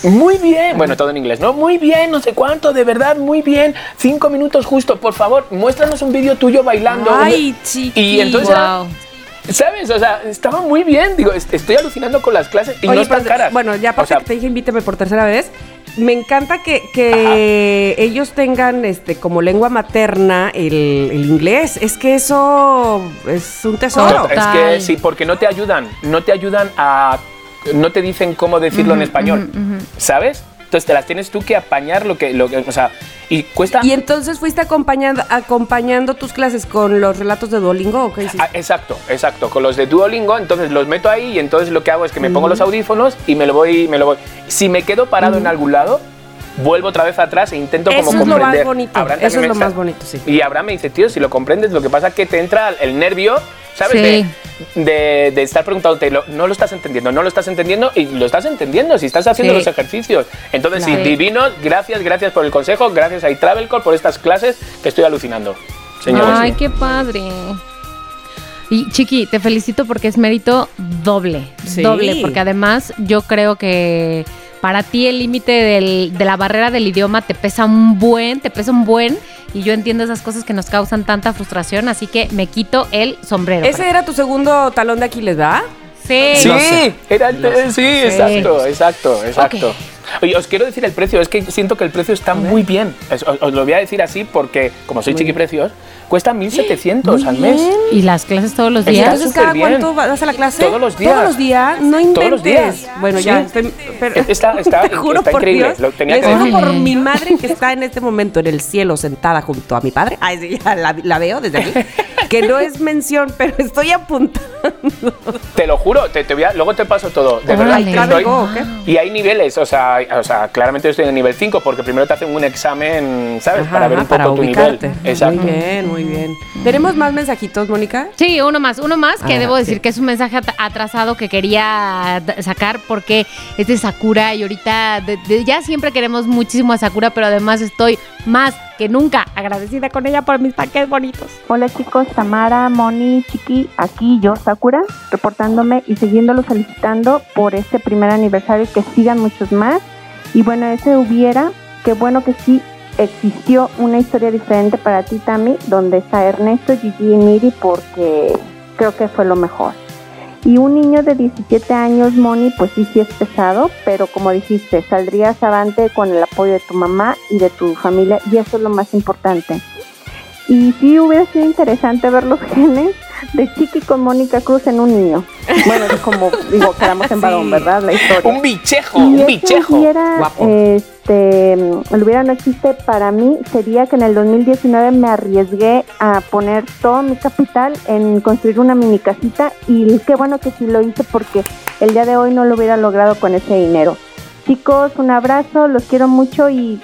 muy bien, bueno, todo en inglés, ¿no? Muy bien, no sé cuánto, de verdad, muy bien. Cinco minutos justo, por favor, muéstranos un vídeo tuyo bailando. Ay, chiqui. Y entonces Wow. ¿Sabes? O sea, estaba muy bien. Digo, est- estoy alucinando con las clases y Oye, no están pues, caras. Bueno, ya O aparte sea, que te dije invítame por tercera vez, me encanta que, que ellos tengan este como lengua materna el, el inglés. Es que eso es un tesoro. no, es que sí, porque no te ayudan. No te ayudan a. No te dicen cómo decirlo en español. ¿Sabes? Entonces te las tienes tú que apañar lo que. Lo que o sea, y cuesta. Y entonces fuiste acompañando, acompañando tus clases con los relatos de Duolingo o qué hiciste? Ah, exacto, exacto. Con los de Duolingo, entonces los meto ahí y entonces lo que hago es que me pongo los audífonos y me lo voy, me lo voy. Si me quedo parado en algún lado, vuelvo otra vez atrás e intento Eso como es lo más comprender. bonito, Abraham eso es lo más bonito, sí. Y Abraham me dice, tío, si lo comprendes, lo que pasa es que te entra el nervio, ¿sabes? Sí. De, de- de estar preguntándote, lo- no lo estás entendiendo, no lo estás entendiendo y lo estás entendiendo si estás haciendo Sí. los ejercicios. Entonces, Claro. sí, divinos, gracias, gracias por el consejo, gracias a iTravelcore por estas clases que estoy alucinando. Señores. Ay, qué padre. Y Chiqui, te felicito porque es mérito doble. Sí. Doble, porque además yo creo que para ti el límite de la barrera del idioma te pesa un buen, te pesa un buen. Y yo entiendo esas cosas que nos causan tanta frustración, así que me quito el sombrero. Ese era tu segundo talón de Aquiles, ¿verdad? Sí. Sí, era el- sé. sí, exacto, exacto, exacto. Ok. Oye, os quiero decir el precio, es que siento que el precio está muy bien. Os, os lo voy a decir así porque, como soy chiqui precios, cuesta 1.700 al mes. Y las clases todos los días. Entonces, ¿cada cuánto vas a la clase? Todos los días. Todos los días, no inventes. Todos los días. Bueno, Sí. ya, estoy, pero- Está- está- te juro está por increíble, Dios, lo tenía les que juro por mi madre que está en este momento en el cielo sentada junto a mi padre. Ay, sí, ya la, la veo desde aquí. que no es mención, pero estoy apuntando. Te lo juro, te, te voy a- luego te paso todo. De verdad, estoy-. Y hay niveles, o sea, o sea, claramente yo estoy en el nivel 5 porque primero te hacen un examen, ¿sabes? Ajá, para ver ajá, un poco para tu nivel. Exacto. Muy bien, muy bien. ¿Tenemos más mensajitos, Mónica? Sí, uno más, uno más que Ah, debo decir sí. que es un mensaje at- atrasado que quería sacar porque es de Sakura y ahorita de- de- ya siempre queremos muchísimo a Sakura, pero además estoy más que nunca agradecida con ella por mis paquetes bonitos. Hola chicos, Tamara, Moni, Chiqui, aquí yo, Sakura, reportándome y siguiéndolo solicitando por este primer aniversario que sigan muchos más. Y bueno, ese hubiera, qué bueno que sí existió una historia diferente para ti, Tami, donde está Ernesto, Gigi y Miri, porque creo que fue lo mejor. Y un niño de 17 años, Moni, pues sí, sí es pesado, pero como dijiste, saldrías avante con el apoyo de tu mamá y de tu familia, y eso es lo más importante. Y sí hubiera sido interesante ver los genes de Chiqui con Mónica Cruz en un niño. Bueno, es como digo, quedamos en varón, Sí. ¿verdad? La historia. Un bichejo, Y un bichejo. hubiera, Guapo. este, hubiera no existe para mí sería que en el 2019 me arriesgué a poner todo mi capital en construir una mini casita y qué bueno que sí lo hice porque el día de hoy no lo hubiera logrado con ese dinero. Chicos, un abrazo, los quiero mucho y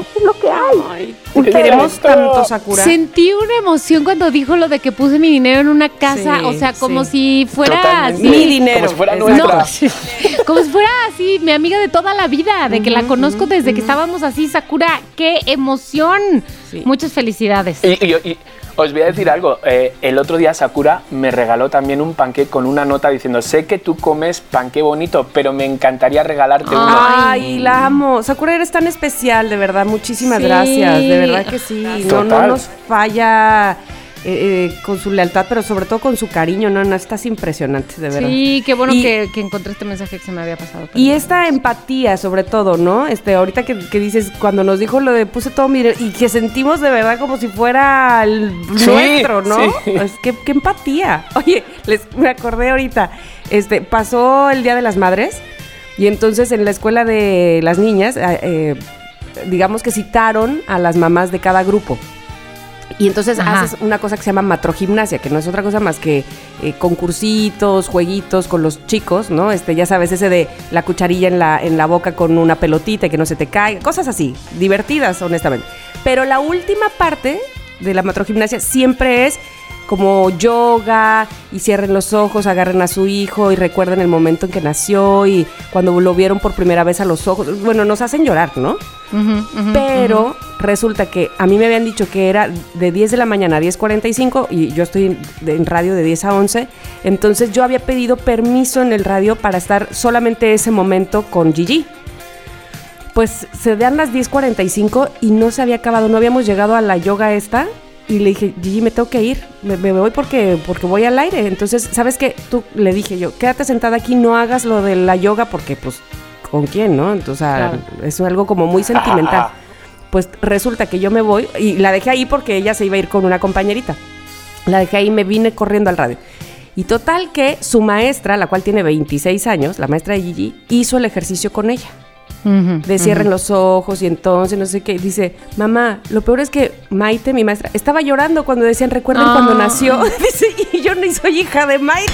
eso es lo que hay. Te queremos tanto, Sakura. Sentí una emoción cuando dijo lo de que puse mi dinero en una casa, Sí, o sea, como sí. si fuera Totalmente. así. Mi dinero. Como si fuera nuestra. Como si fuera así, mi amiga de toda la vida, de que la conozco desde que estábamos así, Sakura. ¡Qué emoción! Sí. Muchas felicidades. Y, y- y os voy a decir algo. eh, el otro día Sakura me regaló también un panqué con una nota diciendo: Sé que tú comes panqué bonito, pero me encantaría regalarte uno. Ay, la amo. Sakura, eres tan especial, de verdad. Muchísimas Sí. gracias. De verdad que sí. No, nos falla eh, eh, con su lealtad, pero sobre todo con su cariño. No, no, estás impresionante, de verdad. Sí, qué bueno Y- que, que encontré este mensaje que se me había pasado. Y esta empatía, sobre todo, ¿no? Este, ahorita que, que dices, cuando nos dijo lo de puse todo mi dinero", y que sentimos de verdad como si fuera el Sí, nuestro, ¿no? sí. Es que qué empatía. Oye, les me acordé ahorita, este, pasó el Día de las Madres y entonces en la escuela de las niñas, eh, eh, digamos que citaron a las mamás de cada grupo. Y entonces Ajá. haces una cosa que se llama matrogimnasia, que no es otra cosa más que eh, concursitos, jueguitos con los chicos, ¿no? Este, ya sabes, ese de la cucharilla en la, en la boca con una pelotita y que no se te caiga, cosas así, divertidas, honestamente. Pero la última parte de la matrogimnasia siempre es como yoga y cierren los ojos, agarren a su hijo y recuerden el momento en que nació y cuando lo vieron por primera vez a los ojos. Bueno, nos hacen llorar, ¿no? Pero resulta que a mí me habían dicho que era de 10 de la mañana a 10.45 y yo estoy en radio de 10 a 11. Entonces yo había pedido permiso en el radio para estar solamente ese momento con Gigi. Pues se dan las 10.45 y no se había acabado, no habíamos llegado a la yoga esta. Y le dije, Gigi, me tengo que ir, me, me voy porque, porque voy al aire. Entonces, ¿sabes qué? Tú le dije yo, quédate sentada aquí, no hagas lo de la yoga porque, pues, ¿con quién, no? Entonces, Claro. es algo como muy sentimental. Pues resulta que yo me voy y la dejé ahí porque ella se iba a ir con una compañerita. La dejé ahí y me vine corriendo al radio. Y total que su maestra, la cual tiene 26 años, la maestra de Gigi, hizo el ejercicio con ella. Ujú, De cierren los ojos y entonces no sé qué. Dice, mamá, lo peor es que Maite, mi maestra, estaba llorando cuando decían, recuerden cuando Ah. nació. Dice, y yo no soy hija de Maite.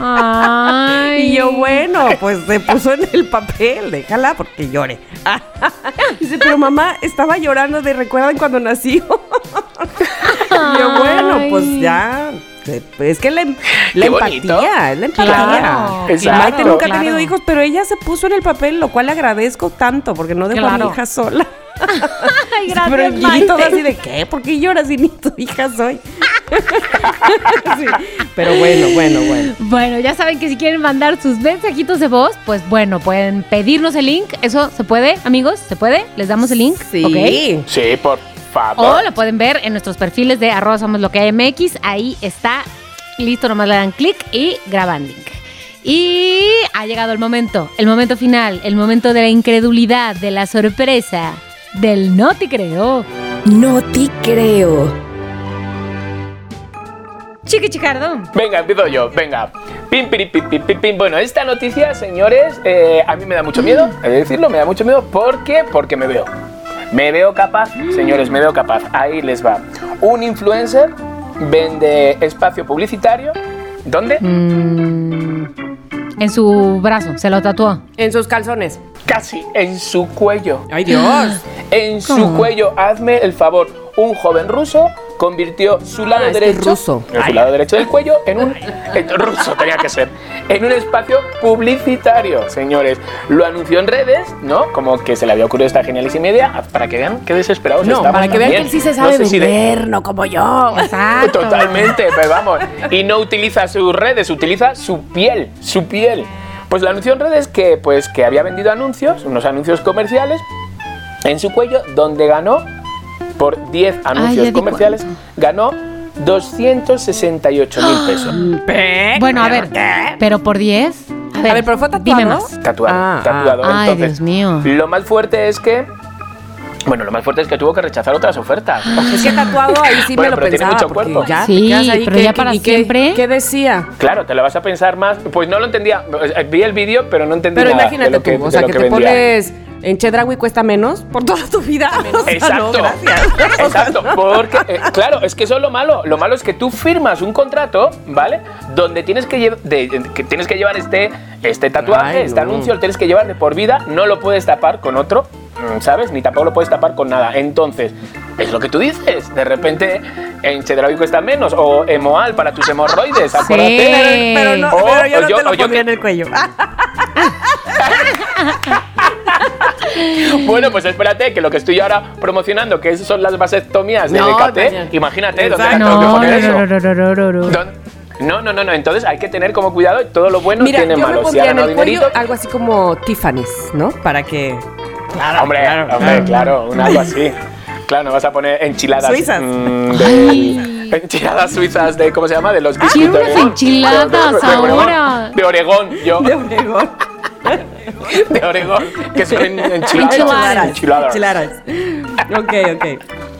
Ay. Y yo, bueno, pues se puso en el papel, déjala porque llore. Dice, pero mamá estaba llorando de recuerdan cuando nació. Y yo, bueno, pues ya. Eh, Es que la, bonito. empatía, es la empatía. Claro, Y Maite nunca ha tenido hijos, pero ella se puso en el papel, lo cual le agradezco tanto, porque no dejó a mi hija sola. Ay, pero gracias, Gigi Maite. toda así de, ¿qué? ¿Por qué lloras si ni tu hija soy? Sí, Pero bueno, bueno, bueno. Bueno, ya saben que si quieren mandar sus mensajitos de voz, pues bueno, pueden pedirnos el link. ¿Eso se puede, amigos? ¿Se puede? ¿Les damos el link? Sí. ¿Ok? Sí, por favor. O lo pueden ver en nuestros perfiles de arroba somos lo que hay MX. Ahí está. Listo, nomás le dan clic y graban link. Y ha llegado el momento, el momento final, el momento de la incredulidad, de la sorpresa, del no te creo. No te creo. Chiqui Chicardo. Venga, empiezo yo, venga. Pim, pim, pim, pim, pim. Bueno, esta noticia, señores, eh, a mí me da mucho miedo, he de decirlo, me da mucho miedo. ¿Por qué? Porque me veo. Me veo capaz, señores, me veo capaz. Ahí les va. Un influencer vende espacio publicitario. ¿Dónde? Mm, en su brazo, se lo tatuó. En sus calzones. Casi en su cuello. ¡Ay, Dios! En su cuello, hazme el favor. Un joven ruso convirtió su lado Ah, es que derecho, ruso. en su lado derecho del cuello, en un en- ruso tenía que ser, en un espacio publicitario, señores. Lo anunció en redes, ¿no? Como que se le había ocurrido esta genialísima idea, para que vean qué desesperados No, estamos para que vean que él sí se No sabe si de- vender, no como yo. Exacto. Totalmente, pero vamos. Y no utiliza sus redes, utiliza su piel, su piel. Pues lo anunció en redes que, pues, que había vendido anuncios, unos anuncios comerciales, en su cuello, donde ganó, por 10 ya anuncios di comerciales, ganó 268 Ah. mil pesos. Bueno, a ver, pero por 10. A ver, A ver, pero fue Dime tatuado. más. Tatuado, Ah, tatuado. ah. Ay, Entonces, Dios mío. Lo más fuerte es que. Bueno, lo más fuerte es que tuvo que rechazar otras ofertas. Es que tatuado ahí sí Bueno, me lo pero tiene pensaba. mucho porque cuerpo. Ya, Sí, ahí, pero ¿qué- ya para y qué- siempre. ¿Qué decía? Claro, te lo vas a pensar más. Pues no lo entendía. Vi el vídeo, pero no entendí Pero nada imagínate de lo que, tú, o sea, que, que te vendía. pones en Chedraui cuesta menos por toda tu vida. O sea, Exacto. no, gracias. Exacto, porque eh, claro, es que eso es lo malo. Lo malo es que tú firmas un contrato, ¿vale? Donde tienes que, lle- de- de- que tienes que llevar este, este tatuaje, Ay, este no. anuncio, lo tienes que llevar de por vida, no lo puedes tapar con otro, ¿sabes? Ni tampoco lo puedes tapar con nada. Entonces, es lo que tú dices. De repente, en Chedraui cuesta menos, o Emoal para tus hemorroides, acuérdate. Sí. Pero, no, O- pero yo o no yo- te lo yo que- en el cuello. Bueno, pues espérate, que lo que estoy ahora promocionando, que esas son las vasectomías de No, DKT, imagínate. imagínate dónde tengo que No, poner no, eso. no, no, no, no. Entonces hay que tener como cuidado todo lo bueno Mira, tiene yo me malo. Si pondría ha en el cuello algo así como Tiffany's, ¿no? Para que... hombre, hombre, claro, un algo así. Claro, no vas a poner enchiladas. Suizas. mm, de- enchiladas suizas de, ¿cómo se llama? De los biscuits quiero de unas enchiladas De- de- ahora. De Oregón, yo. De Oregón. De Oregón, que son en- enchiladas. Enchiladas. Enchiladas. Enchiladas. Ok, ok.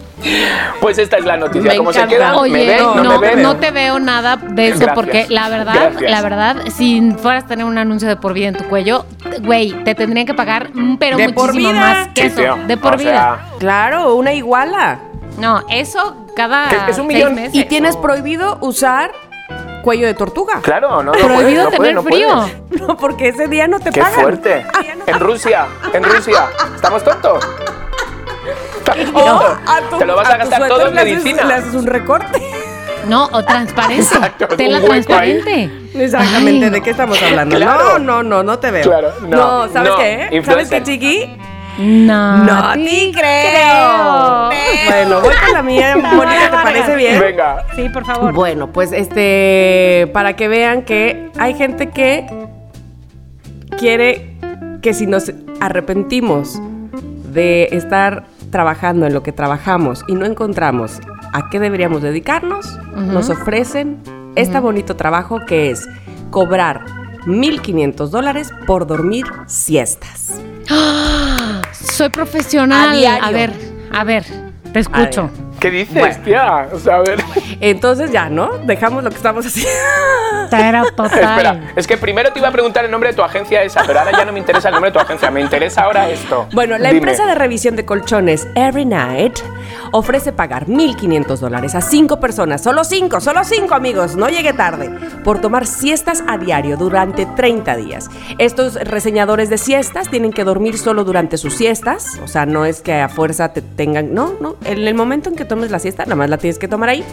Pues esta es la noticia. Me ¿Cómo se queda? Oye, ¿Me ven? no, ¿No, no, me ven? te veo nada de eso Gracias. porque la verdad, Gracias. la verdad, si fueras a tener un anuncio de por vida en tu cuello, güey, te tendrían que pagar, mm, pero De por muchísimo vida. más que Sí, eso, tío. de por O vida. sea, Claro, una iguala. No, eso cada es un millón. meses. Y tienes prohibido usar cuello de tortuga. Claro, no, no Prohibido puedes, no tener puedes, no frío. puedes. No, porque ese día no te ¡Qué pagan. fuerte! En Rusia, en Rusia. ¿Estamos tontos? ¿Estamos O tontos? a tu- Te lo vas a, gastar todo en medicina. Le haces un recorte. No, o transparente. Exacto, Tela transparente. Exactamente, Ay, ¿de qué estamos hablando? Claro. No, no, no, no te veo. Claro, no, ¿sabes no, qué? ¿Sabes qué, Chiqui? No, No te creo. Bueno, voy con la mía, Mónica, ¿te parece bien? Venga. Sí, por favor. Bueno, pues este, para que vean que hay gente que quiere que si nos arrepentimos de estar trabajando en lo que trabajamos y no encontramos a qué deberíamos dedicarnos, nos ofrecen este bonito trabajo que es cobrar 1.500 dólares por dormir siestas. Soy profesional. A. A ver, a ver, te escucho. ¿Qué dices, Bueno. tía? O sea, a ver. Entonces ya, ¿no? Dejamos lo que estamos haciendo. Espera, es que primero te iba a preguntar el nombre de tu agencia esa, pero ahora ya no me interesa el nombre de tu agencia, me interesa ahora esto. Bueno, la Dime. empresa de revisión de colchones Every Night ofrece pagar 1.500 dólares a cinco personas, solo cinco, solo cinco amigos, no llegue tarde, por tomar siestas a diario durante 30 días. Estos reseñadores de siestas tienen que dormir solo durante sus siestas, o sea, no es que a fuerza te tengan, no, no, en el momento en que tomes la siesta, nada más la tienes que tomar ahí.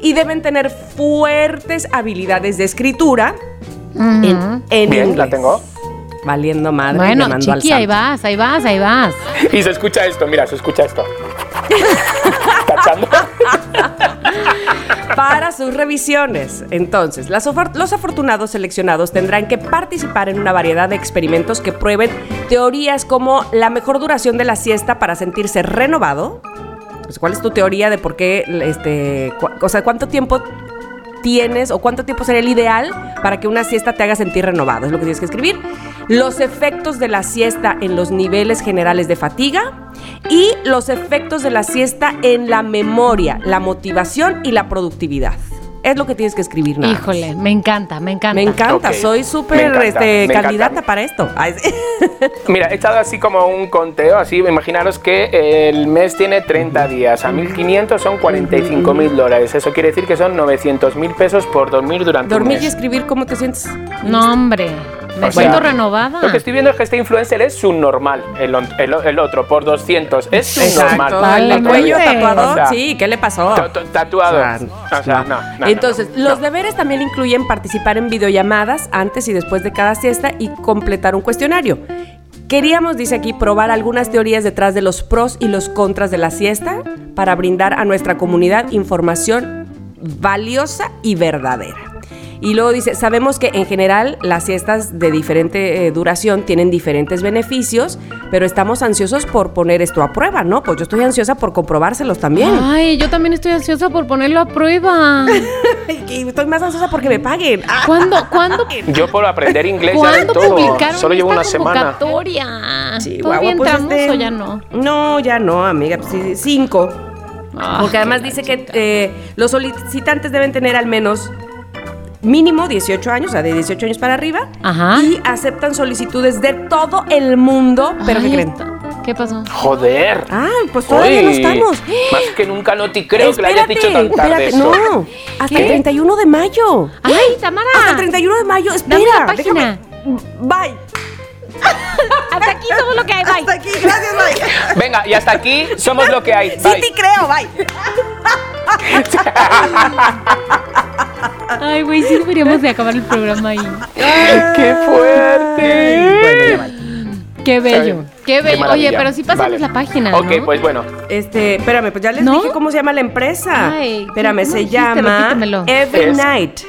Y deben tener fuertes habilidades de escritura en, en Bien, inglés. la tengo. Valiendo madre. Bueno, llamando al chiqui, ahí vas, ahí vas, ahí vas. Y se escucha esto, mira, se escucha esto. Para sus revisiones. Entonces, los afortunados seleccionados tendrán que participar en una variedad de experimentos que prueben teorías como la mejor duración de la siesta para sentirse renovado. Pues, ¿Cuál es tu teoría de por qué, este, o sea, cuánto tiempo tienes o cuánto tiempo sería el ideal para que una siesta te haga sentir renovado? Es lo que tienes que escribir. Los efectos de la siesta en los niveles generales de fatiga y los efectos de la siesta en la memoria, la motivación y la productividad. Es lo que tienes que escribir. Nada más. Híjole, me encanta, me encanta. Me encanta, soy súper este, candidata para esto. Mira, he echado así como un conteo, así, imaginaros que el mes tiene 30 días, a 1.500 son 45.000 dólares, eso quiere decir que son 900.000 pesos por dormir durante Dormir un y mes. escribir, ¿cómo te sientes? No, hombre, me O sea, siento renovada. Lo que estoy viendo es que este influencer es subnormal, el, el, el otro por 200 es subnormal. Vale, el cuello madre. tatuador, O sea, sí, ¿qué le pasó? Ta- ta- Tatuado. O sea, O sea, no, no, no, Entonces, no, los no. deberes también incluyen participar en videollamadas antes y después de cada siesta y completar un cuestionario. Queríamos, dice aquí, probar algunas teorías detrás de los pros y los contras de la siesta para brindar a nuestra comunidad información valiosa y verdadera. Y luego dice, sabemos que en general las siestas de diferente eh, duración tienen diferentes beneficios, pero estamos ansiosos por poner esto a prueba, ¿no? Pues yo estoy ansiosa por comprobárselos también. Ay, yo también estoy ansiosa por ponerlo a prueba. Y estoy más ansiosa porque me paguen. Ah, ¿Cuándo, cuándo, Yo por aprender inglés ya de ¿cuándo todo. publicaron Solo llevo esta una semana. convocatoria? Chihuahua, ¿Todavía pues, este, o ya no? No, ya no, amiga. pues, sí, cinco. Ah, Porque además dice que eh, los solicitantes deben tener al menos mínimo 18 años, o sea, de 18 años para arriba. Ajá. Y aceptan solicitudes de todo el mundo. ¿Pero Ay, qué creen? ¿Qué pasó? Joder. Ah, pues todavía no estamos. Más que nunca no te creo que le hayas dicho tan tarde espérate, eso. no. Hasta el 31 de mayo. ¡Ay, Tamara! Hasta el 31 de mayo, espera. Dame la página. déjame. Bye. Hasta aquí somos lo que hay, bye. Hasta aquí, gracias, bye. Venga, y hasta aquí somos lo que hay. Sí Bye. te creo, bye. Ay, güey, sí deberíamos de acabar el programa ahí. ¡Qué fuerte! Bueno, ya. Qué bello, qué bello. Oye, pero sí pasamos Vale. la página, Ok, ¿no? pues bueno. Este, espérame, pues ya les ¿No? dije cómo se llama la empresa. Ay, espérame, ¿cómo se dijiste? llama Repítemelo. Every Es- Night.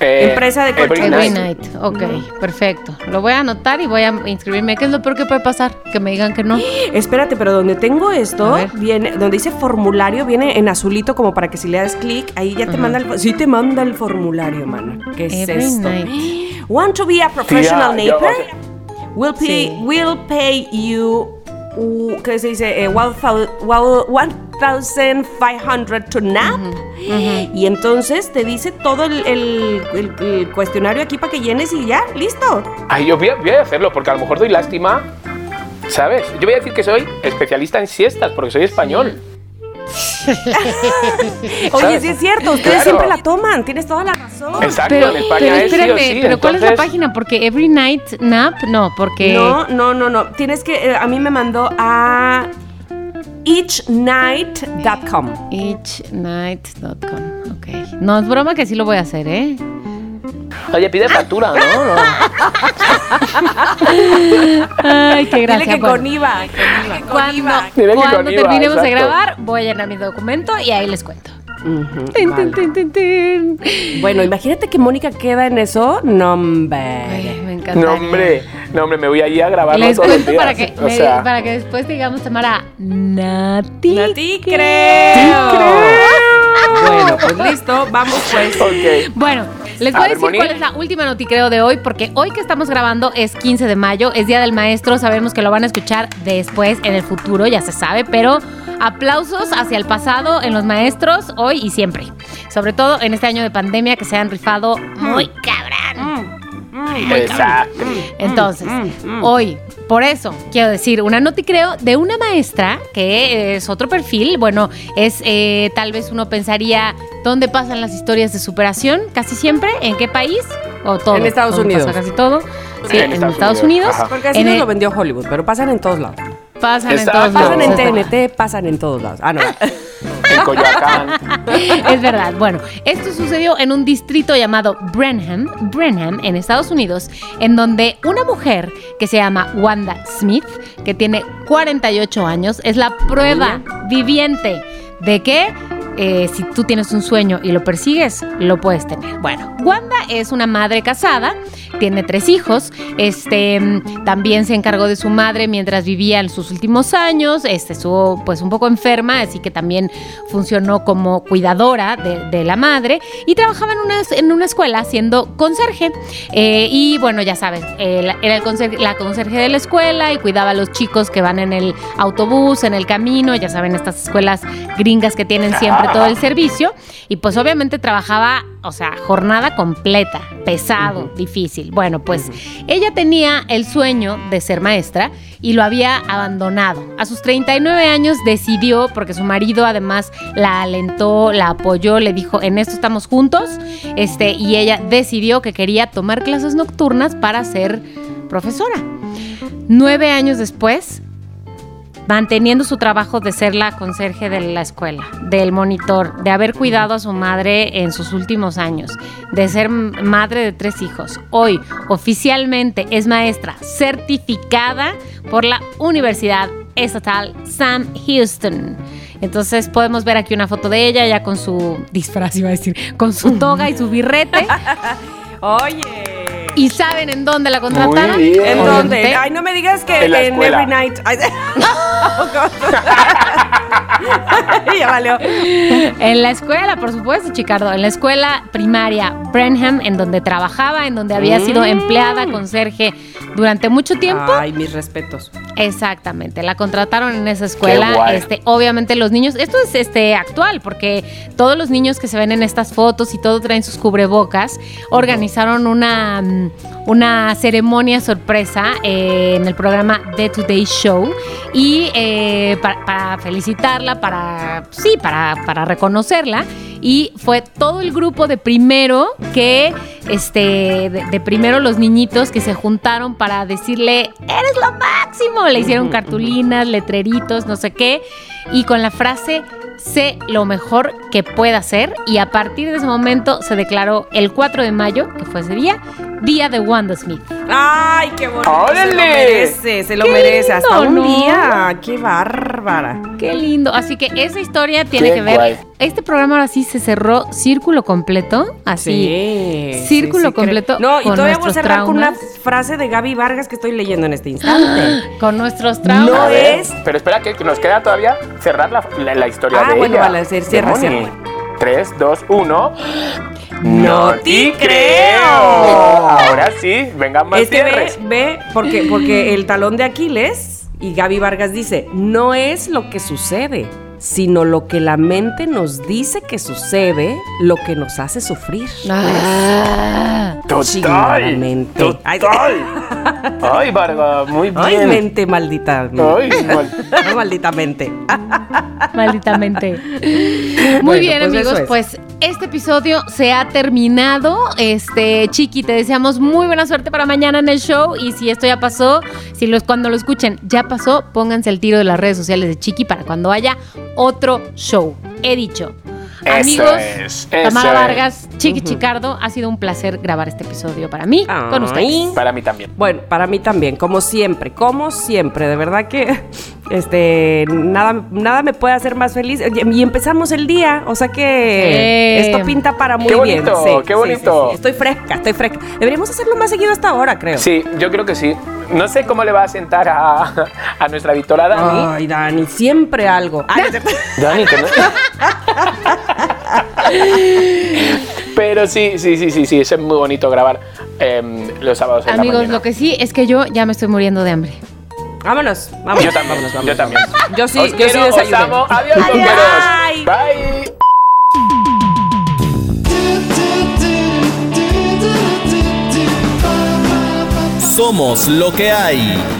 Eh, Empresa de Every. Every Night. night. Ok, perfecto. Lo voy a anotar y voy a inscribirme. ¿Qué es lo peor que puede pasar? Que me digan que no. Espérate, pero donde tengo esto, viene, donde dice formulario, viene en azulito como para que si le das clic, ahí ya te Ajá. manda el, sí te manda el formulario, mana. ¿Qué es Every esto? night. Want to be a professional o sea- Will pay, Sí. you, ¿qué se dice? Eh, one thou- one- 1,500 to nap. Y entonces te dice todo el, el- el- el cuestionario aquí para que llenes y ya, listo. Ay, yo voy a, voy a hacerlo porque a lo mejor doy lástima. ¿Sabes? Yo voy a decir que soy especialista en siestas porque soy español. Oye, sí es cierto, ustedes Claro. siempre la toman, tienes toda la razón. Exacto, Pero, en España pero es sí o espérame, sí. pero ¿cuál es la entonces- página? Porque Every Night Nap, no, porque... No, no, no, no. Tienes que. eh, a mí me mandó a eachnight.com. Eachnight.com, ok. No, es broma que sí lo voy a hacer, ¿eh? Oye, pide factura, ¿no? No. Ay, qué gracia. Dile que Bueno, con IVA. Con IVA. Cuando, Dile que cuando con IVA, terminemos de grabar, voy a llenar mi documento y ahí les cuento. Ujú, Tin, vale. tin, tin, tin, tin. Bueno, imagínate que Mónica queda en eso. No, hombre. Ay, me encanta. No, hombre, no, hombre, me voy allí a grabarlo Les todos los cuento días. para que, o me- sea, para que después digamos, Tamara, Nati. A ti creo. Bueno, pues listo, vamos pues. ok. Bueno, les voy a decir Moni. cuál es la última noticreo de hoy, porque hoy que estamos grabando es 15 de mayo, es Día del Maestro, sabemos que lo van a escuchar después, en el futuro, ya se sabe, pero aplausos hacia el pasado en los maestros, hoy y siempre. Sobre todo en este año de pandemia que se han rifado muy cabrón. Exacto. Entonces, hoy, por eso, quiero decir, una noticreo de una maestra que es otro perfil. Bueno, es eh, tal vez uno pensaría dónde pasan las historias de superación, casi siempre, en qué país o todo. En Estados ¿Dónde Unidos. pasa casi todo. Sí, En en, Estados Estados, Unidos. Porque así En nos el- lo vendió Hollywood, pero pasan en todos lados. pasan en todos Pasan lados. en es verdad. TNT, pasan en todos lados. Ah, no. En Coyoacán. Es verdad. Bueno, esto sucedió en un distrito llamado Brenham, Brenham, en Estados Unidos, en donde una mujer que se llama Wanda Smith, que tiene 48 años, es la prueba viviente de que eh, si tú tienes un sueño y lo persigues, lo puedes tener. Bueno, Wanda es una madre casada, tiene tres hijos, este, también se encargó de su madre mientras vivía en sus últimos años, este, estuvo pues un poco enferma, así que también funcionó como cuidadora de, la madre y trabajaba en una, en una escuela siendo conserje. Eh, y bueno, ya sabes, era el conserje- la conserje de la escuela y cuidaba a los chicos que van en el autobús, en el camino, ya saben, estas escuelas gringas que tienen siempre todo el servicio. Y pues obviamente trabajaba o sea, jornada completa, pesado, difícil. Bueno, pues ella tenía el sueño de ser maestra y lo había abandonado. A sus 39 años decidió, porque su marido además la alentó, la apoyó, le dijo, en esto estamos juntos, este, y ella decidió que quería tomar clases nocturnas para ser profesora. Nueve años después, manteniendo su trabajo de ser la conserje de la escuela, del monitor, de haber cuidado a su madre en sus últimos años, de ser madre de tres hijos. Hoy oficialmente es maestra certificada por la Universidad Estatal Sam Houston. Entonces podemos ver aquí una foto de ella ya con su disfraz, iba a decir, con su toga y su birrete. Oye. ¿Y saben en dónde la contrataron? Muy bien. ¿En dónde? Ay, no me digas que En en. Every Night. Ya valió. En la escuela, por supuesto, Chicardo. En la escuela primaria Brenham, en donde trabajaba, en donde había sido Mm. empleada conserje durante mucho tiempo. Ay, mis respetos. Exactamente, la contrataron en esa escuela. Qué guay. Este, obviamente los niños, esto es este actual, porque todos los niños que se ven en estas fotos y todo traen sus cubrebocas, organizaron una, mm, una ceremonia sorpresa eh, en el programa The Today Show y eh, para, para felicitarla, para sí, para, para reconocerla. Y fue todo el grupo de primero que, este, de, de primero los niñitos que se juntaron para decirle, eres lo máximo. Le hicieron cartulinas, letreritos, no sé qué. Y con la frase, sé lo mejor que pueda hacer. Y a partir de ese momento se declaró el 4 de mayo, que fue ese día, Día de Wanda Smith. Ay, qué bonito. Se lo ¡Órale! merece, se lo Qué merece. Hasta un ¿no? día. Qué bárbara. Qué lindo. Así que esa historia tiene Qué que ver. guay. Este programa ahora sí se cerró círculo completo. Así. Sí. Círculo sí, sí, completo creo. No, y con todavía voy a nuestros cerrar con una traumas. frase de Gaby Vargas que estoy leyendo en este instante. Con nuestros traumas. No es- Pero espera, que nos queda todavía cerrar la, la- la historia Ah, de bueno, ella. vale, sí, cierra, De Moni. cierra. 3, 2, 1. No te creo. Ahora sí, vengan más Es que ve, ve, porque, porque el talón de Aquiles, y Gaby Vargas dice, no es lo que sucede, sino lo que la mente nos dice que sucede, lo que nos hace sufrir. Ah. Total. mente. Total. Ay, Varga, muy bien. Ay, mente maldita. Ay, mal- maldita mente. Malditamente. Muy Bueno, bien, pues amigos. es. Pues este episodio se ha terminado. Este, Chiqui, te deseamos muy buena suerte para mañana en el show. Y si esto ya pasó, si los, cuando lo escuchen ya pasó, pónganse el tiro de las redes sociales de Chiqui para cuando haya otro show. He dicho. Eso Amigos, es, Tamara es. Vargas, Chiqui Chicardo, ha sido un placer grabar este episodio para mí, con ustedes. Para mí también. Bueno, para mí también, como siempre, como siempre, de verdad que este nada, nada me puede hacer más feliz. Y empezamos el día, o sea que esto pinta para muy Qué bien. bonito, Sí, qué bonito. sí, sí. Estoy fresca, estoy fresca. Deberíamos hacerlo más seguido hasta ahora, creo. Sí, yo creo que sí. No sé cómo le va a sentar a, a nuestra Víctora Dani. Ay, Dani, siempre algo. Ay, cierto. Dani, que no- Pero sí, sí, sí, sí, sí, es muy bonito grabar em, los sábados en Amigos, lo que sí es que yo ya me estoy muriendo de hambre. Vámonos, vámonos. Yo también, vámonos, vámonos, yo también. Yo sí, Os yo quiero, sí os amo. Adiós. Bye. Somos lo que hay.